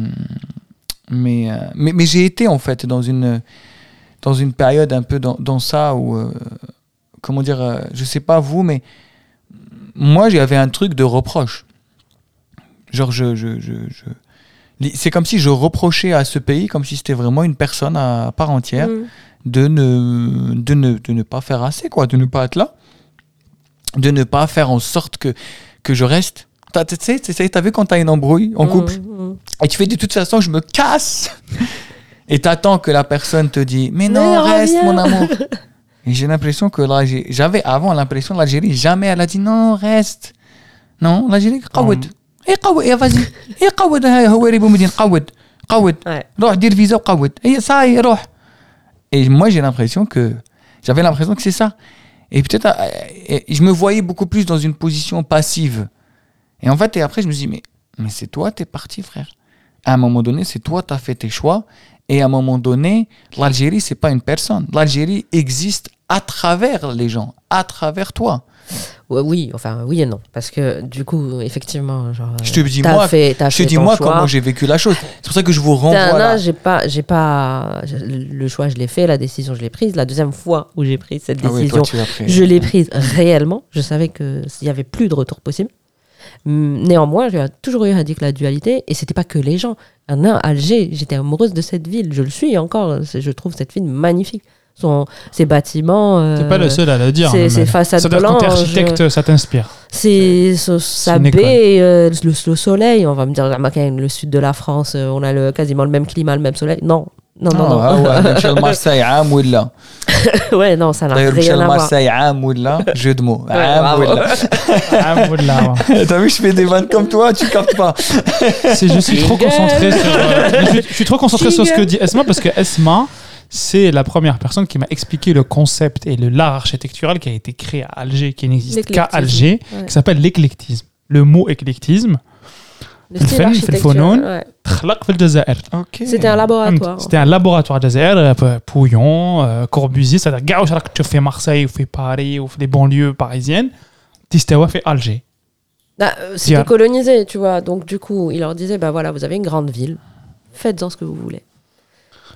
mais, euh, mais mais j'ai été en fait dans une dans une période un peu dans, dans ça où euh, comment dire, euh, je sais pas vous, mais moi j'avais un truc de reproche. Genre je je, je, je- li- c'est comme si je reprochais à ce pays comme si c'était vraiment une personne à part entière Mm. de ne, de, ne, de ne pas faire assez, quoi, de ne pas être là, de ne pas faire en sorte que, que je reste. Tu sais, tu t'as vu quand t'as une embrouille en couple Mm, mm. et tu fais de toute façon, je me casse et t'attends que la personne te dit Mais non, Mais reste, mon amour. Et j'ai l'impression que l'Algérie, j'avais avant l'impression de l'Algérie, jamais elle a dit non, reste. Non, l'Algérie, قود. ايه قود يا vas-y. ايه قود هاي هو ريبو مدين قود قود Ouais. روح دير فيزا وقود ايه ça y est, روح et moi j'ai l'impression que j'avais l'impression que c'est ça et peut-être euh, et je me voyais beaucoup plus dans une position passive et en fait et après je me dis mais mais c'est toi t'es parti frère à un moment donné c'est toi t'as fait tes choix et à un moment donné l'Algérie c'est pas une personne l'Algérie existe à travers les gens à travers toi Ouais, oui, enfin oui et non, parce que du coup, effectivement, genre. je te dis moi fait, je te dis moi choix. comment j'ai vécu la chose c'est pour ça que je vous renvoie âge, j'ai pas, j'ai pas, le choix, je l'ai fait, la décision, je l'ai prise. La deuxième fois où j'ai pris cette Ah oui, décision, toi, je l'ai prise réellement. Je savais que s'il y avait plus de retour possible. Hum, Néanmoins, j'ai toujours eu dit que la dualité, et c'était pas que les gens. Un Alger, j'étais amoureuse de cette ville, je le suis encore. Je trouve cette ville magnifique Son, ses bâtiments. euh, T'es pas le seul à le dire. c'est- même. c'est façade Ça doit être quand t'es blanche. architecte, ça t'inspire. C'est ce- sa une école. baie, euh, le, le soleil. On va me dire, ah, mais quand même, le sud de la France, euh, on a le, quasiment le même climat, le même soleil. Non, non, non, non. آه، هو مشى لمارساي عام ولا ouais, non, ça n'a طيب مشى rien à voir. لمارساي عام ولا جو de mots Ouais, عام bravo. ولا Ah, voilà, ouais. T'as vu, je fais des vannes comme toi, tu captes pas. C'est- je suis trop concentré sur. euh, je, je suis trop concentré sur ce que dit Esma parce que Esma, c'est la première personne qui m'a expliqué le concept et le l'art architectural qui a été créé à Alger, qui n'existe qu'à Alger, qui s'appelle l'éclectisme. Le mot éclectisme, Okay. C'était un laboratoire. C'était un laboratoire Jazair, euh, Pouillon, euh, Corbusier, c'est-à-dire que tu fais Marseille, ou fais Paris, ou fais les banlieues parisiennes, Tistewa fait Alger. Ah, C'était colonisé, tu vois. Donc, du coup, il leur disait bah voilà, vous avez une grande ville, faites-en ce que vous voulez.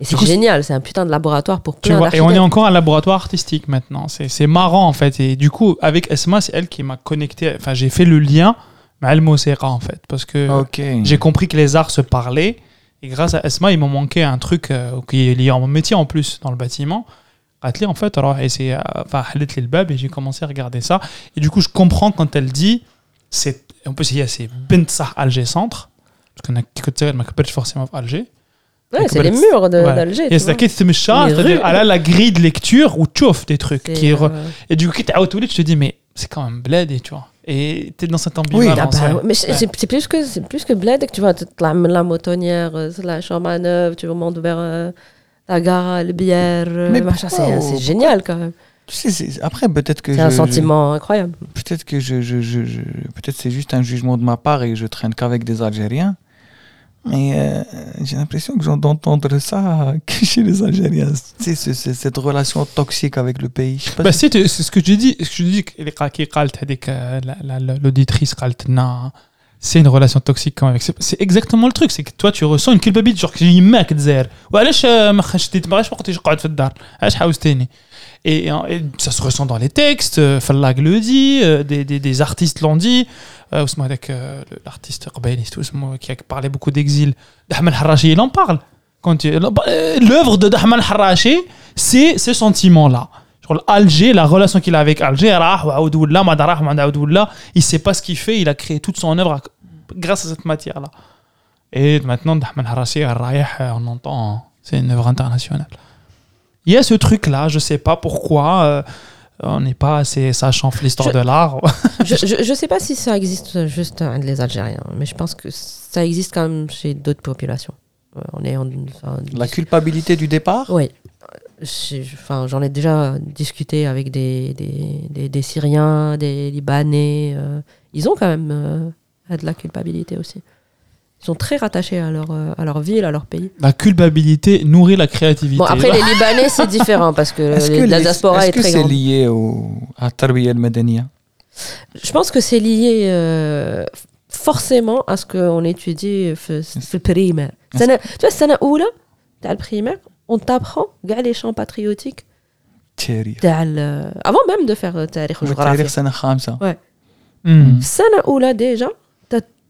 C'est génial, c'est un putain de laboratoire pour plein vois, Et on est encore un laboratoire artistique maintenant. C'est marrant en fait. Et du coup, avec Esma, c'est elle qui m'a connecté. Enfin, j'ai fait le lien, mais elle m'océra en fait. Parce que j'ai compris que les arts se parlaient. Et grâce à Esma, il m'a manqué un truc euh, qui est lié à mon métier en plus dans le bâtiment. Atli, en fait, alors, et c'est. Euh, enfin, et j'ai commencé à regarder ça. Et du coup, je comprends quand elle dit. c'est En plus, il y a ces Alger Centre. Parce qu'on a forcément Alger. C'est les murs d'Alger. Il y a qui me chasse, elle a la grille de lecture où tu offres des trucs. Euh, et du coup, tu es out tu te dis, mais c'est quand même bled, et tu vois. Et t'es dans cette ambiance Oui, ah bah mais c'est plus que plus que bled que tu vois la, la motonnière, euh, la chambre à neuf, tu remontes vers euh, la gare, le bière, c'est génial quand même. Tu sais, après peut-être que c'est un sentiment incroyable. Peut-être que je, je, je peut c'est juste un jugement de ma part et je traîne qu'avec des Algériens. Mais euh, j'ai l'impression que d'entendre ça chez les Algériens. C'est cette relation toxique avec le pays. Bah si c'est ce que je dis. Ce que je dis, l'auditrice, c'est une relation toxique quand même. C'est exactement le truc. C'est que toi, tu ressens une culpabilité. Genre, j'ai mec, euh, ah, je suis dit, je suis je suis dit, je suis je je et, ça se ressent dans les textes, euh, Fallag le dit, euh, des, des, artistes l'ont dit. Euh, l'artiste qui a parlé beaucoup d'exil, Dahman Harachi, il en parle. Bah, l'œuvre de Dahman Harachi, c'est ce sentiment-là. Alger, la relation qu'il a avec Alger, ah, il ne sait pas ce qu'il fait, il a créé toute son œuvre grâce à cette matière-là. Et maintenant, Dahman Harachi, on entend, hein. c'est une œuvre internationale. Il y a ce truc-là, je sais pas pourquoi. euh, on n'est pas assez sachant l'histoire de l'art. je, je, je sais pas si ça existe juste euh, les Algériens mais je pense que ça existe quand même chez d'autres populations Euh, on est en, enfin, La culpabilité du départ? Oui. Enfin, j'en ai déjà discuté avec des, des, des- des Syriens, des Libanais. euh, ils ont quand même euh, de la culpabilité aussi. Ils sont très rattachés à leur, euh, à leur ville, à leur pays. La culpabilité nourrit la créativité. Bon, après, les Libanais, c'est différent parce que, la diaspora est, très grande. Est-ce que c'est lié à Tarbiya al-Madaniya Je pense que c'est lié euh, forcément à ce qu'on étudie euh, le primaire. Tu vois, Sana Oula, tu as le primaire, on t'apprend les chants patriotiques. Avant même de faire Tarikh ou Sana Khamsa. Ouais. Hmm. Sana Oula, déjà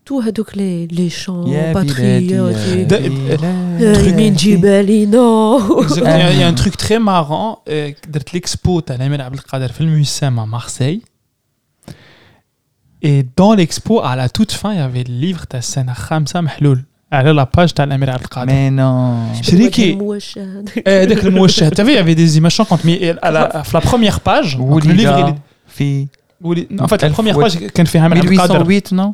t'as tout هذوك les les champs يا بلادي patriotiques. يا آه، بلادي. من جبالنا Exactement. Il y a- il y a un truc très marrant. euh, درت l'expo تاع الأمير عبد القادر في الميوسام à Marseille. Et dans l'expo, à la toute fin, il y avait le livre تاع السنة خامسة محلول على la page تاع الأمير عبد القادر. Mais non. شريكي الموشة. Eh, dès que le mot Tu as vu, il y avait des images choquantes, mais à la, à la première page, donc le livre, il est- في Wouli- En fait, la Elf première Oued. page, كان فيها عامر عبد القادر 1808 non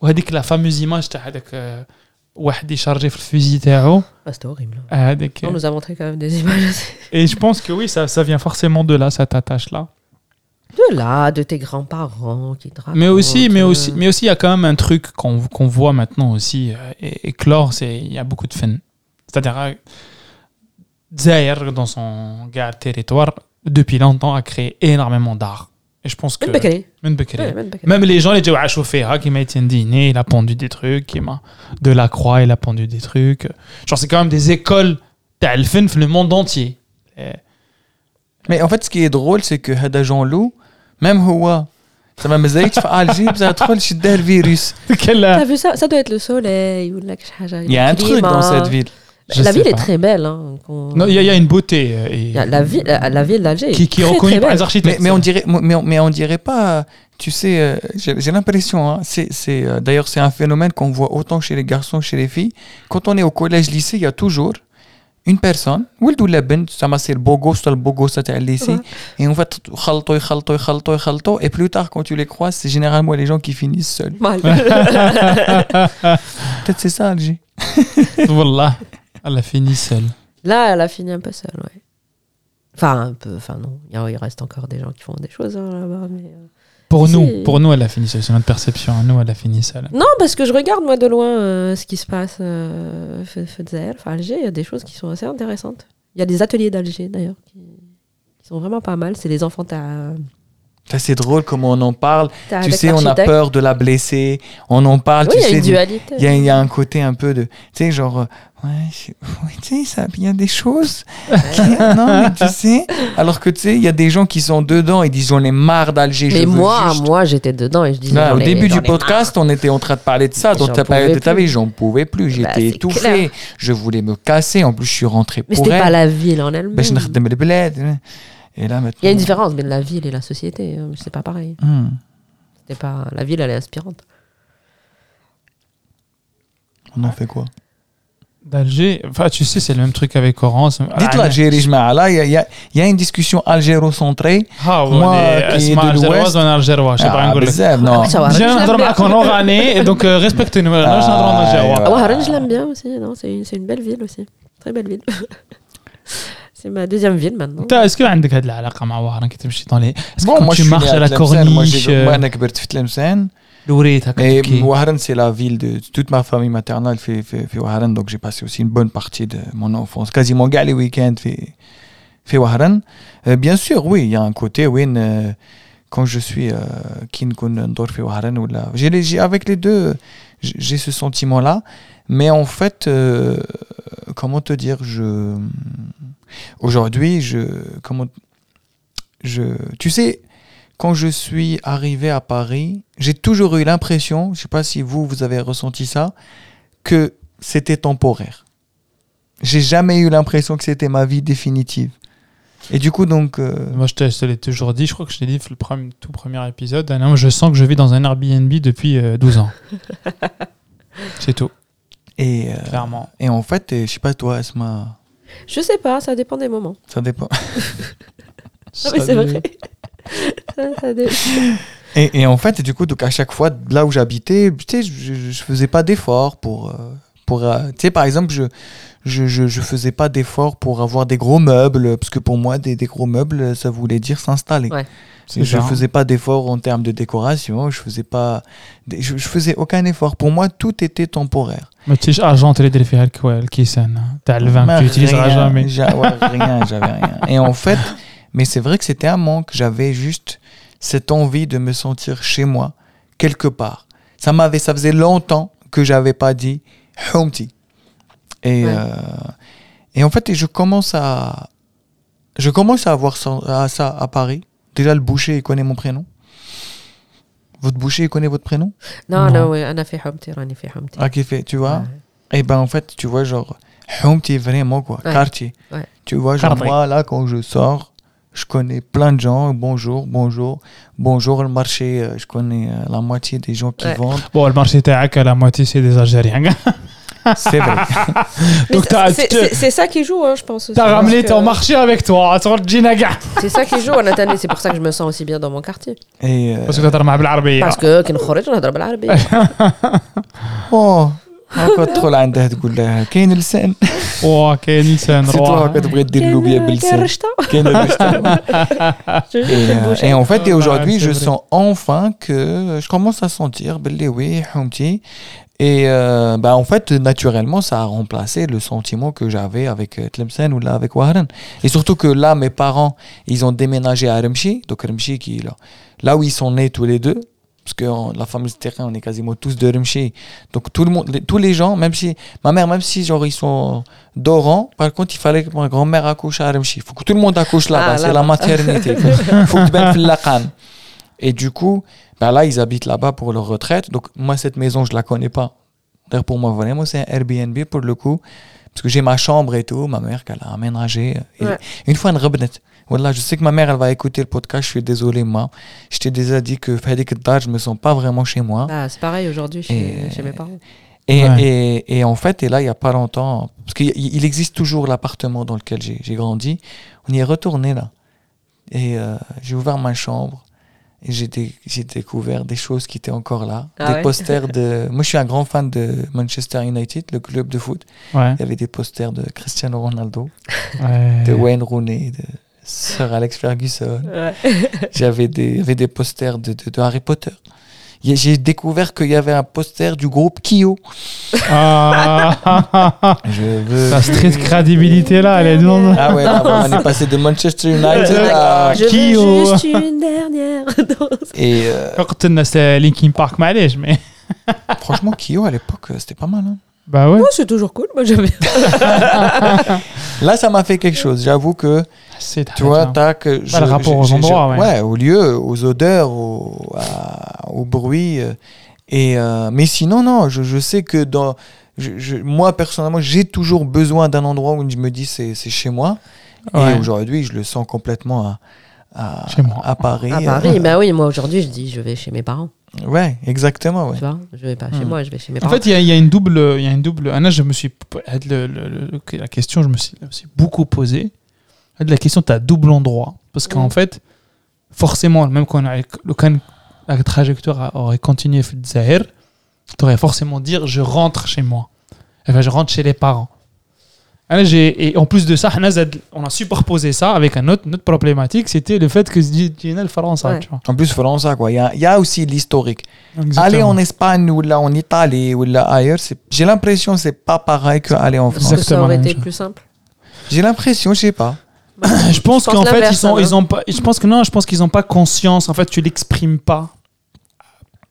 وهذيك لا فاموز ايماج تاع هذاك آه، واحد يشارجي في الفيزي تاعو Ah, C'était horrible. آه، هذاك On nous a montré quand même des images aussi. et je pense que oui ça ça vient forcément de là cette attache là De là, de tes grands-parents qui te Mais aussi, mais racontent, aussi, euh, mais aussi, il y a quand même un truc qu'on qu'on voit maintenant aussi euh, é- éclore, c'est il y a beaucoup de fun. C'est-à-dire, euh, Zaire, dans son gars territoire, depuis longtemps, a créé énormément d'art. Je pense que. Même les gens, les Jawa qui m'a été dîner, il a pendu des trucs, de la croix, il a pendu des trucs. Genre, c'est quand même des écoles d'Alfen, le monde entier. Mais en fait, ce qui est drôle, c'est que Hada Jean-Loup, même Houa, ça m'a mis tu fais Algérie, ah, ça troll, je le virus. T'as vu ça? Ça doit être le soleil ou la Il y a un truc dans cette ville. Je La sais ville est pas. très belle. Hein, qu'on- Non, il y, a- il y a une beauté. euh, et- Il y a la ville, la, la ville d'Alger. qui, est qui est très, reconnue très par les belle. architectes. Mais, mais on dirait, mais on, mais on dirait pas, tu sais, euh, j'ai j'ai l'impression, hein, c'est, c'est, euh, d'ailleurs c'est un phénomène qu'on voit autant chez les garçons que chez les filles. Quand on est au collège, lycée, il y a toujours une personne, ولد ولا بنت, ça c'est le beau gosse, le beau gosse تاع le lycée, Ouais. et on va يخلطوا يخلطوا يخلطوا يخلطوا, et plus tard quand tu les croises, c'est généralement les gens qui finissent seuls. Mal. Peut-être c'est ça Alger. Wallah, elle a fini seule. Là, elle a fini un peu seule, ouais. Enfin, un peu. Enfin, non. Il, reste encore des gens qui font des choses hein, là-bas. Mais... euh, Pour Si. nous, pour nous, elle a fini seule. C'est notre perception. Nous, elle a fini seule. Non, parce que je regarde moi de loin euh, ce qui se passe euh, Zaire, enfin, Alger. Il y a des choses qui sont assez intéressantes. Il y a des ateliers d'Alger d'ailleurs qui, qui sont vraiment pas mal. C'est les enfants Ça, c'est assez drôle comment on en parle. Tu sais, on a peur de la blesser. On en parle. Oui, tu il y a une dualité. Il y, a un côté un peu de. Tu sais, genre. Euh, ouais, tu sais. Il y a des choses. Non, mais tu sais. Alors que tu sais, il y a des gens qui sont dedans et disent on est marre d'Alger. Mais moi, moi, j'étais dedans et je disais. Au début du podcast, on était en train de parler de ça. Dans ta période de ta vie, j'en pouvais plus. Bah, j'étais bah, étouffé. Je voulais me casser. En plus, je suis rentré mais pour. Mais c'était pas la ville en elle-même. Bah, il y a une différence entre la ville et la société. Hein, c'est pas pareil. Hmm. Pas... La ville, elle est inspirante. On en fait quoi? D'Alger, enfin, tu sais, c'est le même truc avec Orange. Ah, Dites l'Algérie, je Là, il y, a une discussion algéro-centrée. Ah, ouais, Moi, qui est de l'Ouest. Algérois, je sais pas. Ah, Bizarre, non. Ah, j'ai un donc euh, respectez-nous. Là, j'ai un drame je l'aime bien aussi. C'est une belle ville aussi. Très belle ville. c'est ma deuxième ville maintenant. انت اسكو عندك هذه العلاقه مع وهران كي تمشي dans les est-ce que Bon, quand moi, je tu suis marches né à la Tlemcen. Moi, corniche j'ai- moi, euh, أنا كبرت في تلمسان. الوريت هكا Et تبكي Ouaran, c'est la ville de toute ma famille maternelle fait, fait, fait Ouaran, donc j'ai passé aussi une bonne partie de mon enfance, quasiment gars les week-ends fait, fait Ouaran. Euh, bien sûr, oui, il y a un côté, oui, euh, quand je suis euh, qui ne connaît pas fait Ouaran ou là, j'ai les- j'ai- avec les deux, j'ai j'ai ce sentiment-là, mais en fait, euh, comment te dire, je aujourd'hui, je comment je, tu sais, quand je suis arrivé à Paris, j'ai toujours eu l'impression, je sais pas si vous, vous avez ressenti ça, que c'était temporaire. J'ai jamais eu l'impression que c'était ma vie définitive. Et du coup, donc, euh, Moi, je te, l'ai toujours dit, je crois que je t'ai dit le premier- tout premier épisode. Moi, je sens que je vis dans un Airbnb depuis euh, 12 ans. C'est tout. Et, euh, Clairement. et en fait, je sais pas toi, Esma, Je sais pas, ça dépend des moments. ça dépend. Ah, mais c'est vrai. Ça, ça dé- Et, et en fait, du coup, donc à chaque fois, là où j'habitais, je, je faisais pas d'efforts pour. euh, pour euh, tu sais, par exemple, je, je, je, je faisais pas d'efforts pour avoir des gros meubles, parce que pour moi, des, des gros meubles, ça voulait dire s'installer. Ouais. Je ne faisais pas d'effort en termes de décoration, je faisais pas, je, faisais aucun effort. Pour moi, tout était temporaire. Mais tu sais, argent, tu as le vin tu utiliseras jamais. Ouais, rien, j'avais rien. Et en fait, mais c'est vrai que c'était un manque. J'avais juste cette envie de me sentir chez moi, quelque part. Ça m'avait, ça faisait longtemps que j'avais pas dit Homti. Et, euh, et en fait, je commence à, je commence à avoir ça à, Paris. Déjà, le boucher, il connaît mon prénom. Votre boucher, il connaît votre prénom? Non, non, oui, on a fait Hamti, on a fait Hamti. Ah, qui fait, tu vois? Ouais. Et ben en fait, tu vois, genre, Hamti, vraiment, quoi, ouais. quartier. Tu vois, genre, moi, là, quand je sors, je connais plein de gens. Bonjour, bonjour, bonjour. Le marché, euh, je connais euh, la moitié des gens qui vendent. Bon, le marché, t'es à la moitié, c'est des Algériens. C'est vrai. Mais Donc, c'est- t'as- c'est- tu- c'est c'est ça qui joue, hein, je pense. aussi, t'as parce ramené que ton marché avec toi ترجينا كاع C'est ça qui joue, en Nathalie. C'est pour ça que je me sens aussi bien dans mon quartier. Et, euh, باسكو تهضر معاه بالعربيه Parce que كي نخرج نهضر بالعربية. oh, هكا تدخل عندها تقول لها كاين لسان واه كاين لسان سيتو روح هكا تبغي دير اللوبيا كاين باللسان رشطة. كاين الرشطة. Je- je Et, fais euh, bouger. et en fait, et Ouais, aujourd'hui, c'est je vrai. sens enfin que et euh, bah, en fait, naturellement, ça a remplacé le sentiment que j'avais avec euh, Tlemcen ou là avec Wahran. Et surtout que là, mes parents, ils ont déménagé à Remchi, donc Remchi qui est là, là où ils sont nés tous les deux. Parce que la famille terrain, on est quasiment tous de Remchi. Donc tout le monde, les- tous les gens, même si ma mère, même si genre ils sont d'Oran, par contre, il fallait que ma grand-mère accouche à Remchi. Il faut que tout le monde accouche là-bas. Ah, c'est la maternité. Il faut que tu viennes la canne. Et du coup, ben là, ils habitent là-bas pour leur retraite. Donc, moi, cette maison, je la connais pas. D'ailleurs, pour moi, vraiment, c'est un Airbnb pour le coup. Parce que j'ai ma chambre et tout. Ma mère, qu'elle a aménagé. Ouais. Une fois, une rebnet. Voilà, je sais que ma mère, elle va écouter le podcast. Je suis désolé, moi. Je t'ai déjà dit que Fadik Dar, je me sens pas vraiment chez moi. Ah, c'est pareil aujourd'hui chez, Et- chez mes parents. Et, Ouais. et, et en fait, et là, il n'y a pas longtemps, parce qu'il existe toujours l'appartement dans lequel j'ai j'ai grandi, on y est retourné là. Et euh, j'ai ouvert ma chambre et j'ai dé- j'ai découvert des choses qui étaient encore là. Ah des ouais? posters de. Moi, je suis un grand fan de Manchester United, le club de foot. ouais Il y avait des posters de Cristiano Ronaldo, ouais de Wayne Rooney, de Sir Alex Ferguson. J'avais des, il y avait des posters de, de, de Harry Potter j'ai découvert qu'il y avait un poster du groupe Kyo. Ah, je. La street crédibilité là, elle est lourde. Ah ouais, là, on est passé de Manchester United à je Kyo. Veux juste une dernière dose. Et euh, c'est Linkin Park Malège, mais. Franchement, Kyo à l'époque, euh, c'était pas mal. Hein. Bah ouais. Moi c'est toujours cool, moi j'aime Là, ça m'a fait quelque chose. J'avoue que c'est tu vois, tac, je- Bah, le rapport je- aux je- endroits, je- ouais. aux lieux, aux odeurs, au, à- au bruit. euh, Et, euh, mais sinon, non, je, je sais que dans, je, je- moi, personnellement, j'ai toujours besoin d'un endroit où je me dis c'est c'est chez moi. Ouais. Et aujourd'hui, je le sens complètement à, à, Chez moi. à Paris. À Paris, bah oui, moi aujourd'hui, je dis, je vais chez mes parents. Ouais, exactement. Ouais. Tu vois, je vais pas chez Hmm. moi, je vais chez mes En parents. fait, il y, a- il y a une double, il y a une double. Anna, je me suis le- le- le- la question, je me suis, je me suis beaucoup posé. La question, tu as double endroit parce qu'en Mm. fait, forcément, même quand le la trajectoire aurait continué fait Zahir, tu aurais forcément dire je rentre chez moi. Enfin, je rentre chez les parents. J'ai- et en plus de ça, on a superposé ça avec un autre, une autre problématique, c'était le fait que tu le France, Ouais. tu vois. En plus, France, quoi. Il y a, il y a aussi l'historique. Exactement. Aller en Espagne ou là en Italie ou là ailleurs, j'ai l'impression que c'est pas pareil qu'aller en Parce France. que ça Exactement aurait été plus simple. J'ai l'impression, je sais pas. je pense Je pense qu'en fait ils sont ils ont pas je pense que non je pense qu'ils ont pas conscience. En fait tu l'exprimes pas.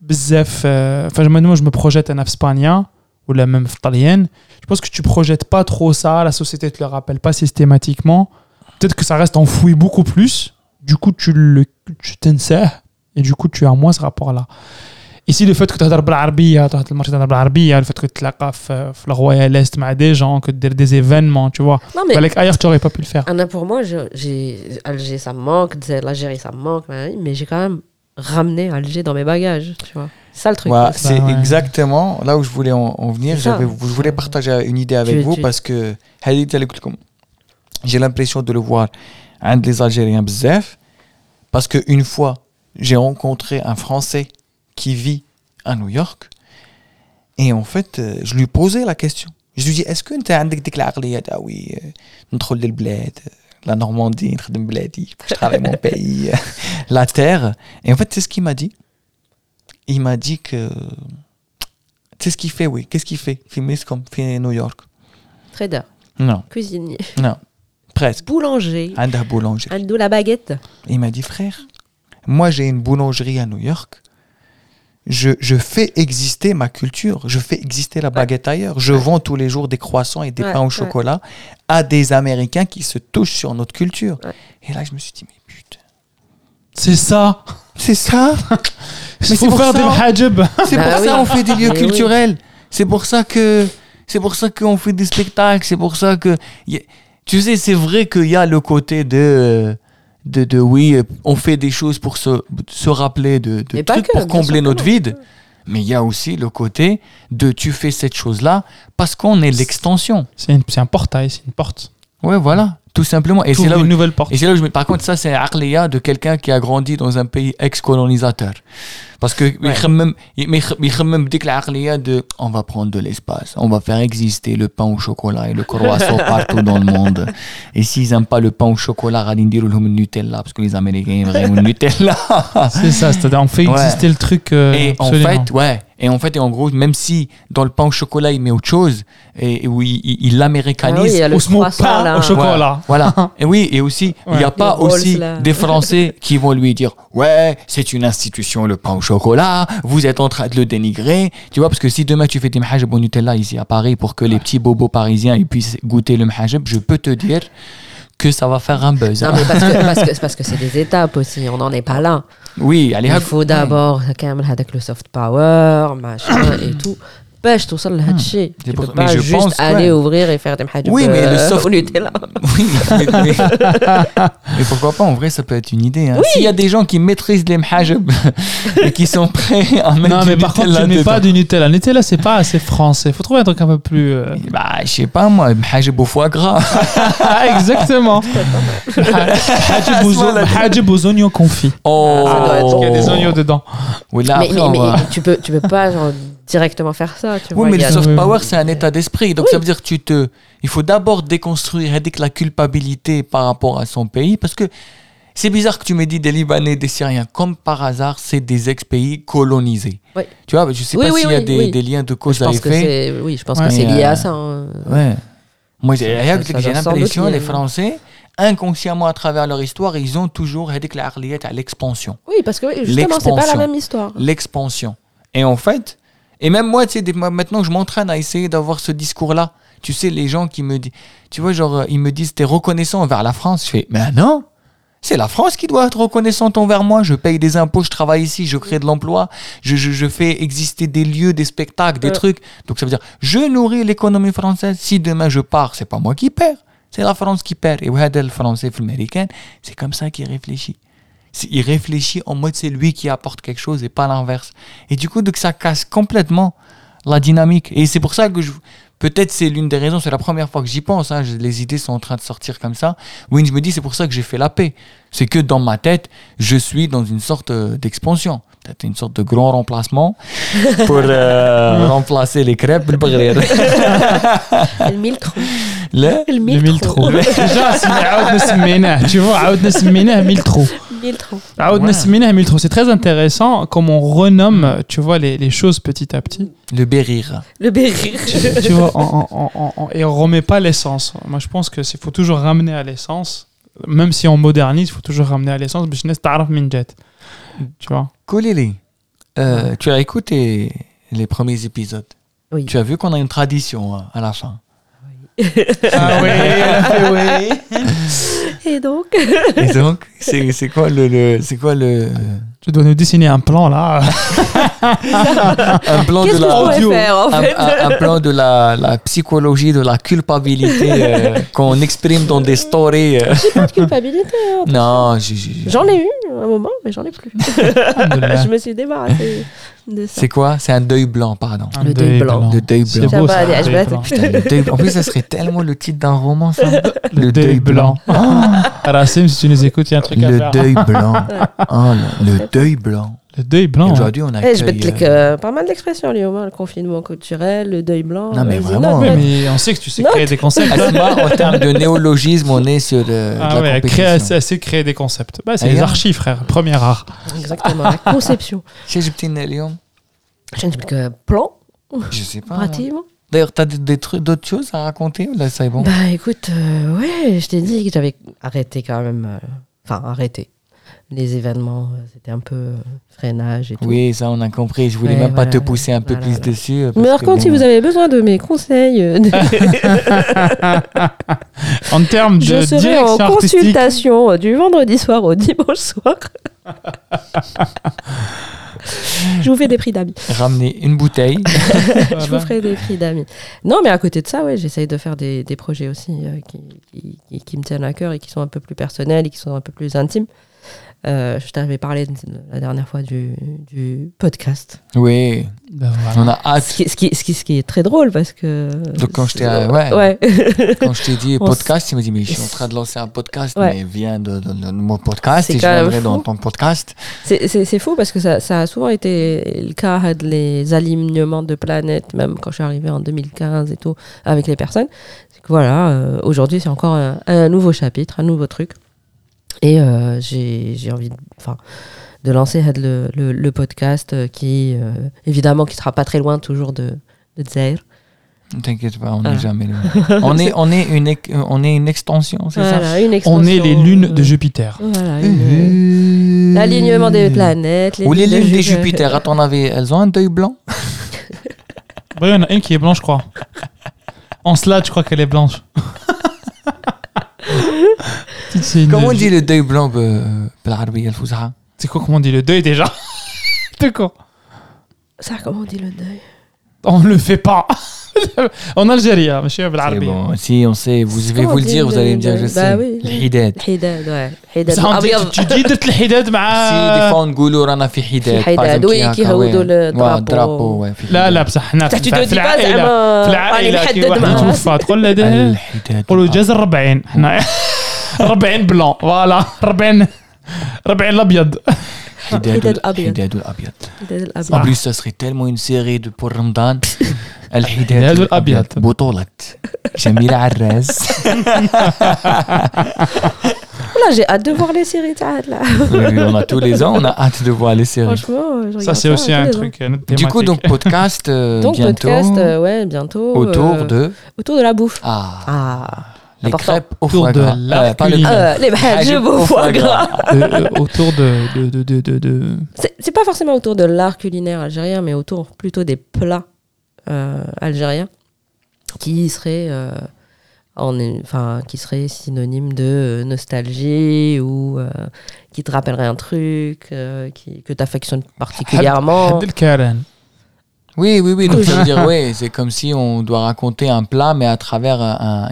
Bzef euh, enfin moi je me projette en espagnol ou la même italienne je pense que tu projettes pas trop ça la société te le rappelle pas systématiquement. Peut-être que ça reste enfoui beaucoup plus. Du coup tu le tu t'insères et du coup tu as moins ce rapport là Ici, le fait que tu as l'arabie, tu marché dans l'arabie, le fait que tu l'as fait la Royal Est, mais des gens, que des, des événements, tu vois. Non, ailleurs, tu n'aurais pas pu le faire. Ah, pour moi, j'ai, Alger, ça me manque, l'Algérie, ça me manque, mais j'ai quand même ramené Alger dans mes bagages, tu vois. C'est ça le truc. Bah c'est exactement là où je voulais en, venir. Je voulais partager une idée avec vous parce que j'ai l'impression de le voir un des Algériens bzef parce qu'une fois, j'ai rencontré un Français qui vit à New York. Et en fait, euh, je lui posais la question. Je lui dis, est-ce que tu as une Ah oui, euh, notre le bled, euh, la Normandie, je travaille mon pays, la terre. Et en fait, c'est ce qu'il m'a dit. Il m'a dit que. C'est ce qu'il fait, oui. Qu'est-ce qu'il fait? Fumiste comme fait New York. Trader. Non. Cuisinier. Non. Presque. Boulanger. Anda boulanger. Ando la baguette. Il m'a dit, frère, moi j'ai une boulangerie à New York je, je fais exister ma culture, je fais exister la baguette ailleurs. Je vends tous les jours des croissants et des Ouais, pains au ouais. chocolat à des Américains qui se touchent sur notre culture. Ouais. Et là, je me suis dit, mais putain, C'est ça. c'est ça Il c'est faut pour faire ça. des hajab. C'est Bah pour ça qu'on fait des lieux culturels. C'est pour ça que c'est pour ça qu'on fait des spectacles. C'est pour ça que tu sais, c'est vrai qu'il y a le côté de de, de oui, on fait des choses pour se, se rappeler de, de trucs que, pour combler notre vide. Mais il y a aussi le côté de tu fais cette chose-là parce qu'on est l'extension. C'est un portail, c'est une porte. Ouais, voilà, tout simplement. Et c'est là où, une nouvelle porte. et c'est là où je me... Par contre, ça, c'est Aqliya de quelqu'un qui a grandi dans un pays ex-colonisateur. Parce que ouais. de, on va prendre de l'espace, on va faire exister le pain au chocolat et le croissant partout dans le monde. Et s'ils n'aiment pas le pain au chocolat, radindir ou le Nutella, parce que les Américains aiment vraiment Nutella. c'est ça, c'est-à-dire on fait exister le truc. Euh, et en fait, ouais. Et en fait, et en gros, même si dans le pain au chocolat, il met autre chose, et, oui, il l'américanise. Ah oui, au mot pain là. au chocolat. Voilà. et oui, et aussi, il n'y a pas aussi des Français qui vont lui dire Ouais, c'est une institution, le pain au chocolat chocolat, vous êtes en train de le dénigrer. Tu vois, parce que si demain tu fais des mahajab au Nutella ici à Paris pour que les petits bobos parisiens ils puissent goûter le mahajab, je peux te dire que ça va faire un buzz. Non, mais hein. parce que c'est parce que, des étapes aussi, on n'en est pas là. Oui, allez, Il faut d'abord, oui. le soft power, machin et tout. باش توصل لهذا الشيء. C'est Tu pour- peux mais pas je juste pense, aller ouais. ouvrir et faire des mahajab Oui, mais le euh, soft- au Nutella. Oui, mais, mais- mais pourquoi pas, en vrai, ça peut être une idée. hein. S'il y a des gens qui maîtrisent les mahajab et qui sont prêts à mettre Non, du mais par contre, Nutella tu mets pas dedans. du Nutella. Nutella, c'est pas assez français. Faut trouver un truc un peu plus. euh, Bah, je sais pas moi, mahajab au foie gras. Ah, exactement. Hajib aux o- hajib aux oignons confits. Oh, Ça doit être Il y a des oignons dedans. Oui, là, mais après, mais- on mais va- tu peux tu peux pas genre, directement faire ça. Tu Oui, vois, mais le soft power, c'est un état d'esprit. Donc, ça veut dire que tu te. Il faut d'abord déconstruire avec la culpabilité par rapport à son pays. Parce que c'est bizarre que tu me dis des Libanais, des Syriens. Comme par hasard, c'est des ex-pays colonisés. Oui. Tu vois, je sais Oui, pas oui, s'il y a oui, des, oui. des liens de cause à pense effet. c'est oui, je pense Ouais. que c'est lié euh, à ça. hein. Ouais. Moi, j'ai l'impression, les lier. Français, inconsciemment à travers leur histoire, ils ont toujours avec la arliette à l'expansion. Oui, parce que justement, c'est pas la même histoire. L'expansion. Et en fait, et même moi, tu sais, maintenant, je m'entraîne à essayer d'avoir ce discours-là. Tu sais, les gens qui me disent, tu vois, genre, euh, ils me disent, t'es reconnaissant envers la France. Je fais, mais non! C'est la France qui doit être reconnaissante envers moi. Je paye des impôts, je travaille ici, je crée de l'emploi, je, je, je fais exister des lieux, des spectacles, des Ouais. trucs. Donc ça veut dire, je nourris l'économie française. Si demain je pars, c'est pas moi qui perds, c'est la France qui perd. Et ouais, le français, l'américain, c'est comme ça qu'il réfléchit il réfléchit en mode c'est lui qui apporte quelque chose et pas l'inverse. Et du coup, donc ça casse complètement la dynamique. Et c'est pour ça que je, peut-être c'est l'une des raisons, c'est la première fois que j'y pense, hein. les idées sont en train de sortir comme ça. Oui, je me dis, c'est pour ça que j'ai fait la paix. C'est que dans ma tête, je suis dans une sorte euh, d'expansion, peut-être une sorte de grand remplacement pour euh, mm. remplacer les crêpes, le Le mille Le, le mille trous. tu vois, ah, c'est très intéressant comme on renomme, mm. tu vois, les, choses petit à petit. Le bérir. Le bérir. Tu, vois, on, on, et on remet pas l'essence. Moi, je pense que qu'il faut toujours ramener à l'essence. Même si on modernise, il faut toujours ramener à l'essence. Tu vois. Koulili, euh, tu as écouté les premiers épisodes. Oui. Tu as vu qu'on a une tradition hein, à la fin. Ah oui, oui. Et donc Et donc, c'est quoi le, le- c'est quoi le tu dois nous dessiner un plan là un plan de la pourrais audio. faire en un, fait un- un plan de la, la psychologie de la culpabilité euh, qu'on exprime dans des stories. euh. Pas de culpabilité. hein. Non, j'ai- j'ai- J'en ai eu un moment, mais j'en ai plus. Je me suis débarrassée de ça. C'est quoi? C'est un deuil blanc, pardon. Un Le deuil blanc. Le deuil C'est blanc. beau, Ça un deuil blanc. Putain, le deuil- En plus, ça serait tellement le titre d'un roman, ça. Le deuil blanc. Racine, si tu nous écoutes, il y a un truc à Le faire. deuil blanc. Oh là, le deuil blanc. Le deuil blanc. hein. Aujourd'hui, on a. Eh, je vais te cliquer euh, pas mal d'expressions, Léo, hein, le confinement culturel, le deuil blanc. Non, mais vraiment, note. mais on sait que tu sais Note. créer des concepts. En termes de néologisme, on est sur euh, de Ah la ouais, compétition. créer, c'est c'est créer des concepts. Bah, c'est les archives, frère. Premier art. Exactement, la conception. Chez Juptine Léon Je ne sais que plan, Je sais pas. pratiquement. D'ailleurs, t'as des, des trucs, d'autres choses à raconter ou là, c'est bon? Bah écoute, euh, ouais, je t'ai dit que j'avais arrêté quand même. euh, Enfin, arrêté. Les événements, euh, c'était un peu euh, freinage et tout. Oui, ça, on a compris. Je voulais Ouais, même pas te pousser un peu Voilà, plus voilà. dessus. euh, Mais par contre, si vous avez besoin de mes conseils, En termes de je serai direction en artistique, consultation du vendredi soir au dimanche soir. je vous fais des prix d'amis. Ramener une bouteille. Je vous ferai des prix d'amis. Non, mais à côté de ça, ouais, j'essaye de faire des, des projets aussi euh, qui, qui, qui- qui me tiennent à cœur et qui sont un peu plus personnels et qui sont un peu plus intimes. Euh, je t'avais parlé de- la dernière fois du, du podcast. oui, Ben voilà. on a Ce hâte. qui, ce, qui, ce, qui, ce qui est très drôle parce que. Donc, quand je t'ai- euh, ouais. ouais. Quand je t'ai dit podcast, il m'a dit Mais je suis en train de lancer un podcast, Ouais. mais viens de, de- de mon podcast et je viendrai dans ton podcast. C'est- fou parce que ça, ça a souvent été le cas avec les alignements de planètes, même quand je suis arrivée en 2015 et tout, avec les personnes. Que voilà, euh, aujourd'hui c'est encore un, un nouveau chapitre, un nouveau truc. Et euh, j'ai j'ai envie de, enfin, de lancer le, le, le podcast euh, qui, euh, évidemment, qui sera pas très loin toujours de, de Zaire. Ne T'inquiète pas, on n'est Ah. jamais là. on, est, on, est une, ex- une extension, c'est ça Voilà, une On est les lunes euh, de Jupiter. Voilà, une- l'alignement des planètes. Ou les lunes de Jupiter. Jupiter, à ton avis, elles ont un deuil blanc? Bah, Il y en a une qui est blanche, je crois. En slide, je crois qu'elle est blanche. Comment on dit le deuil blanc euh, C'est quoi comment on dit le deuil déjà? De quoi? Ça, comment on dit le deuil? On le fait pas. en Algérie, monsieur بالعربي. Bon. Si on sait, vous vais vous le dire, vous allez me dire je sais. الحداد. الحداد ouais. الحداد الابيض. تجي درت الحداد مع سي دي فوا نقولوا رانا في حداد. في حداد وي كيهودوا الدرابو. لا لا بصح حنا في العائلة في العائلة كي واحد يتوفى تقول له الحداد. قولوا جاز 40 حنا 40 بلون فوالا 40 40 الأبيض. حداد الابيض. حداد الابيض. حداد الابيض. En plus ça serait tellement une série de pour Ramadan. الحداد الحداد الأبيض. بطولة جميلة عراس Là, j'ai hâte de voir les séries تاع là. Oui, on a tous les ans, on a hâte de voir les séries. Franchement, je Ça, regarde c'est aussi tous un les truc. euh, notre Du coup, thématique. donc podcast euh, ans. Donc bientôt podcast, euh, ouais, bientôt. autour euh, de autour de la bouffe. ah, Ah. les important. crêpes au Autour foie de gras. l'art pas le- culinaire. Euh, les Hajib bhajib au foie gras. Euh, euh, autour de. de, de, de, de, de- C'est c'est pas forcément autour de l'art culinaire algérien, mais autour plutôt des plats euh, algériens qui seraient, euh, en, enfin, qui seraient synonymes de euh, nostalgie ou euh, qui te rappelleraient un truc euh, qui, que tu affectionnes particulièrement. Oui, oui, oui. Donc, dire, oui, c'est comme si on doit raconter un plat, mais à travers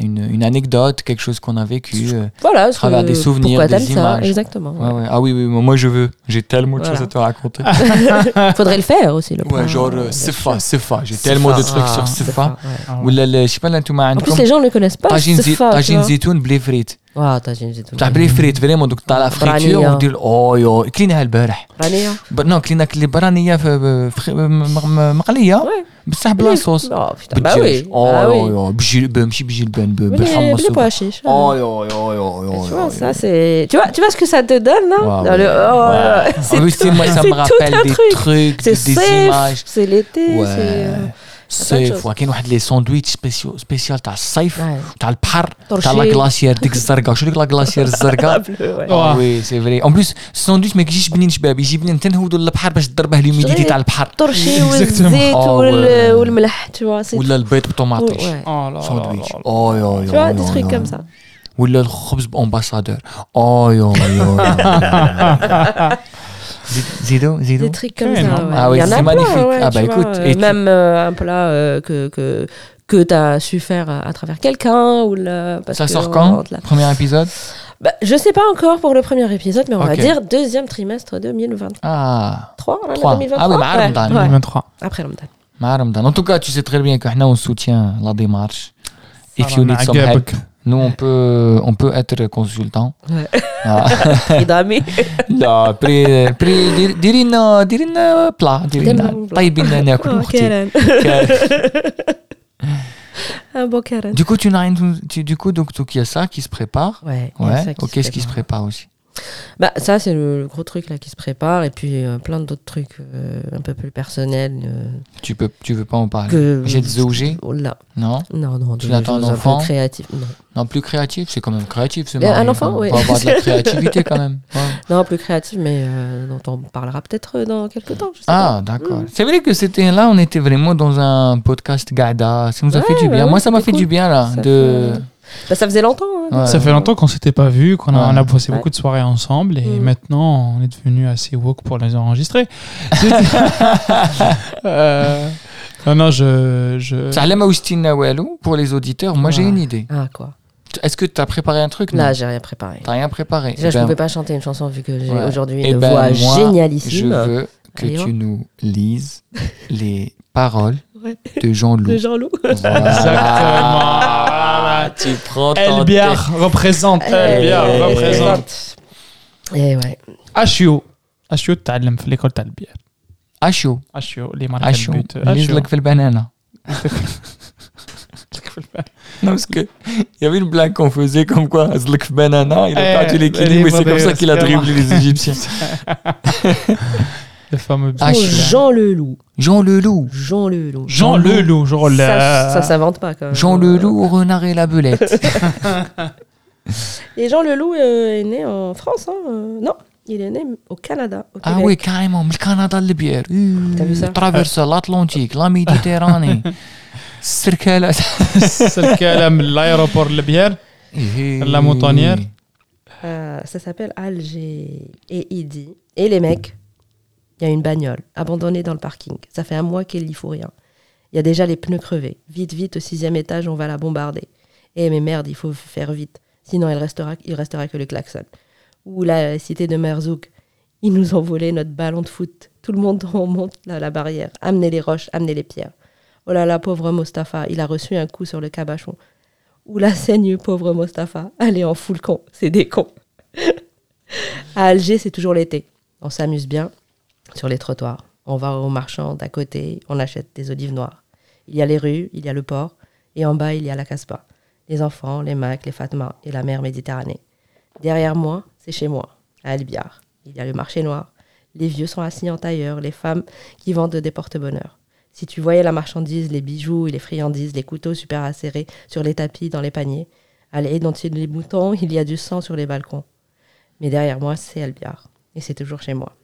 une, anecdote, quelque chose qu'on a vécu, euh, voilà, à travers des souvenirs, des ça, images. exactement. Ah oui, oui, moi je veux. J'ai tellement de choses à te raconter. Faudrait le faire aussi, le genre euh, Sefa, Sefa. J'ai tellement de trucs ah, sur Sefa. Ou je sais pas, là, tu m'as En plus, les gens ne le connaissent pas. Tajine zitoun blé. tu طاجين vois. زيتون بلي فريت Ah, tagine زيتون. تاع بلي فريت فريمون دوك تاع لا فريتور برانية. وندير اوه كليناها البارح رانية. ب- نو كلينا كلي برانيه في في- م- م- مقليه Ouais. بصح بلا صوص Oh, putain, bah بالدجاج oui. اوه Bah oui. أوه، بالجلبان ماشي بالجلبان ب- Oui, les, بالحمص les pois chiches. ouais. اوه أوه، أوه، أوه، Tu أوه، vois, أوه. ça c'est. Tu vois, tu vois ce que ça te donne, non Ouais, Dans le- ouais. oh, Ouais. ouais. C'est En plus, tu sais, moi, ça c'est me tout rappelle un des truc. trucs, C'est des safe, images. C'est l'été. c'est, الصيف وكاين واحد لي ساندويتش سبيسيال سبيسيال تاع الصيف تاع البحر تاع لا غلاسيير ديك الزرقاء. شو ديك لا غلاسيير الزرقاء؟ وي. سي فري اون بليس الساندويتش ما يجيش بنين شباب يجي بنين تنهودو للبحر باش تضربه ليميديتي تاع البحر. الطرشي والزيت ah والملح ولا البيض بطوماطيش. ساندويتش أو يو يو ولا الخبز بامباسادور أو يو Zido, Zido. Des trucs comme ça. Ouais. Ah oui, c'est magnifique. Ah bah écoute. Euh, et même euh, un plat euh, que, que que tu as su faire à, travers quelqu'un ou là, parce Ça que sort quand. Premier épisode bah, Je sais pas encore pour le premier épisode, mais on okay. va dire deuxième trimestre 2023. Ah, 3, 3. 2023 Ah oui, bah, ouais. Ramadan, ouais. 2023. Après Ramadan. Ramadan. En tout cas, tu sais très bien que nous, on soutient la démarche. If you need some help. nous, on peut, on peut être consultant. Ouais. Ah. إدامي. لا بري بري دير- ديري لنا ديري لنا بلا ديري دير لنا لنا بلا. طيبي لنا ناكل Oh, اختي Karen. Un beau Karen. Du coup, tu n'as rien- tu- du coup, donc, donc il y a ça qui se prépare. Ouais. il y a Ouais. ça qui Ok, se ce qui se prépare aussi. Bah, ça, c'est le, le gros truc là qui se prépare. Et puis euh, plein d'autres trucs euh, un peu plus personnels. euh, Tu peux, tu veux pas en parler. J'ai des OG Oh là. Non, Non, non, Tu l'attends un enfant. Non. non, plus créatif. C'est quand même créatif, ce Mais un enfant, On oui. peut avoir de la créativité quand même. Ouais. non, plus créative, mais dont on parlera peut-être dans quelques temps. Je sais Ah, d'accord. C'est vrai que c'était là, on était vraiment dans un podcast Gada. Ça nous a Ouais, fait du bah bien. Moi, ça m'a fait du bien là. Ça de... fait- Bah, ça faisait longtemps. hein. Ouais. Ça fait longtemps qu'on s'était pas vu, qu'on a, Ouais. on a passé Ouais. beaucoup de soirées ensemble et Mm. maintenant on est devenu assez woke pour les enregistrer. Euh, non, non, je. je... Pour les auditeurs, moi j'ai une idée. Ah, quoi? Est-ce que tu as préparé un truc? Non Là, j'ai rien préparé. T'as rien préparé? Déjà, Eh je ben, pouvais pas chanter une chanson vu que j'ai Ouais. aujourd'hui eh une ben, voix moi, Je génialissime. veux que Allez, tu nous lises les paroles Ouais. de Jean-Loup. De Jean-Loup. Exactement. Voilà. tu prends ton Elbiar représente. Elbiar Eh. représente. Et ouais. HU. HU تعلم في l'école تاع البيار. Acho, HU اللي ماركة Acho. البيت. Lise لك في البنانة. Non, parce que il y avait une blague qu'on faisait comme quoi Zlek في banana, il a Eh, perdu l'équilibre et c'est comme ça qu'il a dribblé les Égyptiens. Le fameux ah, Jean Leloup. Jean Leloup. Jean Leloup. Jean Leloup, genre oh là. Ça, ça s'invente pas quand même. Jean euh, Leloup, renard et la belette. et Jean Leloup euh, est né en France, hein euh, Non, il est né au Canada. Ah oui, carrément, le Canada le bière. T'as vu euh, ça Traverse l'Atlantique, la Méditerranée. Circule. L'aéroport le bière, eh la montagnère. Ah, ça s'appelle Alger et Idi. Et les mecs il y a une bagnole abandonnée dans le parking. Ça fait un mois qu'il n'y faut rien. Il y a déjà les pneus crevés. Vite, vite, au sixième étage, on va la bombarder. Eh, mais merde, il faut faire vite. Sinon, il restera, restera que le klaxon. Ou la cité de Merzouk. Ils nous ont volé notre ballon de foot. Tout le monde remonte là, la barrière. Amenez les roches, amenez les pierres. Oh là là, pauvre Mustapha, il a reçu un coup sur le cabachon. Ou la saigne, pauvre Mustapha. Allez, en full con, c'est des cons. à Alger, c'est toujours l'été. On s'amuse bien sur les trottoirs. On va au marchand d'à côté, on achète des olives noires. Il y a les rues, il y a le port, et en bas, il y a la Casbah. Les enfants, les Macs, les Fatma et la mer Méditerranée. Derrière moi, c'est chez moi, à Albiar. Il y a le marché noir. Les vieux sont assis en tailleur, les femmes qui vendent des porte-bonheur. Si tu voyais la marchandise, les bijoux et les friandises, les couteaux super acérés sur les tapis, dans les paniers, allez, dans les boutons, il y a du sang sur les balcons. Mais derrière moi, c'est Albiar. Et c'est toujours chez moi.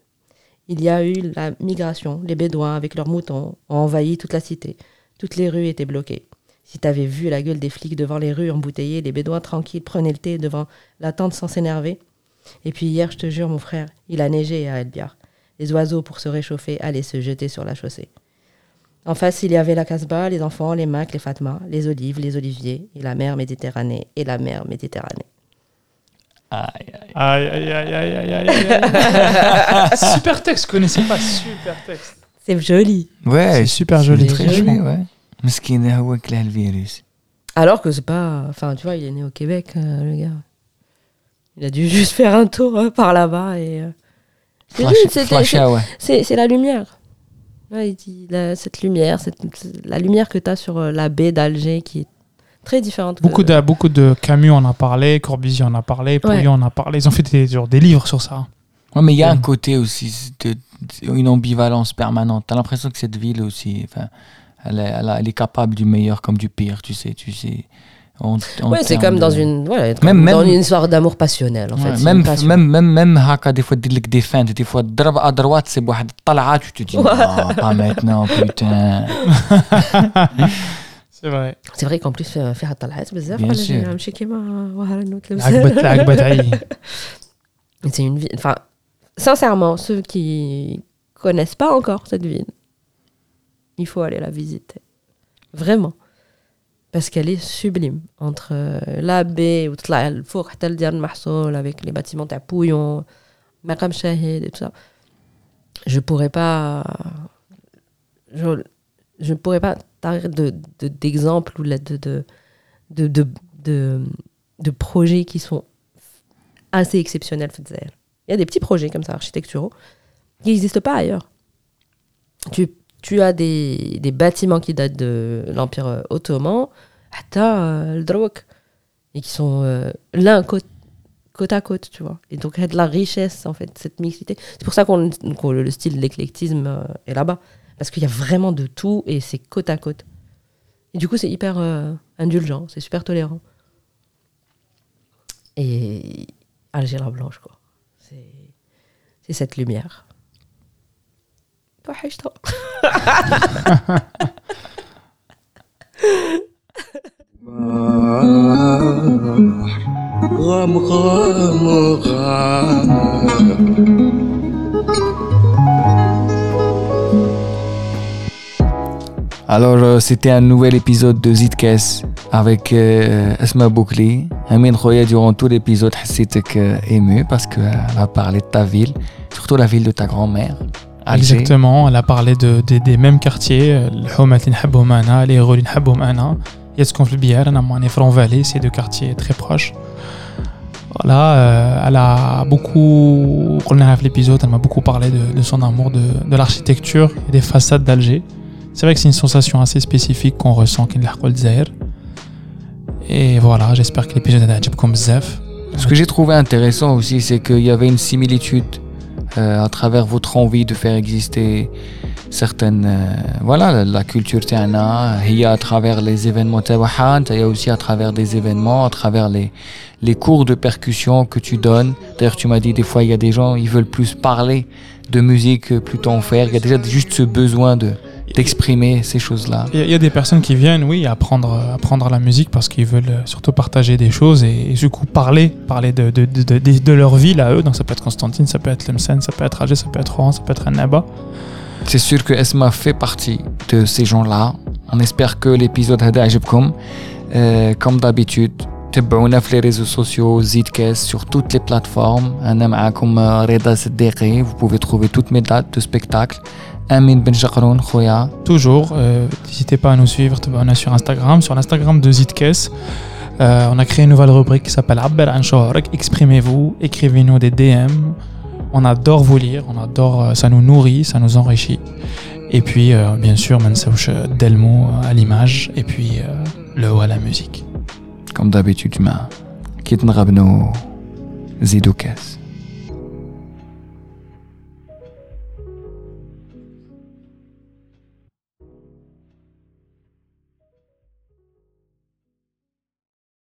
Il y a eu la migration. Les Bédouins, avec leurs moutons, ont envahi toute la cité. Toutes les rues étaient bloquées. Si t'avais vu la gueule des flics devant les rues embouteillées, les Bédouins tranquilles prenaient le thé devant la tente sans s'énerver. Et puis hier, je te jure, mon frère, il a neigé à Albiar. Les oiseaux, pour se réchauffer, allaient se jeter sur la chaussée. En face, il y avait la Casbah, les enfants, les Macs, les Fatma, les olives, les oliviers, et la mer Méditerranée, et la mer Méditerranée. Aïe, aïe, aïe, aïe, aïe, aïe, aïe. Super texte, je connaissais pas. Super texte. C'est joli. Ouais, c'est super joli. Très joli, ouais. Mesquine, le virus. Alors que c'est pas. Enfin, tu vois, il est né au Québec, euh, le gars. Il a dû juste faire un tour par là-bas et. Euh... C'est ouais. la lumière. Ouais, il dit la, cette lumière, cette, la lumière que tu as sur la baie d'Alger qui est très différentes. Beaucoup de, beaucoup de Camus en a parlé, Corbusier en a parlé, Pouillon ouais. en a parlé. Ils ont fait des, genre, des livres sur ça. Ouais, mais il y a ouais. un côté aussi, de, une ambivalence permanente. Tu as l'impression que cette ville aussi, elle est, elle, elle est capable du meilleur comme du pire, tu sais. Tu sais. En, en ouais, c'est comme de... dans une voilà, même, même, dans une histoire d'amour passionnel en ouais, fait. Même, passion. même même même haka des fois des fins, des fois à droite c'est bohad talaa tu te dis oh, pas maintenant putain. C'est vrai. C'est vrai qu'en plus, euh, فيها طلعات بزاف Bien على sûr. الجيران، ماشي كيما وهران وتلبس. عقبت عقبت عي. Mais C'est une ville. Enfin, sincèrement, ceux qui connaissent pas encore cette ville, il faut aller la visiter. Vraiment. parce qu'elle est sublime. Entre euh, la baie, ou تطلع الفوق حتى لديار المحصول, avec les bâtiments تاع Pouillon, Maqam Shahid et tout ça. Je pourrais pas. Je, je pourrais pas parler de, de, d'exemples ou de, de, de, projets qui sont assez exceptionnels. Il y a des petits projets comme ça, architecturaux, qui n'existent pas ailleurs. Tu tu as des, des bâtiments qui datent de l'Empire euh, ottoman, euh, et qui sont euh, l'un côte, côte à côte, tu vois. Et donc, il y a de la richesse, en fait, cette mixité. C'est pour ça qu'on le style de l'éclectisme est là-bas. Parce qu'il y a vraiment de tout et c'est côte à côte. Et du coup, c'est hyper indulgent, c'est super tolérant. Et Alger la Blanche, quoi. C'est cette lumière. Alors, euh, c'était un nouvel épisode de Zitkes avec euh, Asma Boukli. Amine Khoya, durant tout l'épisode, c'était euh, ému parce qu'elle a parlé de ta ville, surtout la ville de ta grand-mère. Exactement, elle a parlé de, des mêmes quartiers, les héros Il y a ce qu'on fait bien, on est Front Valley, c'est deux quartiers très proches. Voilà, euh, elle a beaucoup, on l'épisode, elle m'a beaucoup parlé de, son amour de, de l'architecture et des façades d'Alger. C'est vrai que c'est une sensation assez spécifique qu'on ressent quand Et voilà, j'espère que l'épisode a comme Zef. Ce que j'ai trouvé intéressant aussi, c'est qu'il y avait une similitude euh, à travers votre envie de faire exister certaines euh, voilà la culture tiana il y a à travers les événements il y a aussi à travers des événements à travers les les cours de percussion que tu donnes. D'ailleurs tu m'as dit des fois il y a des gens ils veulent plus parler de musique plutôt en faire. Il y a déjà juste ce besoin de d'exprimer ces choses-là. Il y, a des personnes qui viennent, oui, apprendre, apprendre la musique parce qu'ils veulent euh, surtout partager des choses et, du coup parler, parler de, de, de, de, leur ville à eux. Donc ça peut être Constantine, ça peut être Lemsen, ça peut être Alger, ça peut être Rouen, ça peut être Annaba. C'est sûr que Esma fait partie de ces gens-là. On espère que l'épisode a comme euh, comme d'habitude. تابعونا في les réseaux sociaux Zidkes sur toutes les plateformes انا معاكم رضا صديقي vous pouvez trouver toutes mes dates de spectacle Amin Ben Toujours, euh, n'hésitez pas à nous suivre on est sur Instagram, sur l'Instagram de Zitkes. Euh, on a créé une nouvelle rubrique qui s'appelle Abber Exprimez-vous, écrivez-nous des DM. On adore vous lire, on adore, euh, ça nous nourrit, ça nous enrichit. Et puis, bien sûr, Mansouch Delmo à l'image, et puis le haut à la musique. Comme d'habitude, ma Kitn Rabno Zidoukes.